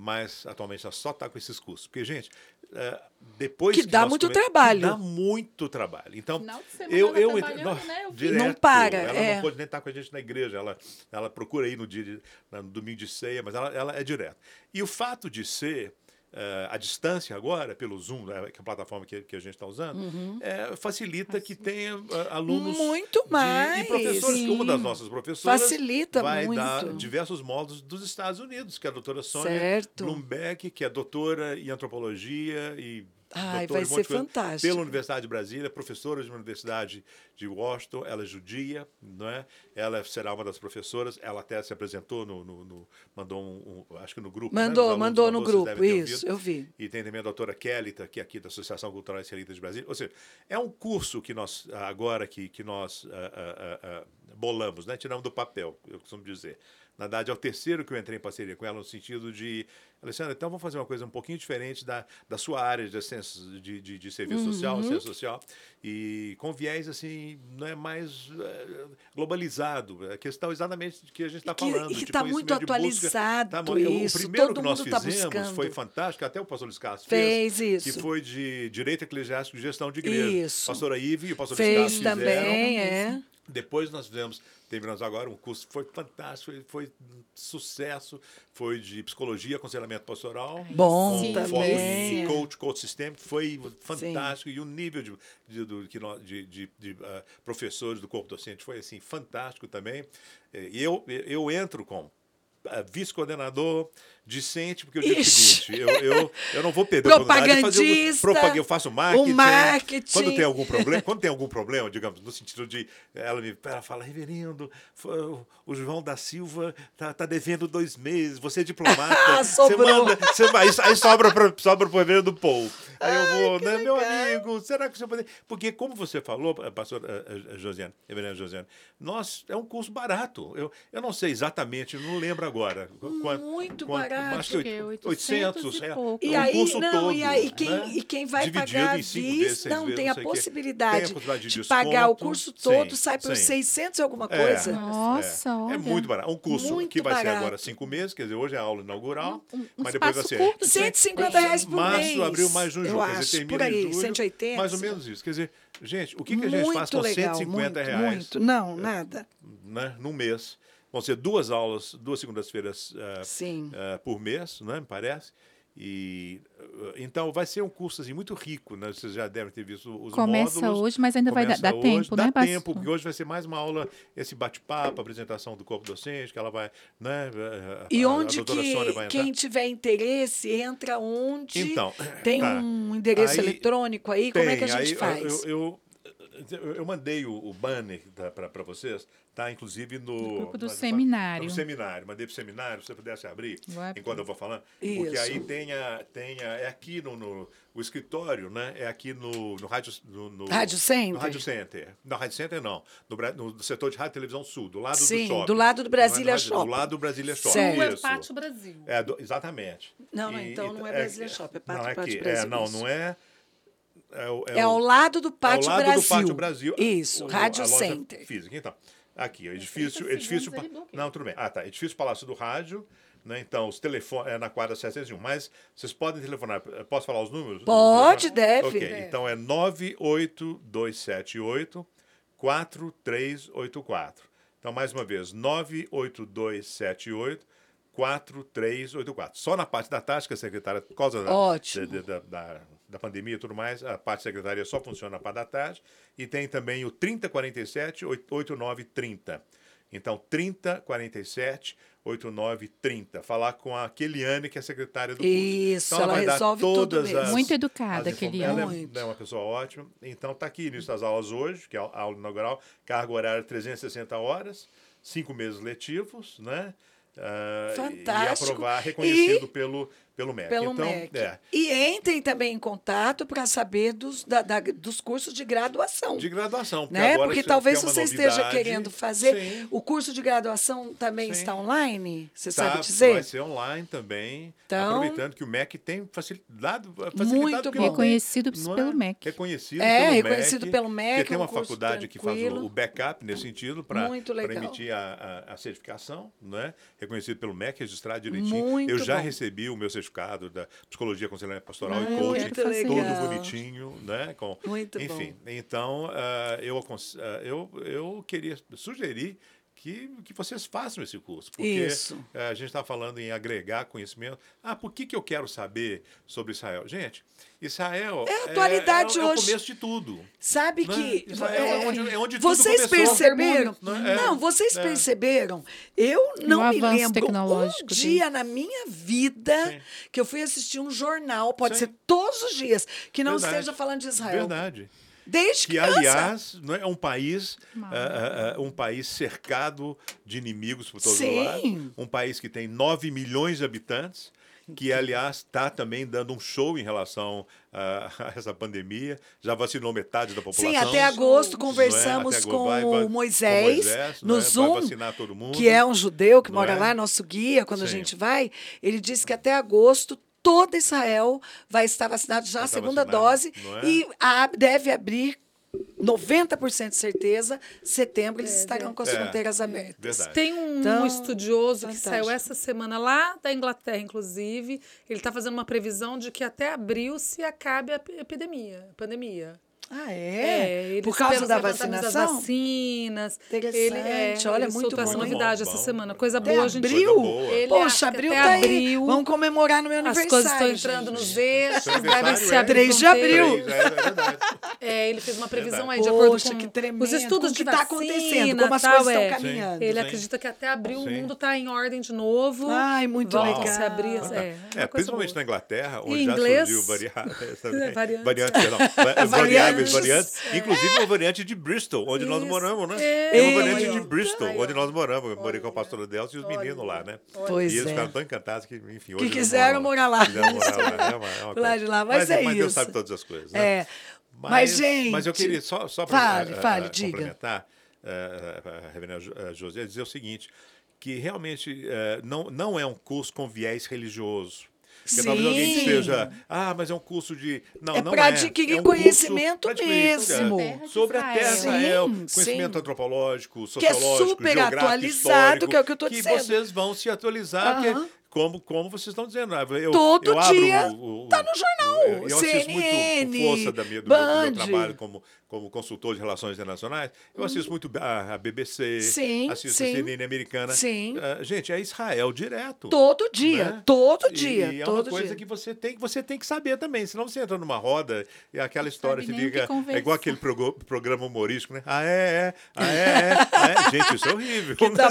Speaker 2: Mas atualmente ela só está com esses cursos. Porque, gente, eh, depois
Speaker 1: Que dá
Speaker 2: nós
Speaker 1: muito
Speaker 2: come-
Speaker 1: trabalho.
Speaker 2: Dá muito trabalho. Então,
Speaker 3: Final de semana
Speaker 2: eu,
Speaker 3: tá
Speaker 2: eu, nós-
Speaker 3: né? Eu vi.
Speaker 2: direto,
Speaker 1: Não para,
Speaker 2: Ela
Speaker 1: é.
Speaker 2: não pode nem estar com a gente na igreja. Ela, ela procura ir no dia de, no domingo de ceia, mas ela, ela é direto. E o fato de ser eh, à distância agora, pelo Zoom, né, que é a plataforma que, que a gente está usando, eh, facilita que tenha eh, alunos
Speaker 1: Muito
Speaker 2: de-
Speaker 1: mais,
Speaker 2: e professores. que Uma das nossas professoras
Speaker 1: Facilita
Speaker 2: vai
Speaker 1: muito.
Speaker 2: dar diversos módulos dos Estados Unidos, que é a doutora Sônia
Speaker 1: Certo.
Speaker 2: Bloomberg, que é doutora em antropologia e
Speaker 1: Ai, vai ser fantástico.
Speaker 2: Pela Universidade de Brasília, professora de uma universidade de Washington, ela é judia, não é? Ela será uma das professoras, ela até se apresentou no, no- no- mandou um, um- acho que no grupo, né?
Speaker 1: Mandou,
Speaker 2: alunos
Speaker 1: mandou
Speaker 2: da
Speaker 1: no grupo, isso,
Speaker 2: ouvido.
Speaker 1: eu vi.
Speaker 2: E tem também a doutora Kellita, que é aqui da Associação Cultural Israelita de Brasília. Ou seja, é um curso que nós, agora que, que nós ah, ah, ah, ah, bolamos, né? tiramos do papel, eu costumo dizer. Na verdade, é o terceiro que eu entrei em parceria com ela, no sentido de, Alessandra, então vamos fazer uma coisa um pouquinho diferente da, da sua área de, ciências- de, de, de serviço
Speaker 1: Uhum.
Speaker 2: social, ciência social, e com viés assim, não é mais eh, globalizado. A questão exatamente de que a gente está falando.
Speaker 1: e que
Speaker 2: de
Speaker 1: tá muito
Speaker 2: de busca.
Speaker 1: atualizado
Speaker 2: Tá
Speaker 1: isso,
Speaker 2: O primeiro
Speaker 1: todo
Speaker 2: que nós
Speaker 1: mundo tá
Speaker 2: fizemos
Speaker 1: buscando.
Speaker 2: foi fantástico, até o pastor Luiz Carlos
Speaker 1: Fez
Speaker 2: fez,
Speaker 1: isso.
Speaker 2: que foi de Direito Eclesiástico e Gestão de Igreja.
Speaker 1: Isso.
Speaker 2: Pastora Ive e o pastor
Speaker 1: Fez
Speaker 2: Luiz fizeram.
Speaker 1: também, é.
Speaker 2: Depois nós fizemos, terminamos agora um curso que foi fantástico, foi, um sucesso, foi de psicologia, aconselhamento pastoral.
Speaker 1: Bom
Speaker 2: com
Speaker 1: também,
Speaker 2: foco em coach, coach sistêmico, foi fantástico. E o nível de, de, do- que nós- de, de- de, ah, professores do corpo docente foi assim, fantástico também. Eh, E eu, eu entro com ah, vice-coordenador, discente, porque eu digo o
Speaker 1: Ixi.
Speaker 2: seguinte, eu, eu, eu não vou perder a oportunidade de fazer o, propag- eu faço marketing,
Speaker 1: marketing.
Speaker 2: quando tem algum problema, quando tem algum problema, digamos, no sentido de ela me ela fala, reverendo, o- o João da Silva tá, tá devendo dois meses, você é diplomata, [LAUGHS] você
Speaker 1: Sobrou.
Speaker 2: manda, você vai, aí, sobra para sobra pro reverendo Paul. Aí eu vou, né, meu amigo, será que você pode... Porque como você falou, pastor eh, eh, Josiane, reverendo Josiane, nós, é um curso barato. Eu, eu não sei exatamente, não lembro agora. Quanto,
Speaker 1: Muito
Speaker 2: quanto,
Speaker 1: barato.
Speaker 2: Acho que
Speaker 3: Acho que é
Speaker 2: 800,
Speaker 3: 800 e
Speaker 2: é,
Speaker 3: pouco.
Speaker 1: E
Speaker 2: é um
Speaker 1: aí,
Speaker 2: curso
Speaker 1: não,
Speaker 2: todo,
Speaker 1: e aí quem,
Speaker 2: né?
Speaker 1: e quem vai
Speaker 2: Dividido
Speaker 1: pagar
Speaker 2: seis
Speaker 1: não
Speaker 2: vezes,
Speaker 1: tem a possibilidade
Speaker 2: de
Speaker 1: de pagar o curso
Speaker 2: Sim,
Speaker 1: todo, sai por
Speaker 2: sim.
Speaker 1: 600 e alguma
Speaker 2: É.
Speaker 1: coisa.
Speaker 3: Nossa,
Speaker 2: é,
Speaker 3: olha.
Speaker 2: é muito barato. Um curso
Speaker 1: Muito
Speaker 2: que vai ser
Speaker 1: barato.
Speaker 2: agora cinco meses, quer dizer, hoje é a aula inaugural,
Speaker 3: Um- um
Speaker 2: mas depois vai ser
Speaker 3: curto.
Speaker 1: 150 reais por
Speaker 2: março,
Speaker 1: mês.
Speaker 2: abril, mais junho,
Speaker 1: eu
Speaker 2: julho.
Speaker 1: Acho,
Speaker 2: dizer,
Speaker 1: por aí,
Speaker 2: julho,
Speaker 1: 180.
Speaker 2: Mais ou menos isso. Quer dizer, gente, o que, que a gente faz com
Speaker 1: legal,
Speaker 2: 150
Speaker 1: muito,
Speaker 2: reais
Speaker 1: Muito. Não, nada.
Speaker 2: né, num mês? Vão ser duas aulas, duas segundas-feiras
Speaker 1: Sim.
Speaker 2: eh, por mês, né, me parece. E eh, então vai ser um curso assim, muito rico, né? Vocês já devem ter visto os
Speaker 3: Começa
Speaker 2: módulos.
Speaker 3: hoje, mas ainda vai dar-
Speaker 2: hoje,
Speaker 3: tempo,
Speaker 2: dá
Speaker 3: né, pastor?
Speaker 2: tempo, porque hoje vai ser mais uma aula, esse bate-papo, apresentação do corpo docente, que ela vai, né?
Speaker 1: E
Speaker 2: a- a
Speaker 1: onde
Speaker 2: Sônia
Speaker 1: que quem tiver interesse entra onde?
Speaker 2: Então,
Speaker 1: tem
Speaker 2: tá.
Speaker 1: um endereço
Speaker 2: Aí
Speaker 1: eletrônico aí? Como é que a
Speaker 2: Tem,
Speaker 1: gente
Speaker 2: aí
Speaker 1: faz?
Speaker 2: Eu, eu, eu, mandei o, o banner para vocês, tá? Inclusive no.
Speaker 3: No grupo do
Speaker 2: no-
Speaker 3: seminário.
Speaker 2: No seminário. Mandei pro seminário, se você pudesse abrir,
Speaker 3: abrir.
Speaker 2: enquanto eu vou falando.
Speaker 1: Isso.
Speaker 2: Porque aí tem, a, tem a, é aqui no, no o escritório, né? É aqui no, no rádio. No, no,
Speaker 1: Rádio Center?
Speaker 2: No Rádio Center. No Rádio Center, não. No, no setor de rádio e televisão sul, do lado
Speaker 1: Sim,
Speaker 2: do shopping.
Speaker 1: do lado do Brasília
Speaker 2: Não é rádio-
Speaker 1: Shopping.
Speaker 2: Do lado do Brasília Shopping.
Speaker 1: Certo.
Speaker 4: É
Speaker 2: Isso.
Speaker 4: Pátio Brasil.
Speaker 2: É, do- exatamente.
Speaker 1: Não, não, então não é Brasília Shopping, é Pátio-
Speaker 2: não,
Speaker 1: Pátio
Speaker 2: aqui.
Speaker 1: Brasil,
Speaker 2: É, não,
Speaker 1: isso.
Speaker 2: não é. É, o-
Speaker 1: É
Speaker 2: o-
Speaker 1: ao lado do Pátio
Speaker 2: ao lado
Speaker 1: Brasil.
Speaker 2: do Pátio Brasil.
Speaker 1: Isso,
Speaker 2: O-
Speaker 1: Rádio Center.
Speaker 2: Física. Então, aqui, ó, edifício.
Speaker 4: 30
Speaker 2: edifício
Speaker 4: bloqueia.
Speaker 2: não, tudo bem. Ah, tá. Edifício Palácio do Rádio. Né? Então, os telefones é na quadra 701. Mas vocês podem telefonar. Posso falar os números?
Speaker 1: Pode, deve.
Speaker 2: Ok,
Speaker 1: Deve.
Speaker 2: então é 98278 4384. Então, mais uma vez, 98278 4384. Só na parte da tática, secretária, por causa da,
Speaker 1: Ótimo.
Speaker 2: da, da, da, da pandemia e tudo mais, a parte da secretaria só funciona na parte da tarde. E tem também o 3047 8930. Então, 3047 8930. Falar com a Keliane, que é a secretária do curso.
Speaker 1: Isso,
Speaker 2: Então,
Speaker 1: ela
Speaker 2: vai dar
Speaker 1: resolve tudo
Speaker 2: todas
Speaker 1: mesmo.
Speaker 2: as-
Speaker 3: Muito educada, Keliane.
Speaker 2: Ela é-
Speaker 1: Muito.
Speaker 2: é uma pessoa ótima. Então, está aqui início das aulas hoje, que é a aula inaugural, carga horária 360 horas, cinco meses letivos, né? Ah,
Speaker 1: Fantástico.
Speaker 2: E aprovar, reconhecido
Speaker 1: E-
Speaker 2: pelo, pelo MEC.
Speaker 1: Pelo
Speaker 2: então,
Speaker 1: MEC.
Speaker 2: É,
Speaker 1: E entrem também em contato para saber dos, da- da- dos cursos de graduação.
Speaker 2: de graduação. Porque,
Speaker 1: né?
Speaker 2: agora
Speaker 1: Porque talvez
Speaker 2: é
Speaker 1: você esteja
Speaker 2: novidade.
Speaker 1: querendo fazer.
Speaker 2: Sim.
Speaker 1: O curso de graduação também
Speaker 2: Sim.
Speaker 1: está online? Você
Speaker 2: Tá,
Speaker 1: sabe dizer?
Speaker 2: Vai ser online também.
Speaker 1: Então-
Speaker 2: aproveitando que o MEC tem facilitado. facilitado
Speaker 1: Muito bom.
Speaker 3: Reconhecido
Speaker 2: não
Speaker 3: pelo MEC.
Speaker 2: Reconhecido
Speaker 1: É,
Speaker 2: pelo
Speaker 1: reconhecido
Speaker 2: MEC.
Speaker 1: pelo MEC,
Speaker 2: Porque tem
Speaker 1: é um
Speaker 2: uma faculdade que faz
Speaker 1: tranquilo.
Speaker 2: o, o backup nesse sentido para
Speaker 1: Muito legal.
Speaker 2: emitir a, a, a certificação, né? reconhecido pelo MEC, registrado direitinho.
Speaker 1: Muito
Speaker 2: Eu já
Speaker 1: bom.
Speaker 2: recebi o meu certificado da Psicologia, Aconselhamento Pastoral e
Speaker 1: Muito
Speaker 2: Coaching, todo
Speaker 1: legal.
Speaker 2: bonitinho. Né? Com,
Speaker 1: Muito
Speaker 2: enfim,
Speaker 1: bom.
Speaker 2: então ah, eu, ah, eu, eu queria sugerir que, que vocês façam esse curso. Porque
Speaker 1: Isso.
Speaker 2: eh, a gente está falando em agregar conhecimento. Ah, por que, que eu quero saber sobre Israel? Gente, Israel
Speaker 1: É a atualidade
Speaker 2: é, é, o
Speaker 1: hoje.
Speaker 2: começo de tudo.
Speaker 1: Sabe
Speaker 2: Né?
Speaker 1: que.
Speaker 2: Israel é onde- é onde tudo
Speaker 1: vocês
Speaker 2: começou.
Speaker 1: perceberam?
Speaker 2: Né? É.
Speaker 1: Não, vocês
Speaker 2: É.
Speaker 1: perceberam? Eu não
Speaker 3: Um
Speaker 1: me lembro um
Speaker 3: né?
Speaker 1: dia na minha vida
Speaker 2: Sim.
Speaker 1: que eu fui assistir um jornal, pode
Speaker 2: Sim.
Speaker 1: ser todos os dias, que não
Speaker 2: Verdade.
Speaker 1: esteja falando de Israel.
Speaker 2: Verdade.
Speaker 1: Desde
Speaker 2: Que,
Speaker 1: criança.
Speaker 2: aliás, não é um país, ah, ah, um país cercado de inimigos por todos os
Speaker 1: Sim.
Speaker 2: lados. Um país que tem 9 milhões de habitantes, que, aliás, está também dando um show em relação a, [LAUGHS] a essa pandemia. Já vacinou metade da população.
Speaker 1: Sim, até agosto
Speaker 2: é?
Speaker 1: conversamos
Speaker 2: Até
Speaker 1: com
Speaker 2: vai- vai-
Speaker 1: o Moisés,
Speaker 2: Moisés,
Speaker 1: no
Speaker 2: é?
Speaker 1: Zoom,
Speaker 2: todo
Speaker 1: que é um judeu que
Speaker 2: Não
Speaker 1: mora
Speaker 2: é?
Speaker 1: lá, nosso guia, quando a
Speaker 2: Sim.
Speaker 1: gente vai. Ele disse que até agosto toda Israel vai estar vacinado já a segunda
Speaker 2: vacinado,
Speaker 1: dose
Speaker 2: é?
Speaker 1: e a, deve abrir 90% de certeza, setembro eles estarão com as
Speaker 2: É,
Speaker 1: fronteiras abertas.
Speaker 2: Verdade.
Speaker 4: Tem um
Speaker 1: Então,
Speaker 4: estudioso que
Speaker 1: fantástico.
Speaker 4: saiu essa semana lá da Inglaterra, inclusive. Ele está fazendo uma previsão de que até abril se acabe a ep- epidemia, a pandemia.
Speaker 1: Ah, é?
Speaker 4: eles
Speaker 1: Por causa da
Speaker 4: levantamentos das
Speaker 1: vacinação?
Speaker 4: vacinas.
Speaker 1: Interessante,
Speaker 4: Ele, é,
Speaker 1: olha,
Speaker 4: ele
Speaker 1: muito
Speaker 4: essa
Speaker 1: bom.
Speaker 4: novidade
Speaker 2: Bom,
Speaker 4: essa
Speaker 2: bom.
Speaker 4: semana. Coisa
Speaker 1: Até
Speaker 4: boa, gente.
Speaker 1: abril?
Speaker 2: Boa.
Speaker 4: Ele
Speaker 1: Poxa, abril
Speaker 4: até
Speaker 1: tá aí.
Speaker 4: abril,
Speaker 1: Vamos comemorar no meu
Speaker 4: As
Speaker 1: aniversário.
Speaker 4: coisas estão entrando nos eixos,
Speaker 2: Seu
Speaker 4: devem
Speaker 2: aniversário
Speaker 4: se
Speaker 2: é
Speaker 4: abrir
Speaker 1: 3 de abril.
Speaker 2: É verdade. [LAUGHS]
Speaker 4: É, ele fez uma previsão
Speaker 2: Verdade.
Speaker 4: aí de acordo
Speaker 1: Poxa,
Speaker 4: com
Speaker 1: que tremendo.
Speaker 4: os estudos
Speaker 1: o que
Speaker 4: de
Speaker 1: está acontecendo, como as
Speaker 4: tal,
Speaker 1: coisas
Speaker 4: é.
Speaker 1: estão caminhando.
Speaker 4: Ele
Speaker 2: Sim.
Speaker 4: acredita que até abril
Speaker 2: Sim.
Speaker 4: o mundo está em ordem de novo.
Speaker 1: Ai, muito
Speaker 4: Volta
Speaker 1: legal.
Speaker 4: se abrir. É,
Speaker 2: É, principalmente na Inglaterra,
Speaker 4: E
Speaker 2: onde já
Speaker 4: inglês?
Speaker 2: surgiu varia... [LAUGHS]
Speaker 4: É, variantes. [LAUGHS]
Speaker 2: variantes,
Speaker 1: Variantes.
Speaker 2: variantes, inclusive uma variante de Bristol, onde nós
Speaker 4: Isso.
Speaker 2: moramos, né?
Speaker 4: É.
Speaker 2: Tem uma variante de. Bristol, onde nós moramos. Eu morei com a pastora Delcio e os meninos lá, né?
Speaker 1: Pois
Speaker 2: e eles
Speaker 1: é.
Speaker 2: ficaram tão encantados que, enfim, hoje
Speaker 1: Que quiseram
Speaker 2: moram
Speaker 1: morar lá.
Speaker 2: Quiseram morar lá. É uma, é uma [LAUGHS]
Speaker 1: Lá de lá, mas é
Speaker 2: mas Deus
Speaker 1: isso.
Speaker 2: sabe todas as coisas, né?
Speaker 1: É. Mas, gente,
Speaker 2: Mas eu queria, só, só para
Speaker 1: fale, fale, diga.
Speaker 2: complementar, a reverenda Jo- José, dizer o seguinte, que realmente não, não é um curso com viés religioso. Porque talvez alguém
Speaker 1: Sim.
Speaker 2: esteja, ah, mas é um curso de. Não,
Speaker 1: É
Speaker 2: não
Speaker 1: pra
Speaker 2: é.
Speaker 1: adquirir
Speaker 2: É um curso
Speaker 1: conhecimento
Speaker 2: adquirir,
Speaker 1: mesmo.
Speaker 2: é, Sobre a terra de
Speaker 3: Sim,
Speaker 2: Israel,
Speaker 1: sim.
Speaker 2: conhecimento antropológico,
Speaker 1: Que é
Speaker 2: sociológico,
Speaker 1: super atualizado, que é o que eu tô dizendo.
Speaker 2: vocês vão se atualizar, que é
Speaker 1: Aham.
Speaker 2: como, como vocês estão dizendo. Ah, Eu,
Speaker 1: Todo
Speaker 2: eu abro
Speaker 1: dia
Speaker 2: o, o,
Speaker 1: tá no jornal,
Speaker 2: Eu, eu assisto muito
Speaker 1: CNN,
Speaker 2: por força da minha, do, meu, do meu trabalho como, como consultor de relações internacionais. Eu assisto muito a, a BBC,
Speaker 1: Sim,
Speaker 2: assisto
Speaker 1: sim.
Speaker 2: a CNN americana.
Speaker 1: Sim.
Speaker 2: Ah, gente, é Israel direto.
Speaker 1: todo dia,
Speaker 2: né?
Speaker 1: todo dia,
Speaker 2: E, é uma coisa
Speaker 1: dia.
Speaker 2: que você tem, você tem que saber também. Senão você entra numa roda e aquela história
Speaker 3: que
Speaker 2: fica. É igual aquele programa humorístico, né? Ah, é, é. Ah, é, é. [LAUGHS] Ah, é. Gente, isso é horrível.
Speaker 1: Que tá-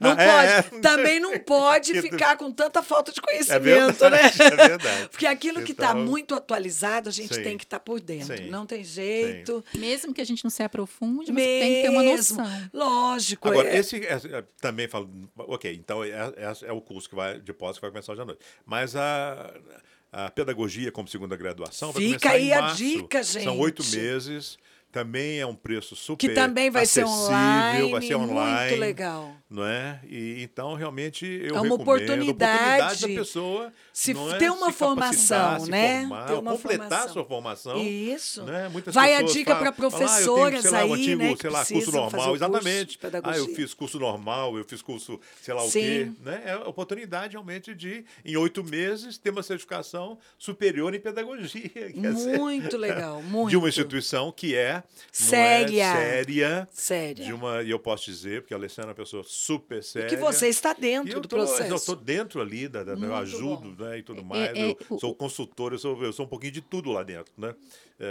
Speaker 1: não
Speaker 2: "Ah, é,
Speaker 1: pode,
Speaker 2: é".
Speaker 1: também não pode [LAUGHS] ficar com tanta falta de
Speaker 2: É
Speaker 1: conhecimento,
Speaker 2: verdade,
Speaker 1: né? [LAUGHS]
Speaker 2: é verdade.
Speaker 1: Porque aquilo que está
Speaker 2: Então,
Speaker 1: muito atualizado, a gente
Speaker 2: sim.
Speaker 1: tem que estar por dentro.
Speaker 2: Sim.
Speaker 1: Não tem jeito.
Speaker 3: Mesmo que a gente não se aprofunde, mas tem que ter uma
Speaker 1: Mesmo.
Speaker 3: noção.
Speaker 1: Lógico.
Speaker 2: Agora,
Speaker 1: é-
Speaker 2: esse, é- é- também falo, ok, então é, é- é o curso que vai de pós que vai começar hoje à noite. Mas a, a pedagogia como segunda graduação vai
Speaker 1: Fica
Speaker 2: começar
Speaker 1: aí
Speaker 2: em
Speaker 1: a dica,
Speaker 2: São oito
Speaker 1: gente.
Speaker 2: meses. Também é um preço super
Speaker 1: que também vai ser online,
Speaker 2: vai ser online.
Speaker 1: muito legal.
Speaker 2: Não é? E, então, realmente, eu
Speaker 1: É uma oportunidade
Speaker 2: oportunidade da pessoa
Speaker 1: se
Speaker 2: é,
Speaker 1: ter uma
Speaker 2: se
Speaker 1: formação,
Speaker 2: se
Speaker 1: né?
Speaker 2: formar,
Speaker 1: Ter uma
Speaker 2: completar
Speaker 1: formação.
Speaker 2: a sua formação.
Speaker 1: Isso.
Speaker 2: Né? Muitas
Speaker 1: Vai a dica para
Speaker 2: falam, ah, eu tenho,
Speaker 1: professoras
Speaker 2: sei lá, um
Speaker 1: aí,
Speaker 2: antigo,
Speaker 1: né,
Speaker 2: sei lá, curso normal,
Speaker 1: o curso
Speaker 2: exatamente. Ah, eu fiz curso normal, eu fiz curso, sei lá o
Speaker 1: Sim.
Speaker 2: quê. Né? É a oportunidade realmente de, em oito meses, ter uma certificação superior em pedagogia. [LAUGHS] quer dizer,
Speaker 1: Muito legal, muito.
Speaker 2: De uma instituição que é
Speaker 1: Séria.
Speaker 2: É, séria.
Speaker 1: Séria.
Speaker 2: De uma, e eu posso dizer, porque a Alessandra é uma pessoa super séria.
Speaker 1: que você está
Speaker 2: E
Speaker 1: dentro
Speaker 2: eu
Speaker 1: do
Speaker 2: tô,
Speaker 1: processo.
Speaker 2: Eu estou dentro ali, da, da- eu ajudo né, e tudo mais.
Speaker 3: é,
Speaker 2: eu
Speaker 3: o-
Speaker 2: sou consultor, eu sou, eu sou um pouquinho de tudo lá dentro. Né? É,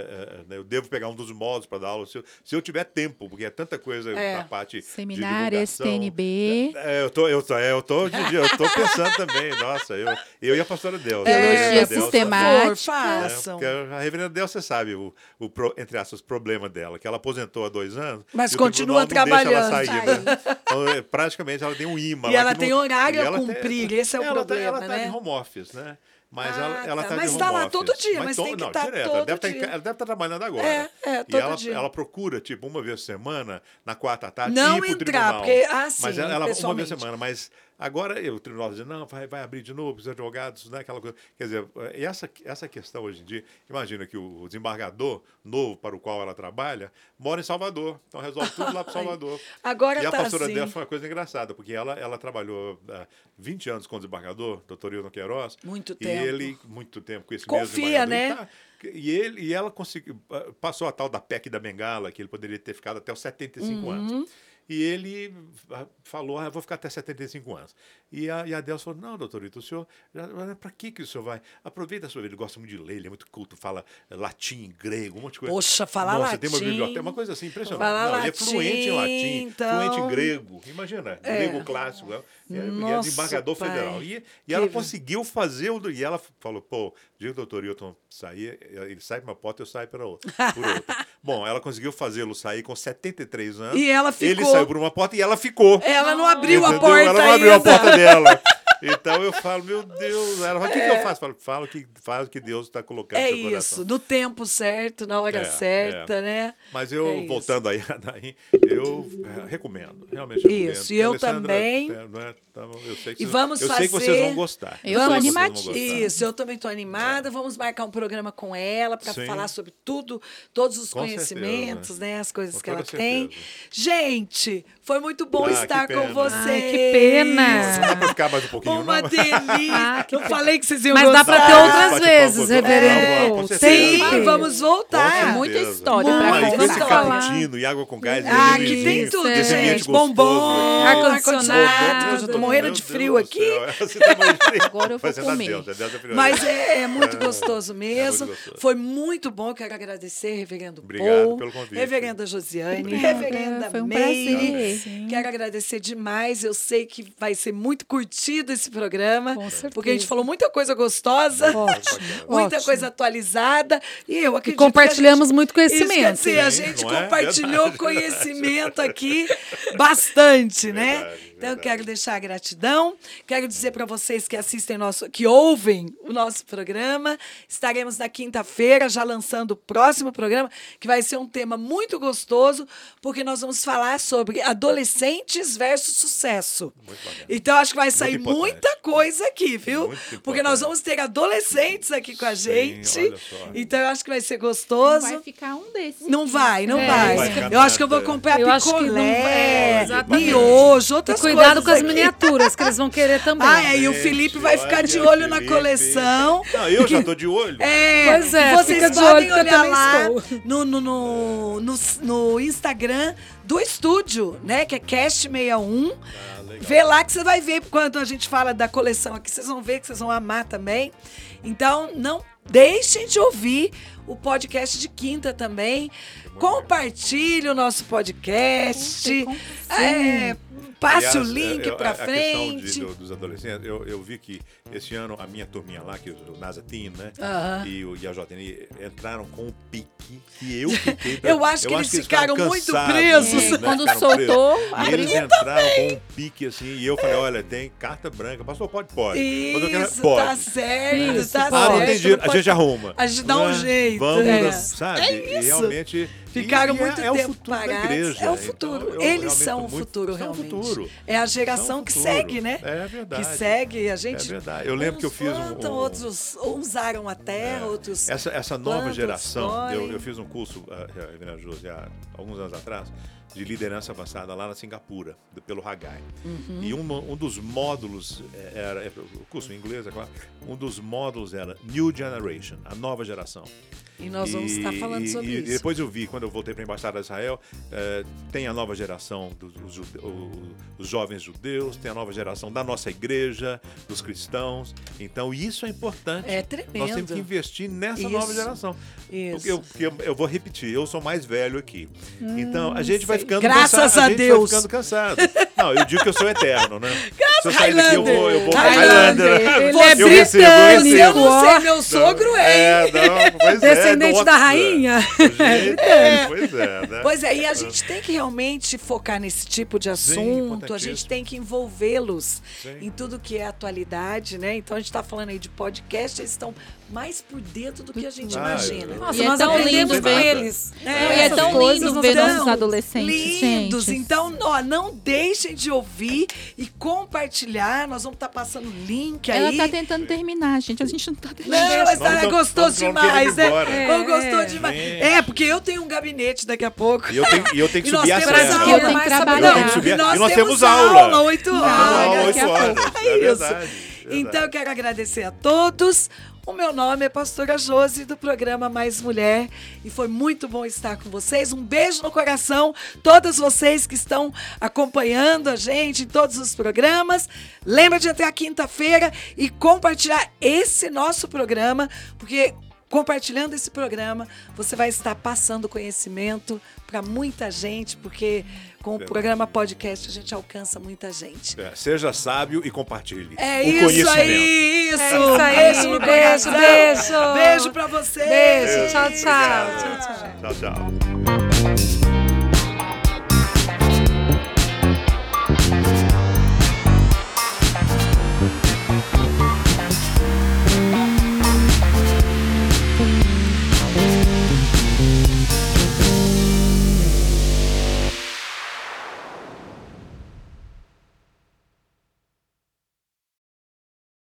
Speaker 2: é, é, eu devo pegar um dos modos para dar aula, se eu, se eu tiver tempo, porque é tanta coisa
Speaker 1: É.
Speaker 2: na parte
Speaker 3: Seminário. STNB.
Speaker 2: É, eu tô, eu tô, é, eu tô, eu tô pensando também, nossa, eu, eu e a pastora Deus.
Speaker 3: Teologia sistemática.
Speaker 1: Façam.
Speaker 2: a reverenda Del, você sabe, o, o pro- entre aspas, problema dela, que ela aposentou há dois anos.
Speaker 1: Mas continua trabalhando.
Speaker 2: sair, né? Então, é, praticamente ela tem um imã.
Speaker 1: E
Speaker 2: lá
Speaker 1: ela tem
Speaker 2: não-
Speaker 1: horário a cumprir, esse é o
Speaker 2: ela
Speaker 1: problema,
Speaker 2: tá, ela tá
Speaker 1: né?
Speaker 2: de home office, né? Mas
Speaker 1: Ah,
Speaker 2: ela, ela
Speaker 1: tá.
Speaker 2: tá
Speaker 1: Mas
Speaker 2: de
Speaker 1: tá
Speaker 2: home
Speaker 1: lá
Speaker 2: office.
Speaker 1: todo dia, mas
Speaker 2: to-
Speaker 1: tem que
Speaker 2: não,
Speaker 1: tá
Speaker 2: direto.
Speaker 1: todo
Speaker 2: ela, deve tá
Speaker 1: dia.
Speaker 2: ca- ela deve estar trabalhando agora.
Speaker 1: É, é,
Speaker 2: e
Speaker 1: todo
Speaker 2: ela,
Speaker 1: dia.
Speaker 2: ela procura, tipo, uma vez por semana, na quarta tarde,
Speaker 1: Não
Speaker 2: ir pro
Speaker 1: entrar,
Speaker 2: tribunal.
Speaker 1: porque- ah, sim,
Speaker 2: Mas ela, uma vez por semana, mas agora eu, o tribunal diz, não, vai, vai abrir de novo, os advogados, né, aquela coisa. Quer dizer, e essa, essa questão hoje em dia, imagina que o desembargador novo para o qual ela trabalha mora em Salvador, então resolve tudo lá para [LAUGHS] Salvador.
Speaker 1: Agora
Speaker 2: e a
Speaker 1: tá
Speaker 2: pastora
Speaker 1: assim.
Speaker 2: dela foi uma coisa engraçada, porque ela, ela trabalhou ah, 20 anos com o desembargador, doutor Hilton Queiroz.
Speaker 1: Muito
Speaker 2: E
Speaker 1: tempo.
Speaker 2: ele, muito tempo com esse
Speaker 1: Confia,
Speaker 2: mesmo desembargador.
Speaker 1: né?
Speaker 2: E, tá- e, ele, e ela conseguiu, ah, passou a tal da PEC da Bengala, que ele poderia ter ficado até os 75
Speaker 1: Uhum.
Speaker 2: anos. E ele falou, ah, eu vou ficar até 75 anos. E a, e a Delcio falou, não, doutor Ito, o senhor, para que, que o senhor vai? Aproveita a sua vida, ele gosta muito de ler, ele é muito culto, fala eh, latim, grego, um monte de coisa.
Speaker 1: Poxa, fala
Speaker 2: Nossa,
Speaker 1: latim.
Speaker 2: tem uma biblioteca, uma coisa assim impressionante.
Speaker 1: Fala
Speaker 2: Não, ele é fluente em
Speaker 1: latim,
Speaker 2: latim,
Speaker 1: então.
Speaker 2: fluente em grego. Imagina, grego clássico. É, é, é
Speaker 1: Nossa,
Speaker 2: desembargador
Speaker 1: pai.
Speaker 2: federal. E, e ela
Speaker 1: Que-
Speaker 2: conseguiu fazer o. E ela falou, pô, dia que o doutor Hilton sair, ele sai por uma porta, eu saio pela outra. Por outra. [LAUGHS] Bom, ela conseguiu fazê-lo sair com 73 anos.
Speaker 1: E ela ficou.
Speaker 2: Saiu por uma porta e ela ficou.
Speaker 1: Ela não abriu a
Speaker 2: Entendeu?
Speaker 1: porta
Speaker 2: Ela não abriu a
Speaker 1: ainda.
Speaker 2: porta dela. [LAUGHS] Então eu falo, meu Deus. Ela fala, o que, que eu faço? Falo, fala o que, faz o que Deus está colocando
Speaker 1: É
Speaker 2: no seu coração.
Speaker 1: isso, no tempo certo, na hora
Speaker 2: É,
Speaker 1: certa, né?
Speaker 2: Mas eu,
Speaker 1: É isso.
Speaker 2: voltando aí, [LAUGHS] daí, eu é, recomendo. Realmente recomendo.
Speaker 1: Isso, e eu
Speaker 2: Alessandra,
Speaker 1: também.
Speaker 2: é, é, então, eu sei que
Speaker 1: E
Speaker 2: vocês-
Speaker 1: vamos
Speaker 2: eu sei que vocês
Speaker 1: fazer-
Speaker 2: vão gostar.
Speaker 3: Eu animadíssima.
Speaker 2: gostar.
Speaker 1: Isso, eu também estou animada. Vamos marcar um programa com ela para falar sobre tudo, todos os
Speaker 2: Com
Speaker 1: conhecimentos,
Speaker 2: certeza.
Speaker 1: né? As coisas
Speaker 2: Com
Speaker 1: que ela tem.
Speaker 2: certeza.
Speaker 1: Gente, foi muito bom
Speaker 2: Ah,
Speaker 1: estar com vocês.
Speaker 4: Ai, que pena.
Speaker 2: Dá ficar mais um pouquinho,
Speaker 1: Uma
Speaker 2: não?
Speaker 1: delícia.
Speaker 4: Ah, que
Speaker 1: eu falei que vocês iam
Speaker 4: Mas dá
Speaker 1: gostar.
Speaker 4: pra ter
Speaker 2: Dá,
Speaker 4: outras vezes, reverendo.
Speaker 2: É.
Speaker 1: Sim, vamos voltar.
Speaker 2: certeza.
Speaker 3: muita história pra
Speaker 2: Mas com esse
Speaker 1: contar.
Speaker 2: cappuccino e água com gás.
Speaker 1: Ah,
Speaker 2: e
Speaker 1: aqui tem tudo, gente.
Speaker 2: gostoso.
Speaker 1: Bombom,
Speaker 4: ar-condicionado.
Speaker 1: ar-condicionado. Tô morrendo de frio aqui. [LAUGHS]
Speaker 2: tá morrendo de frio.
Speaker 3: Agora eu vou
Speaker 2: a
Speaker 3: comer.
Speaker 2: É frio.
Speaker 1: Mas é, é muito gostoso mesmo.
Speaker 2: gostoso.
Speaker 1: Foi muito bom. Quero agradecer, reverendo
Speaker 2: Obrigado
Speaker 1: Paul,
Speaker 2: pelo convite.
Speaker 1: reverenda Josiane,
Speaker 2: Obrigado.
Speaker 1: reverenda
Speaker 3: Foi um
Speaker 1: Meire.
Speaker 3: prazer.
Speaker 1: Quero agradecer demais. Eu sei que vai ser muito curtido esse programa.
Speaker 4: Com certeza.
Speaker 1: Porque a gente falou muita coisa gostosa.
Speaker 4: Ótimo. [LAUGHS]
Speaker 1: Muita
Speaker 4: ótimo.
Speaker 1: coisa atualizada. E eu
Speaker 4: E compartilhamos
Speaker 1: que a gente...
Speaker 4: muito conhecimento.
Speaker 1: Isso dizer, a
Speaker 2: Sim,
Speaker 1: gente
Speaker 2: é?
Speaker 1: compartilhou
Speaker 2: Verdade.
Speaker 1: conhecimento aqui bastante, [LAUGHS] né?
Speaker 2: Verdade,
Speaker 1: Então eu quero deixar a gratidão. Quero dizer para vocês que assistem nosso, que ouvem o nosso programa. Estaremos na quinta-feira já lançando o próximo programa, que vai ser um tema muito gostoso, porque nós vamos falar sobre adolescentes versus sucesso. Então acho que vai sair muita coisa aqui, viu? Porque nós vamos ter adolescentes aqui com a
Speaker 2: Sim,
Speaker 1: gente. Então eu acho que vai ser
Speaker 3: Não
Speaker 1: gostoso.
Speaker 3: vai ficar um desses.
Speaker 1: Não vai, não
Speaker 4: É,
Speaker 1: vai.
Speaker 2: vai ficar
Speaker 1: Eu acho que eu vou comprar
Speaker 4: Eu acho que não
Speaker 1: picolé,
Speaker 4: vai, exatamente.
Speaker 1: miojo, outras
Speaker 4: cuidado com as
Speaker 1: aqui.
Speaker 4: miniaturas, que eles vão querer também.
Speaker 1: Ah, é, e o Felipe vai ficar de olho na coleção.
Speaker 2: Não, eu já [LAUGHS] tô de olho.
Speaker 1: É,
Speaker 4: Pois é,
Speaker 1: vocês
Speaker 4: fica de
Speaker 1: podem
Speaker 4: olho que eu
Speaker 1: olhar lá
Speaker 4: estou.
Speaker 1: no, no, no, no, no Instagram do estúdio, né? Que é Cast61.
Speaker 2: Ah.
Speaker 1: Vê lá que você vai ver quando a gente fala da coleção aqui, vocês vão ver que vocês vão amar também. Então, não deixem de ouvir o podcast de quinta também. Compartilhe o nosso podcast. É, passe o
Speaker 2: Aliás,
Speaker 1: link
Speaker 2: é, eu-
Speaker 1: para
Speaker 2: a- a questão de-
Speaker 1: frente.
Speaker 2: do- dos adolescentes, eu, eu vi que esse ano a minha turminha lá, que o NASA Team, né? E, o, e a JN entraram com um pique que eu fiquei. [LAUGHS] pra-
Speaker 1: Eu acho que eles ficaram muito presos.
Speaker 3: É,
Speaker 2: né? [LAUGHS]
Speaker 3: quando
Speaker 2: Ficaram
Speaker 3: soltou,
Speaker 2: presos. Eles entraram com um pique assim, e eu falei: olha, tem carta branca. Pastor, pode? Pode. Eu quero-
Speaker 1: Isso,
Speaker 2: pode.
Speaker 1: tá certo,
Speaker 4: Isso,
Speaker 1: tá
Speaker 2: Ah, não
Speaker 1: certo.
Speaker 2: tem dinheiro, a gente arruma.
Speaker 1: A gente dá um
Speaker 2: Né?
Speaker 1: jeito,
Speaker 2: Vamos,
Speaker 1: é.
Speaker 2: sabe?
Speaker 1: É isso.
Speaker 2: realmente.
Speaker 1: Ficaram
Speaker 2: e é-
Speaker 1: muito
Speaker 2: é, o
Speaker 1: tempo
Speaker 2: da
Speaker 1: parados.
Speaker 2: igreja.
Speaker 1: é o
Speaker 2: Então,
Speaker 1: futuro.
Speaker 2: eu
Speaker 1: Eles são o futuro,
Speaker 2: o
Speaker 1: realmente.
Speaker 2: Futuro.
Speaker 1: É a geração
Speaker 2: o
Speaker 1: que segue, né?
Speaker 2: É verdade.
Speaker 1: Que segue, a gente.
Speaker 2: É verdade. Eu lembro que eu fiz um-
Speaker 1: plantam,
Speaker 2: um-
Speaker 1: outros uns aram a terra, outros.
Speaker 2: Essa, essa nova
Speaker 1: plantam,
Speaker 2: geração, eu, eu fiz um curso, uh, Reverendo José, há alguns anos atrás, de liderança avançada lá na Singapura, pelo Hagai.
Speaker 1: Uhum.
Speaker 2: E uma- um dos módulos, eh, era, é, o curso em inglês, é claro, um dos módulos era New Generation, a nova geração.
Speaker 1: E nós vamos estar falando
Speaker 2: e-
Speaker 1: sobre
Speaker 2: e
Speaker 1: isso.
Speaker 2: depois eu vi, quando eu voltei para a Embaixada de Israel, eh, tem a nova geração dos os jude- o- os jovens judeus, tem a nova geração da nossa igreja, dos cristãos. Então, isso é importante.
Speaker 1: É
Speaker 2: Nós temos
Speaker 1: tremendo.
Speaker 2: que investir nessa
Speaker 1: Isso.
Speaker 2: nova geração.
Speaker 1: Isso.
Speaker 2: Eu, eu, eu vou repetir, eu sou mais velho aqui. então, a gente vai ficando
Speaker 1: Graças
Speaker 2: cansado.
Speaker 1: a
Speaker 2: gente
Speaker 1: Deus.
Speaker 2: vai ficando cansado. Não, eu digo que eu sou eterno, né? [LAUGHS] Se eu sair daqui, eu vou. Eu vou
Speaker 1: Highlander.
Speaker 2: Highlander.
Speaker 4: Ele [LAUGHS] é
Speaker 2: eu recebo, eu
Speaker 4: britânico,
Speaker 2: recebo.
Speaker 1: Eu não sei, meu sogro é.
Speaker 2: É, não, pois [LAUGHS] é,
Speaker 4: Descendente da
Speaker 2: nossa.
Speaker 4: rainha.
Speaker 2: Gente, [LAUGHS] pois é, né?
Speaker 1: Pois é, e a gente tem que realmente focar nesse tipo de assunto, a gente tem que envolvê-los
Speaker 2: Sim.
Speaker 1: em tudo que é atualidade, né? Então a gente está falando aí de podcast, eles estão mais por dentro do que a gente
Speaker 2: Ah,
Speaker 1: imagina.
Speaker 4: Nossa,
Speaker 3: E é
Speaker 4: nós
Speaker 3: tão
Speaker 4: aprendemos
Speaker 3: lindo
Speaker 4: com
Speaker 2: ver-
Speaker 4: eles.
Speaker 1: É,
Speaker 3: e é tão lindo ver
Speaker 1: tão
Speaker 3: nossos adolescentes,
Speaker 1: Lindos.
Speaker 3: gente.
Speaker 1: Então, ó, não deixem de ouvir e compartilhar. Nós vamos estar passando link
Speaker 3: Ela
Speaker 1: aí.
Speaker 3: tá tentando terminar, gente. A gente não tá terminando.
Speaker 1: Não, mas tá,
Speaker 2: tão- vamos tão
Speaker 1: demais, né?
Speaker 2: Embora.
Speaker 1: Vamos, gostou
Speaker 4: É.
Speaker 1: demais.
Speaker 2: Gente.
Speaker 1: É, porque eu tenho um gabinete daqui a pouco.
Speaker 2: E eu tenho, e eu tenho que [LAUGHS] subir a
Speaker 1: aula.
Speaker 3: Eu tenho que trabalhar.
Speaker 2: Eu tenho que subir
Speaker 1: e nós,
Speaker 2: e nós
Speaker 1: temos
Speaker 2: aula.
Speaker 1: aula, 8
Speaker 2: Não,
Speaker 1: horas.
Speaker 2: oito
Speaker 3: daqui a
Speaker 2: horas.
Speaker 1: pouco.
Speaker 2: É
Speaker 1: Isso.
Speaker 2: verdade.
Speaker 1: Então eu quero agradecer a todos. O meu nome é Pastora Josi, do programa Mais Mulher, e foi muito bom estar com vocês. Um beijo no coração, todas vocês que estão acompanhando a gente em todos os programas. Lembra de até a quinta-feira e compartilhar esse nosso programa, porque compartilhando esse programa, você vai estar passando conhecimento para muita gente, porque com o programa podcast a gente alcança muita gente.
Speaker 2: É, seja sábio e compartilhe.
Speaker 1: É
Speaker 2: o
Speaker 1: isso
Speaker 2: conhecimento.
Speaker 1: aí, isso.
Speaker 4: É isso aí.
Speaker 1: Beijo,
Speaker 4: Beijo, beijo.
Speaker 1: Beijo para vocês.
Speaker 4: Beijo, tchau, tchau.
Speaker 2: Obrigado.
Speaker 4: Tchau, tchau.
Speaker 2: Tchau, tchau.